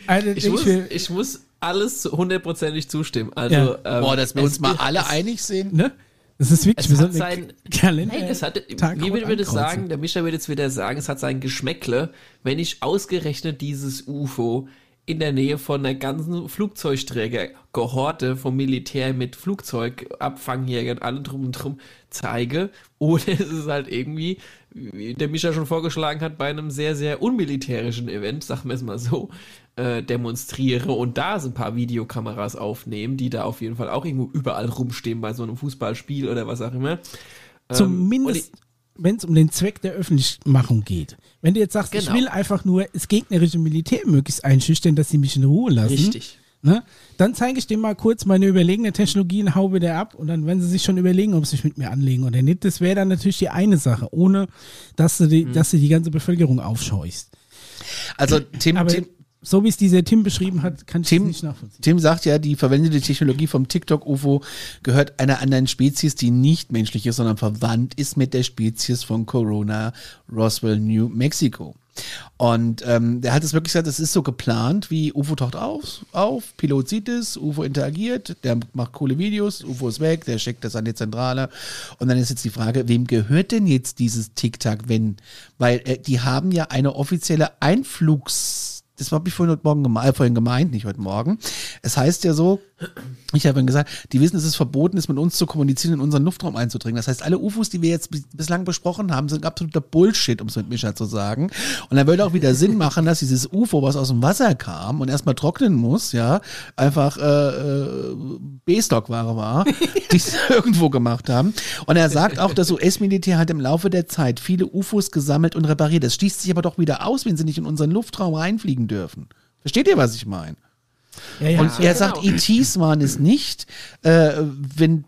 Also, Ich ich muss, will, ich muss alles hundertprozentig zustimmen. Also, Ja. ähm, Boah, dass wir uns mal alle einig sehen. ne? Das ist wirklich Es hat sein- Kalender. Nein, es hat, wie würde das sagen, der Mischa würde jetzt wieder sagen, es hat sein Geschmäckle, wenn ich ausgerechnet dieses UFO in der Nähe von einer ganzen Flugzeugträger-Kohorte vom Militär mit Flugzeugabfangjägern, allem drum und drum zeige. Oder es ist halt irgendwie, wie der Mischa schon vorgeschlagen hat, bei einem sehr, sehr unmilitärischen Event, sagen wir es mal so, äh, demonstriere und da so ein paar Videokameras aufnehmen, die da auf jeden Fall auch irgendwo überall rumstehen bei so einem Fußballspiel oder was auch immer. Ähm, Zumindest, wenn es um den Zweck der Öffentlichmachung geht. Wenn du jetzt sagst, ich Genau. will einfach nur das gegnerische Militär möglichst einschüchtern, dass sie mich in Ruhe lassen. Richtig. Ne? Dann zeige ich dir mal kurz meine überlegene Technologie und hau wieder ab und dann werden sie sich schon überlegen, ob sie sich mit mir anlegen oder nicht. Das wäre dann natürlich die eine Sache, ohne dass du Mhm. die, dass du die ganze Bevölkerung aufscheust. Also Tim, Aber Tim, so wie es dieser Tim beschrieben hat, kann ich Tim, nicht nachvollziehen. Tim sagt ja, die verwendete Technologie vom TikTok-UFO gehört einer anderen Spezies, die nicht menschlich ist, sondern verwandt ist mit der Spezies von Corona Roswell, New Mexico. Und ähm, der hat es wirklich gesagt, es ist so geplant, wie UFO taucht auf, auf, Pilot sieht es, UFO interagiert, der macht coole Videos, UFO ist weg, der schickt das an die Zentrale. Und dann ist jetzt die Frage, wem gehört denn jetzt dieses TikTok, wenn? Weil äh, die haben ja eine offizielle Einflugs das habe ich vorhin heute Morgen geme äh, vorhin gemeint, nicht heute Morgen. Es heißt ja so, ich habe ihnen gesagt, die wissen, dass es verboten ist, mit uns zu kommunizieren, in unseren Luftraum einzudringen. Das heißt, alle UFOs, die wir jetzt bis- bislang besprochen haben, sind absoluter Bullshit, um es mit Mischa zu sagen. Und dann würde auch wieder Sinn machen, dass dieses UFO, was aus dem Wasser kam und erstmal trocknen muss, ja, einfach äh, äh, B-Stock-Ware war, die sie irgendwo gemacht haben. Und er sagt auch, das US-Militär hat im Laufe der Zeit viele UFOs gesammelt und repariert. Das schließt sich aber doch wieder aus, wenn sie nicht in unseren Luftraum reinfliegen dürfen. Versteht ihr, was ich meine? Ja, ja. Und er genau. sagt, ETs waren es nicht. Äh, wenn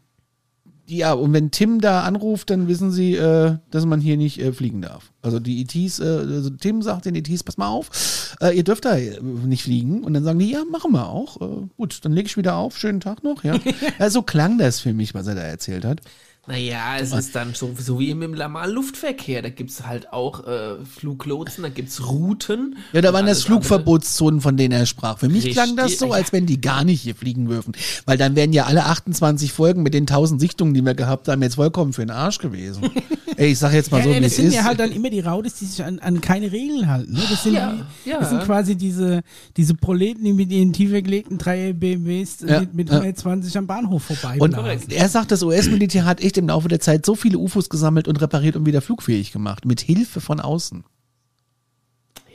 ja, und wenn Tim da anruft, dann wissen sie, äh, dass man hier nicht äh, fliegen darf. Also die ETs, äh, also Tim sagt den ETs, pass mal auf, äh, ihr dürft da äh, nicht fliegen. Und dann sagen die, ja, machen wir auch. Äh, gut, dann lege ich wieder auf, schönen Tag noch, ja. ja. So klang das für mich, was er da erzählt hat. Naja, es ist dann so, so wie im normalen Luftverkehr. Da gibt's halt auch äh, Fluglotsen, da gibt's Routen. Ja, da waren das. Flugverbotszonen, von denen er sprach. Für mich Richtig, klang das so, als wenn die gar nicht hier fliegen dürfen. Weil dann wären ja alle 28 Folgen mit den 1000 Sichtungen, die wir gehabt haben, jetzt vollkommen für den Arsch gewesen. Ey, ich sag jetzt mal Ja, so, ja, wie das es sind ist. ja halt dann immer die Raudes, die sich an, an keine Regeln halten. Ne? Das, sind Ja, die, ja. das sind quasi diese, diese Proleten, die mit ihren tiefer gelegten 3 BMWs Ja, mit, mit ja. 120 am Bahnhof vorbei. Und er sagt, das US-Militär hat echt im Laufe der Zeit so viele UFOs gesammelt und repariert und wieder flugfähig gemacht. Mit Hilfe von außen.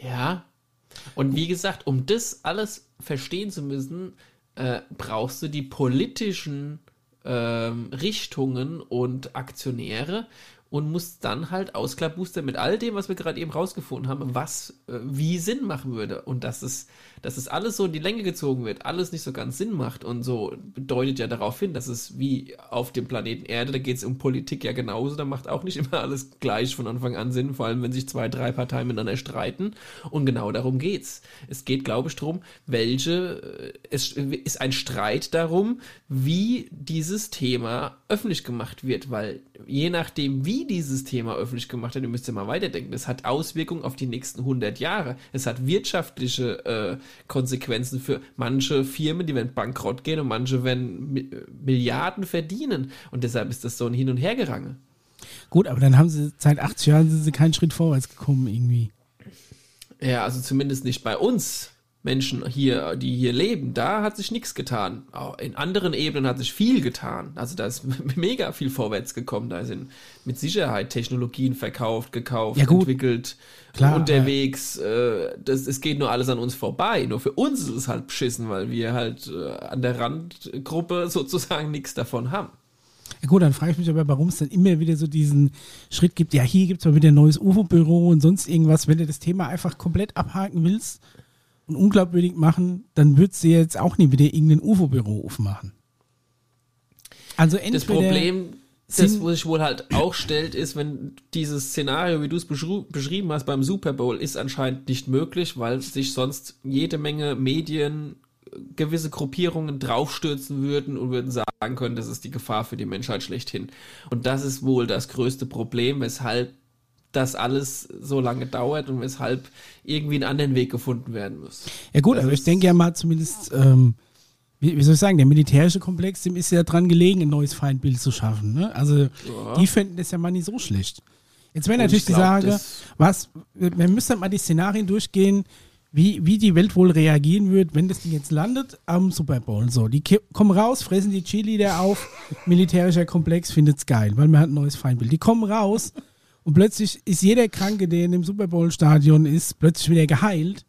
Ja. Und wie gesagt, um das alles verstehen zu müssen, äh, brauchst du die politischen ähm, Richtungen und Aktionäre und musst dann halt ausklabustern mit all dem, was wir gerade eben rausgefunden haben, was äh, wie Sinn machen würde. Und dass es, dass es alles so in die Länge gezogen wird, alles nicht so ganz Sinn macht und so bedeutet ja darauf hin, dass es wie auf dem Planeten Erde, da geht es um Politik ja genauso, da macht auch nicht immer alles gleich von Anfang an Sinn, vor allem wenn sich zwei, drei Parteien miteinander streiten. Und genau darum geht's. Es geht, glaube ich, darum, welche, äh, es ist ein Streit darum, wie dieses Thema öffentlich gemacht wird, weil je nachdem, wie dieses Thema öffentlich gemacht wird, ihr müsst ja mal weiterdenken, es hat Auswirkungen auf die nächsten 100 Jahre. Es hat wirtschaftliche äh, Konsequenzen für manche Firmen, die werden bankrott gehen und manche werden Mi Milliarden verdienen. Und deshalb ist das so ein Hin- und Hergerange. Gut, aber dann haben sie seit 80 Jahren sind sie keinen Schritt vorwärts gekommen irgendwie. Ja, also zumindest nicht bei uns Menschen hier, die hier leben. Da hat sich nichts getan. Auch in anderen Ebenen hat sich viel getan. Also da ist mega viel vorwärts gekommen. Da sind mit Sicherheit Technologien verkauft, gekauft, Ja, entwickelt, Klar, unterwegs. Äh, das, es geht nur alles an uns vorbei. Nur für uns ist es halt beschissen, weil wir halt äh, an der Randgruppe sozusagen nichts davon haben. Ja gut, dann frage ich mich aber, warum es dann immer wieder so diesen Schritt gibt, ja, hier gibt es mal wieder ein neues UFO-Büro und sonst irgendwas. Wenn du das Thema einfach komplett abhaken willst und unglaubwürdig machen, dann würdest du jetzt auch nie wieder irgendein UFO-Büro aufmachen. Also entweder, Das Problem, das wo sich wohl halt auch stellt, ist, wenn dieses Szenario, wie du es beschrieben hast beim Super Bowl, ist anscheinend nicht möglich, weil sich sonst jede Menge Medien gewisse Gruppierungen draufstürzen würden und würden sagen können, das ist die Gefahr für die Menschheit schlechthin. Und das ist wohl das größte Problem, weshalb das alles so lange dauert und weshalb irgendwie einen anderen Weg gefunden werden muss. Ja gut, Das aber ich denke ja mal zumindest, ähm, wie, wie soll ich sagen, der militärische Komplex, dem ist ja dran gelegen, ein neues Feindbild zu schaffen. Ne? Also die fänden das ja mal nicht so schlecht. Jetzt wäre natürlich ich die Frage, was, wir müssen mal die Szenarien durchgehen, wie, wie die Welt wohl reagieren wird, wenn das Ding jetzt landet am Super Bowl. So, die kommen raus, fressen die Cheerleader auf, militärischer Komplex findet's geil, weil man hat ein neues Feindbild. Die kommen raus und plötzlich ist jeder Kranke, der in dem Super Bowl Stadion ist, plötzlich wieder geheilt.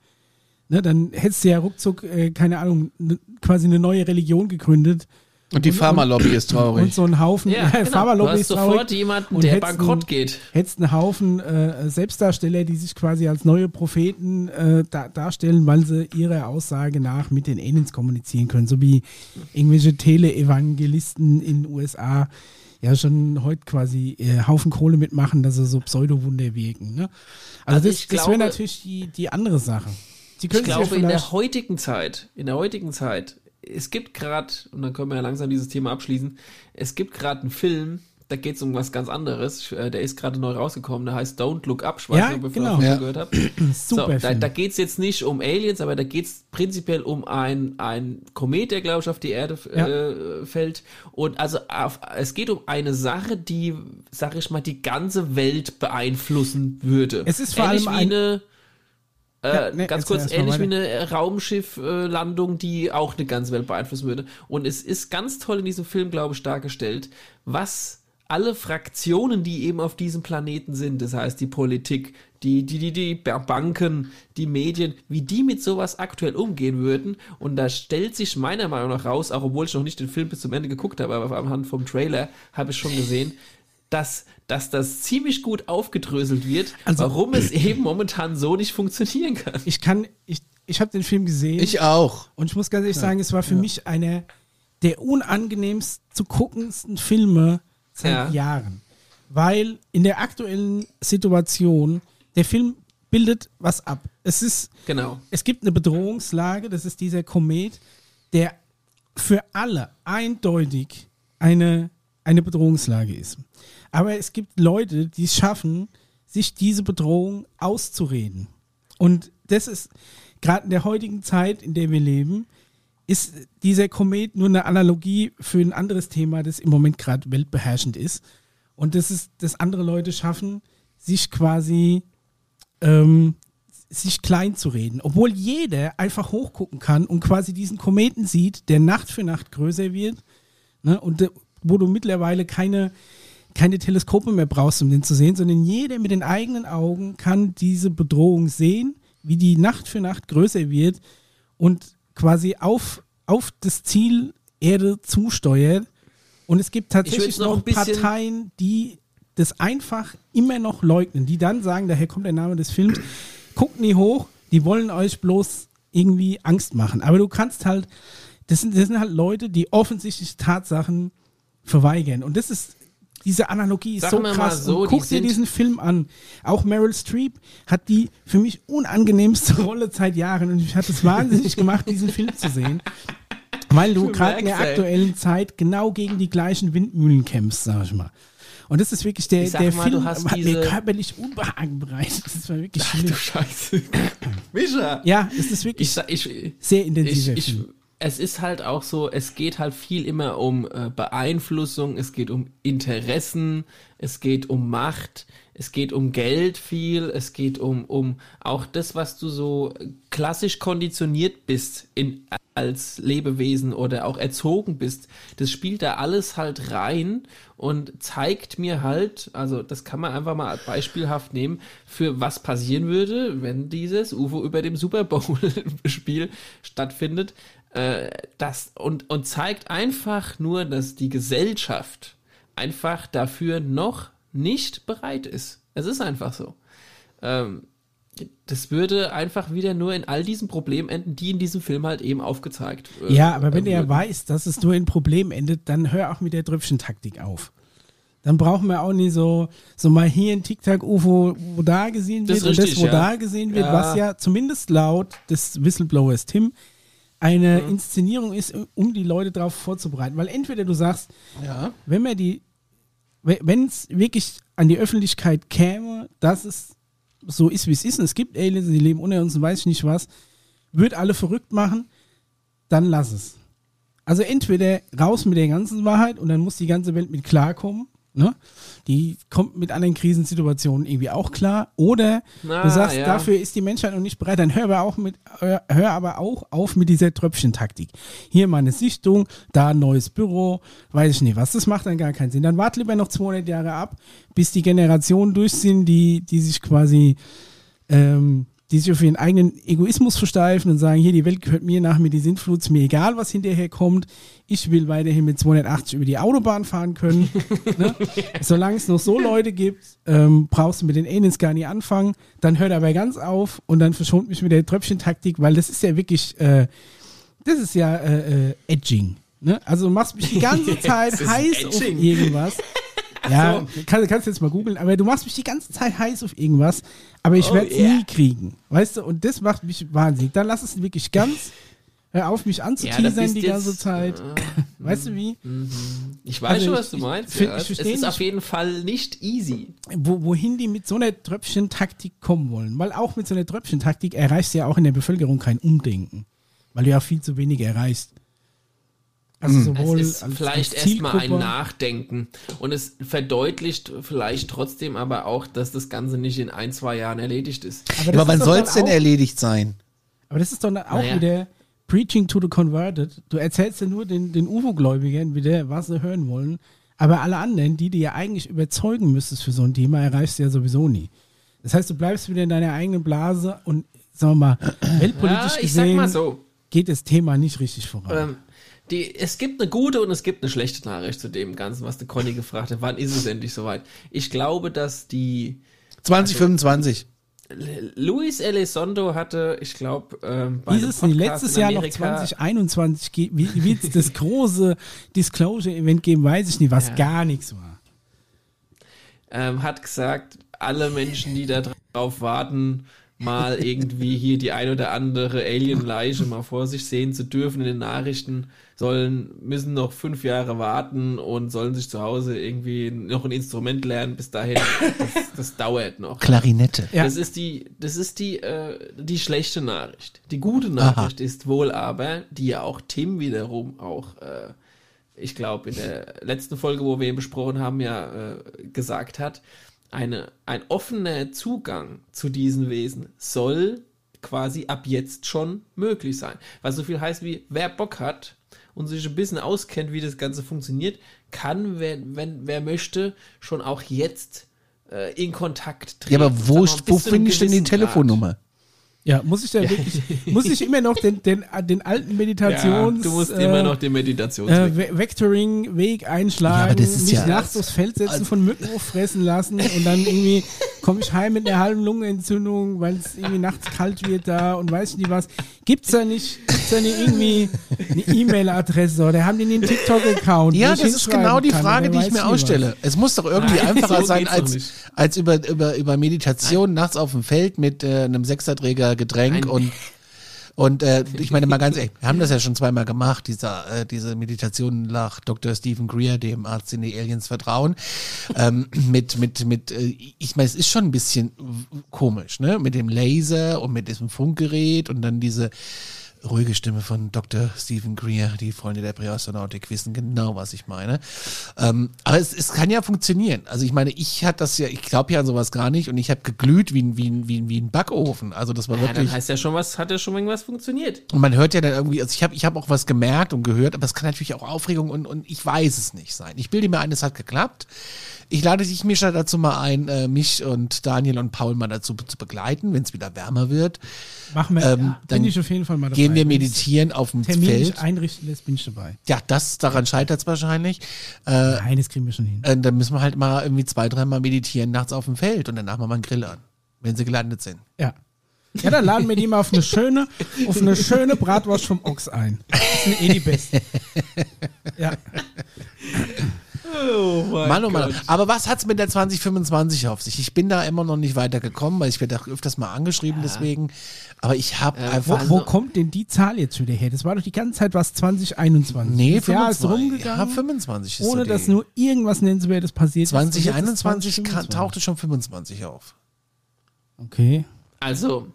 Ne, dann hättest du ja ruckzuck, äh, keine Ahnung, ne, quasi eine neue Religion gegründet. Und die Pharmalobby ist Und traurig. so einen Haufen Ja, genau. Pharmalobby du hast ist sofort traurig. jemanden, Und der hättest bankrott geht. Hättest einen Haufen äh, Selbstdarsteller, die sich quasi als neue Propheten äh, da, darstellen, weil sie ihrer Aussage nach mit den Aliens kommunizieren können. So wie irgendwelche Tele-Evangelisten in den USA ja schon heute quasi äh, Haufen Kohle mitmachen, dass sie so Pseudo-Wunder wirken. Ne? Also, Also das, das wäre natürlich die, die andere Sache. Sie Ich können sich ja glaube, in der heutigen Zeit, in der heutigen Zeit, es gibt gerade, und dann können wir ja langsam dieses Thema abschließen, es gibt gerade einen Film, da geht es um was ganz anderes. Äh, Der ist gerade neu rausgekommen, der heißt Don't Look Up. Ich weiß Ja, nicht, ob ihr genau. Ja. gehört habt. Super so, da, da geht es jetzt nicht um Aliens, aber da geht es prinzipiell um ein, ein Komet, der, glaube ich, auf die Erde Ja. äh, fällt. Und also auf, es geht um eine Sache, die, sag ich mal, die ganze Welt beeinflussen würde. Es ist vor Ähnlich allem eine äh, Ja, nee, ganz kurz, ähnlich wie eine Raumschifflandung, die auch eine ganze Welt beeinflussen würde. Und es ist ganz toll in diesem Film, glaube ich, dargestellt, was alle Fraktionen, die eben auf diesem Planeten sind, das heißt die Politik, die, die, die, die Banken, die Medien, wie die mit sowas aktuell umgehen würden. Und da stellt sich meiner Meinung nach raus, auch obwohl ich noch nicht den Film bis zum Ende geguckt habe, aber anhand vom Trailer habe ich schon gesehen, dass, dass das ziemlich gut aufgedröselt wird, Also- warum es eben momentan so nicht funktionieren kann. ich kann, ich, ich habe den Film gesehen. Ich auch. Und ich muss ganz ehrlich sagen, es war für mich einer der unangenehmst zu guckendsten Filme seit Ja. Jahren. Weil in der aktuellen Situation, der Film bildet was ab. Es ist, Genau. es gibt eine Bedrohungslage, das ist dieser Komet, der für alle eindeutig eine, eine Bedrohungslage ist. Aber es gibt Leute, die es schaffen, sich diese Bedrohung auszureden. Und das ist gerade in der heutigen Zeit, in der wir leben, ist dieser Komet nur eine Analogie für ein anderes Thema, das im Moment gerade weltbeherrschend ist. Und das ist, dass andere Leute schaffen, sich quasi ähm, sich klein zu reden. Obwohl jeder einfach hochgucken kann und quasi diesen Kometen sieht, der Nacht für Nacht größer wird. Ne? Und wo du mittlerweile keine, keine Teleskope mehr brauchst, um den zu sehen, sondern jeder mit den eigenen Augen kann diese Bedrohung sehen, wie die Nacht für Nacht größer wird und quasi auf, auf das Ziel Erde zusteuert. Und es gibt tatsächlich noch noch Parteien, die das einfach immer noch leugnen, die dann sagen, daher kommt der Name des Films, guckt nie hoch, die wollen euch bloß irgendwie Angst machen. Aber du kannst halt, das sind, das sind halt Leute, die offensichtlich Tatsachen verweigern. Und das ist, diese Analogie ist Sagen so krass. so, guck die dir diesen Film an. Auch Meryl Streep hat die für mich unangenehmste Rolle seit Jahren und mich hat es wahnsinnig gemacht, diesen Film zu sehen. Weil du gerade in der aktuellen Zeit genau gegen die gleichen Windmühlen kämpfst, sag ich mal. Und das ist wirklich der, Ich sag der mal, Film, hat mir körperlich Unbehagen bereitet. Das war wirklich Ach schlimm. du Scheiße. Mischa. Ja, es ist wirklich Ich, ich, sehr ich, intensiver ich, Film. Es ist halt auch so, es geht halt viel immer um äh, Beeinflussung, es geht um Interessen, es geht um Macht, es geht um Geld viel, es geht um, um auch das, was du so klassisch konditioniert bist in, als Lebewesen oder auch erzogen bist. Das spielt da alles halt rein und zeigt mir halt, also das kann man einfach mal beispielhaft nehmen, für was passieren würde, wenn dieses UFO über dem Super Bowl-Spiel stattfindet. Äh, das, und, und zeigt einfach nur, dass die Gesellschaft einfach dafür noch nicht bereit ist. Es ist einfach so. Ähm, das würde einfach wieder nur in all diesen Problemen enden, die in diesem Film halt eben aufgezeigt äh, Ja, aber wenn äh, er weiß, dass es nur in Problem endet, dann hör auch mit der Tröpfchentaktik auf. Dann brauchen wir auch nicht so, so mal hier ein Tic-Tac-UFO, wo da gesehen Das wird und richtig, das, wo ja. da gesehen wird, Ja. was ja zumindest laut des Whistleblowers Tim eine Mhm. Inszenierung ist, um die Leute darauf vorzubereiten. Weil entweder du sagst, Ja. wenn wir die, wenn es wirklich an die Öffentlichkeit käme, dass es so ist, wie es ist, und es gibt Aliens, die leben unter uns und weiß ich nicht was, wird alle verrückt machen, dann lass es. Also entweder raus mit der ganzen Wahrheit und dann muss die ganze Welt mit klarkommen. Ne? Die kommt mit anderen Krisensituationen irgendwie auch klar. Oder Na, du sagst, ja. dafür ist die Menschheit noch nicht bereit. Dann hör aber auch, mit, hör, hör aber auch auf mit dieser Tröpfchentaktik. Hier mal eine Sichtung, da ein neues Büro, weiß ich nicht was. Das macht dann gar keinen Sinn. Dann wart lieber noch 200 Jahre ab, bis die Generationen durch sind, die, die sich quasi ähm, die sich auf ihren eigenen Egoismus versteifen und sagen, hier, die Welt gehört mir nach mir, die Sintflut, mir egal, was hinterher kommt. Ich will weiterhin mit 280 über die Autobahn fahren können. ne? Solange es noch so Leute gibt, ähm, brauchst du mit den Aliens gar nicht anfangen. Dann hört aber ganz auf und dann verschont mich mit der Tröpfchentaktik, weil das ist ja wirklich, äh, das ist ja äh, äh, Edging. Ne? Also du machst mich die ganze Zeit heiß auf irgendwas. Ja, kann, kannst jetzt mal googeln, aber du machst mich die ganze Zeit heiß auf irgendwas, aber ich Oh, werde es yeah. nie kriegen. Weißt du, und das macht mich wahnsinnig. Dann lass es wirklich ganz, hör auf, mich Ja, anzuteasern bist die ganze Zeit. weißt du wie? Ich weiß Also schon, ich- was du ich meinst. find- ja. ich Es versteh ist nicht- auf jeden Fall nicht easy. Wo, wohin die mit so einer Tröpfchentaktik kommen wollen. Weil auch mit so einer Tröpfchentaktik erreichst du ja auch in der Bevölkerung kein Umdenken. Weil du ja viel zu wenig erreichst. Also sowohl es ist als- vielleicht erstmal ein Nachdenken und es verdeutlicht vielleicht trotzdem aber auch, dass das Ganze nicht in ein, zwei Jahren erledigt ist. das Aber wann soll es denn auch- erledigt sein? Aber das ist doch dann auch Naja. wieder Preaching to the Converted. Du erzählst ja nur den, den UFO-Gläubigern wieder, was sie hören wollen. Aber alle anderen, die du ja eigentlich überzeugen müsstest für so ein Thema, erreichst du ja sowieso nie. Das heißt, du bleibst wieder in deiner eigenen Blase und, sagen wir mal, weltpolitisch Ja, ich sag gesehen mal so. geht das Thema nicht richtig voran. Ähm, die, es gibt eine gute und es gibt eine schlechte Nachricht zu dem Ganzen, was der Conny gefragt hat. Wann ist es endlich soweit? Ich glaube, dass die 2025. Luis Elizondo hatte, ich glaube, ähm, bei Dieses einem nee, Podcast letztes Jahr noch Amerika- 2021 ge- wie- wird es das große Disclosure-Event geben, weiß ich nicht, was Ja. gar nichts war. ähm, hat gesagt, alle Menschen, die da drauf warten, mal irgendwie hier die ein oder andere Alien-Leiche mal vor sich sehen zu dürfen in den Nachrichten, sollen, müssen noch fünf Jahre warten und sollen sich zu Hause irgendwie noch ein Instrument lernen. Bis dahin, das, das dauert noch. Klarinette. Ja. Das ist die, das ist die, äh, die schlechte Nachricht. Die gute Nachricht ist wohl aber, die ja auch Tim wiederum auch, äh, ich glaube, in der letzten Folge, wo wir ihn besprochen haben, ja äh, gesagt hat, eine, ein offener Zugang zu diesen Wesen soll quasi ab jetzt schon möglich sein. Was so viel heißt wie, wer Bock hat und sich ein bisschen auskennt, wie das Ganze funktioniert, kann, wenn, wenn wer möchte, schon auch jetzt äh, in Kontakt treten. Ja, aber wo, wo finde ich denn die. Telefonnummer? Ja, muss ich da wirklich, muss ich immer noch den, den, den alten Meditations... Ja, du musst äh, immer noch den Meditationsweg. äh, Ve- Vectoring-Weg einschlagen, Ja, aber das ist mich ja- nachts aufs Feld setzen, von Mücken auffressen lassen und dann irgendwie komme ich heim mit einer halben Lungenentzündung, weil es irgendwie nachts kalt wird da und weiß ich nicht was. Gibt's da nicht, gibt's da nicht irgendwie eine E-Mail-Adresse oder haben die einen TikTok-Account? Ja, das ist genau die kann Frage, oder die ich mir nicht was? ausstelle. Es muss doch irgendwie Nein, einfacher so sein, als, als über, über, über Meditation nachts auf dem Feld mit äh, einem Sechserträger Getränk Nein. und und äh, ich meine mal ganz ehrlich, wir haben das ja schon zweimal gemacht, dieser, äh, diese Meditation nach Dr. Stephen Greer, dem Arzt in die Aliens vertrauen, ähm, mit, mit, mit, äh, ich meine, es ist schon ein bisschen komisch, ne, mit dem Laser und mit diesem Funkgerät und dann diese ruhige Stimme von Dr. Stephen Greer, die Freunde der Präastronautik wissen genau, was ich meine. Ähm, aber es, es kann ja funktionieren. Also ich meine, ich hatte das ja, ich glaube ja an sowas gar nicht und ich habe geglüht wie ein, wie, wie, wie ein Backofen. Also das war ja, dann wirklich. heißt ja schon was, hat ja schon irgendwas funktioniert. Und man hört ja dann irgendwie, also ich habe ich hab auch was gemerkt und gehört, aber es kann natürlich auch Aufregung und, und ich weiß es nicht sein. Ich bilde mir ein, es hat geklappt. Ich lade dich, Mischa, dazu mal ein, äh, mich und Daniel und Paul mal dazu zu begleiten, wenn es wieder wärmer wird. Machen wir, Ähm, ja, dann bin ich auf jeden Fall mal dabei. Gehen wir meditieren auf dem Terminlich Feld. einrichten lässt, bin ich dabei. Ja, das, daran scheitert es wahrscheinlich. Äh, Nein, das kriegen wir schon hin. äh, dann müssen wir halt mal irgendwie zwei, dreimal meditieren nachts auf dem Feld und danach machen wir einen Grill an, wenn sie gelandet sind. Ja. Ja, dann laden wir die mal auf eine schöne, auf eine schöne Bratwurst vom Ochs ein. Das sind eh die besten. Ja. Oh mein Mann, oh Mann. Aber was hat's mit der 2025 auf sich? Ich bin da immer noch nicht weitergekommen, weil ich werde auch öfters mal angeschrieben deswegen. Aber ich habe Äh, einfach. Wo, wo Also- kommt denn die Zahl jetzt wieder her? Das war doch die ganze Zeit was 2021. nee, das Jahr ist 25. rumgegangen, Ja, 25 ist ohne so dass nur irgendwas Nennenswertes passiert ist. Und jetzt ist 2021 ka- 2025. tauchte schon 25 auf. Okay. Also,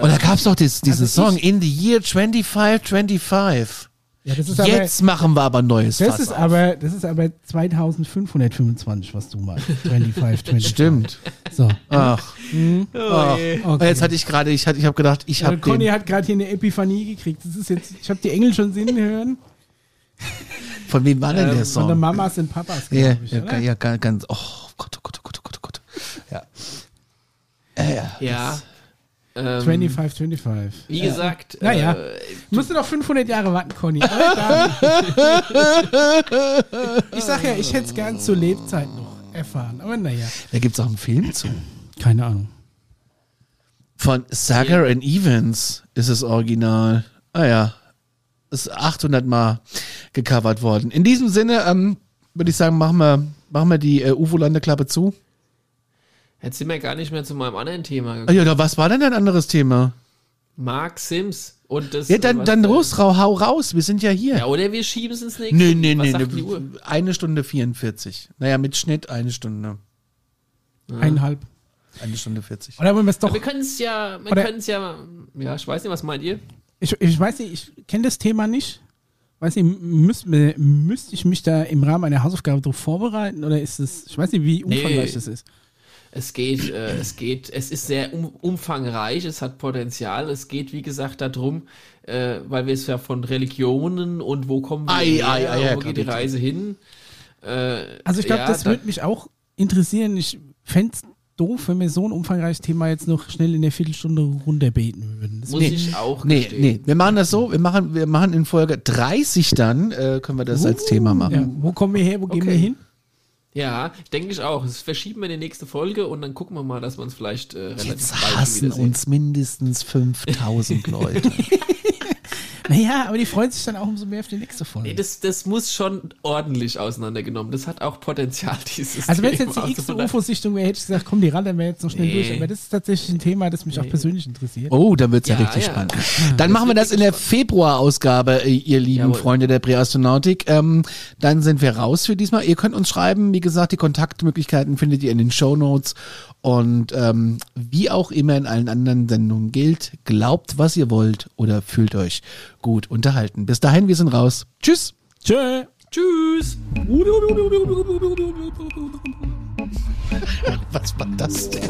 Und da gab's doch dies, diesen Also Song In the Year 2525. Ja, das ist Jetzt machen wir aber ein neues aber, das Fass ist auf. aber, das ist aber 2525, was du meinst. 25, 25. Stimmt. So. Ach, ach. Okay. Jetzt hatte ich gerade, ich hatte, ich habe gedacht, ich Also habe Conny den, hat gerade hier eine Epiphanie gekriegt. Das ist jetzt, ich habe die Engel schon singen hören. von wem war denn der Ähm, Von der Song? Mamas und Papas, Ja, glaube ich. ja, oder? ja, ganz, oh Gott, oh Gott, oh Gott, oh Gott, oh Gott. Ja. Äh, ja. ja. Ähm, 25, 25. Wie gesagt, Naja. äh, Musst du noch 500 Jahre warten, Conny. Ich sag ja, ich hätte es gern zur Lebzeit noch erfahren. Aber naja, Da gibt's auch einen Film zu. keine Ahnung. Von Sager and Evans ist das Original. Ah ja. Ist 800 Mal gecovert worden. In diesem Sinne, ähm, würde ich sagen, machen wir, machen wir die äh, UFO-Landeklappe zu. Jetzt sind wir gar nicht mehr zu meinem anderen Thema Ah, gekommen. ja, da, was war denn ein anderes Thema? Mark Sims und das. Ja, dann, dann der- los, rau, hau raus, wir sind ja hier. Ja, oder wir schieben es ins nächste. nee, nee, was nee, sagt die nee, Uhr? eine Stunde 44. Naja, mit Schnitt eine Stunde. Eineinhalb. Eine Stunde 40. Oder wollen wir es doch. Wir können es ja, wir können es ja, ja, ich weiß nicht, was meint ihr? Ich, ich weiß nicht, ich kenne das Thema nicht. Weiß nicht, müsste müsst ich mich da im Rahmen einer Hausaufgabe darauf vorbereiten oder ist es, ich weiß nicht, wie umfangreich das ist. Es geht, äh, es geht, es ist sehr um, umfangreich, es hat Potenzial. Es geht, wie gesagt, darum, äh, weil wir es ja von Religionen und wo kommen wir Ei, her, ei, ei, ja, wo geht die Reise hin. Äh, Also ich glaube, ja, das da- würde mich auch interessieren. Ich fände es doof, wenn wir so ein umfangreiches Thema jetzt noch schnell in der Viertelstunde runterbeten würden. Das muss Nee. ich auch Nee, gestehen. nee, wir machen das so, wir machen, wir machen in Folge 30 dann, äh, können wir das als Thema machen. ja, wo kommen wir her, wo gehen Okay. wir hin? Ja, denke ich auch. Das verschieben wir in die nächste Folge und dann gucken wir mal, dass wir uns vielleicht äh, relativ Jetzt hassen uns mindestens 5000 Leute. Naja, aber die freuen sich dann auch umso mehr auf die nächste Folge. Nee, das, das muss schon ordentlich auseinandergenommen. Das hat auch Potenzial, dieses also wenn es jetzt die x UFO-Sichtung wäre, hätte ich gesagt, komm, die rattern wir jetzt noch schnell Nee. durch. Aber das ist tatsächlich ein Thema, das mich auch persönlich interessiert. Oh, dann wird's ja, Ja, richtig ja. spannend. Dann machen wir das in der Februarausgabe, äh, ihr lieben Jawohl. Freunde der Präastronautik. Ähm, dann sind wir raus für diesmal. Ihr könnt uns schreiben. Wie gesagt, die Kontaktmöglichkeiten findet ihr in den Show Notes. Und ähm, wie auch immer in allen anderen Sendungen gilt, glaubt, was ihr wollt oder fühlt euch gut unterhalten. Bis dahin, wir sind raus. Tschüss. Tschö. Tschüss. Was war das denn?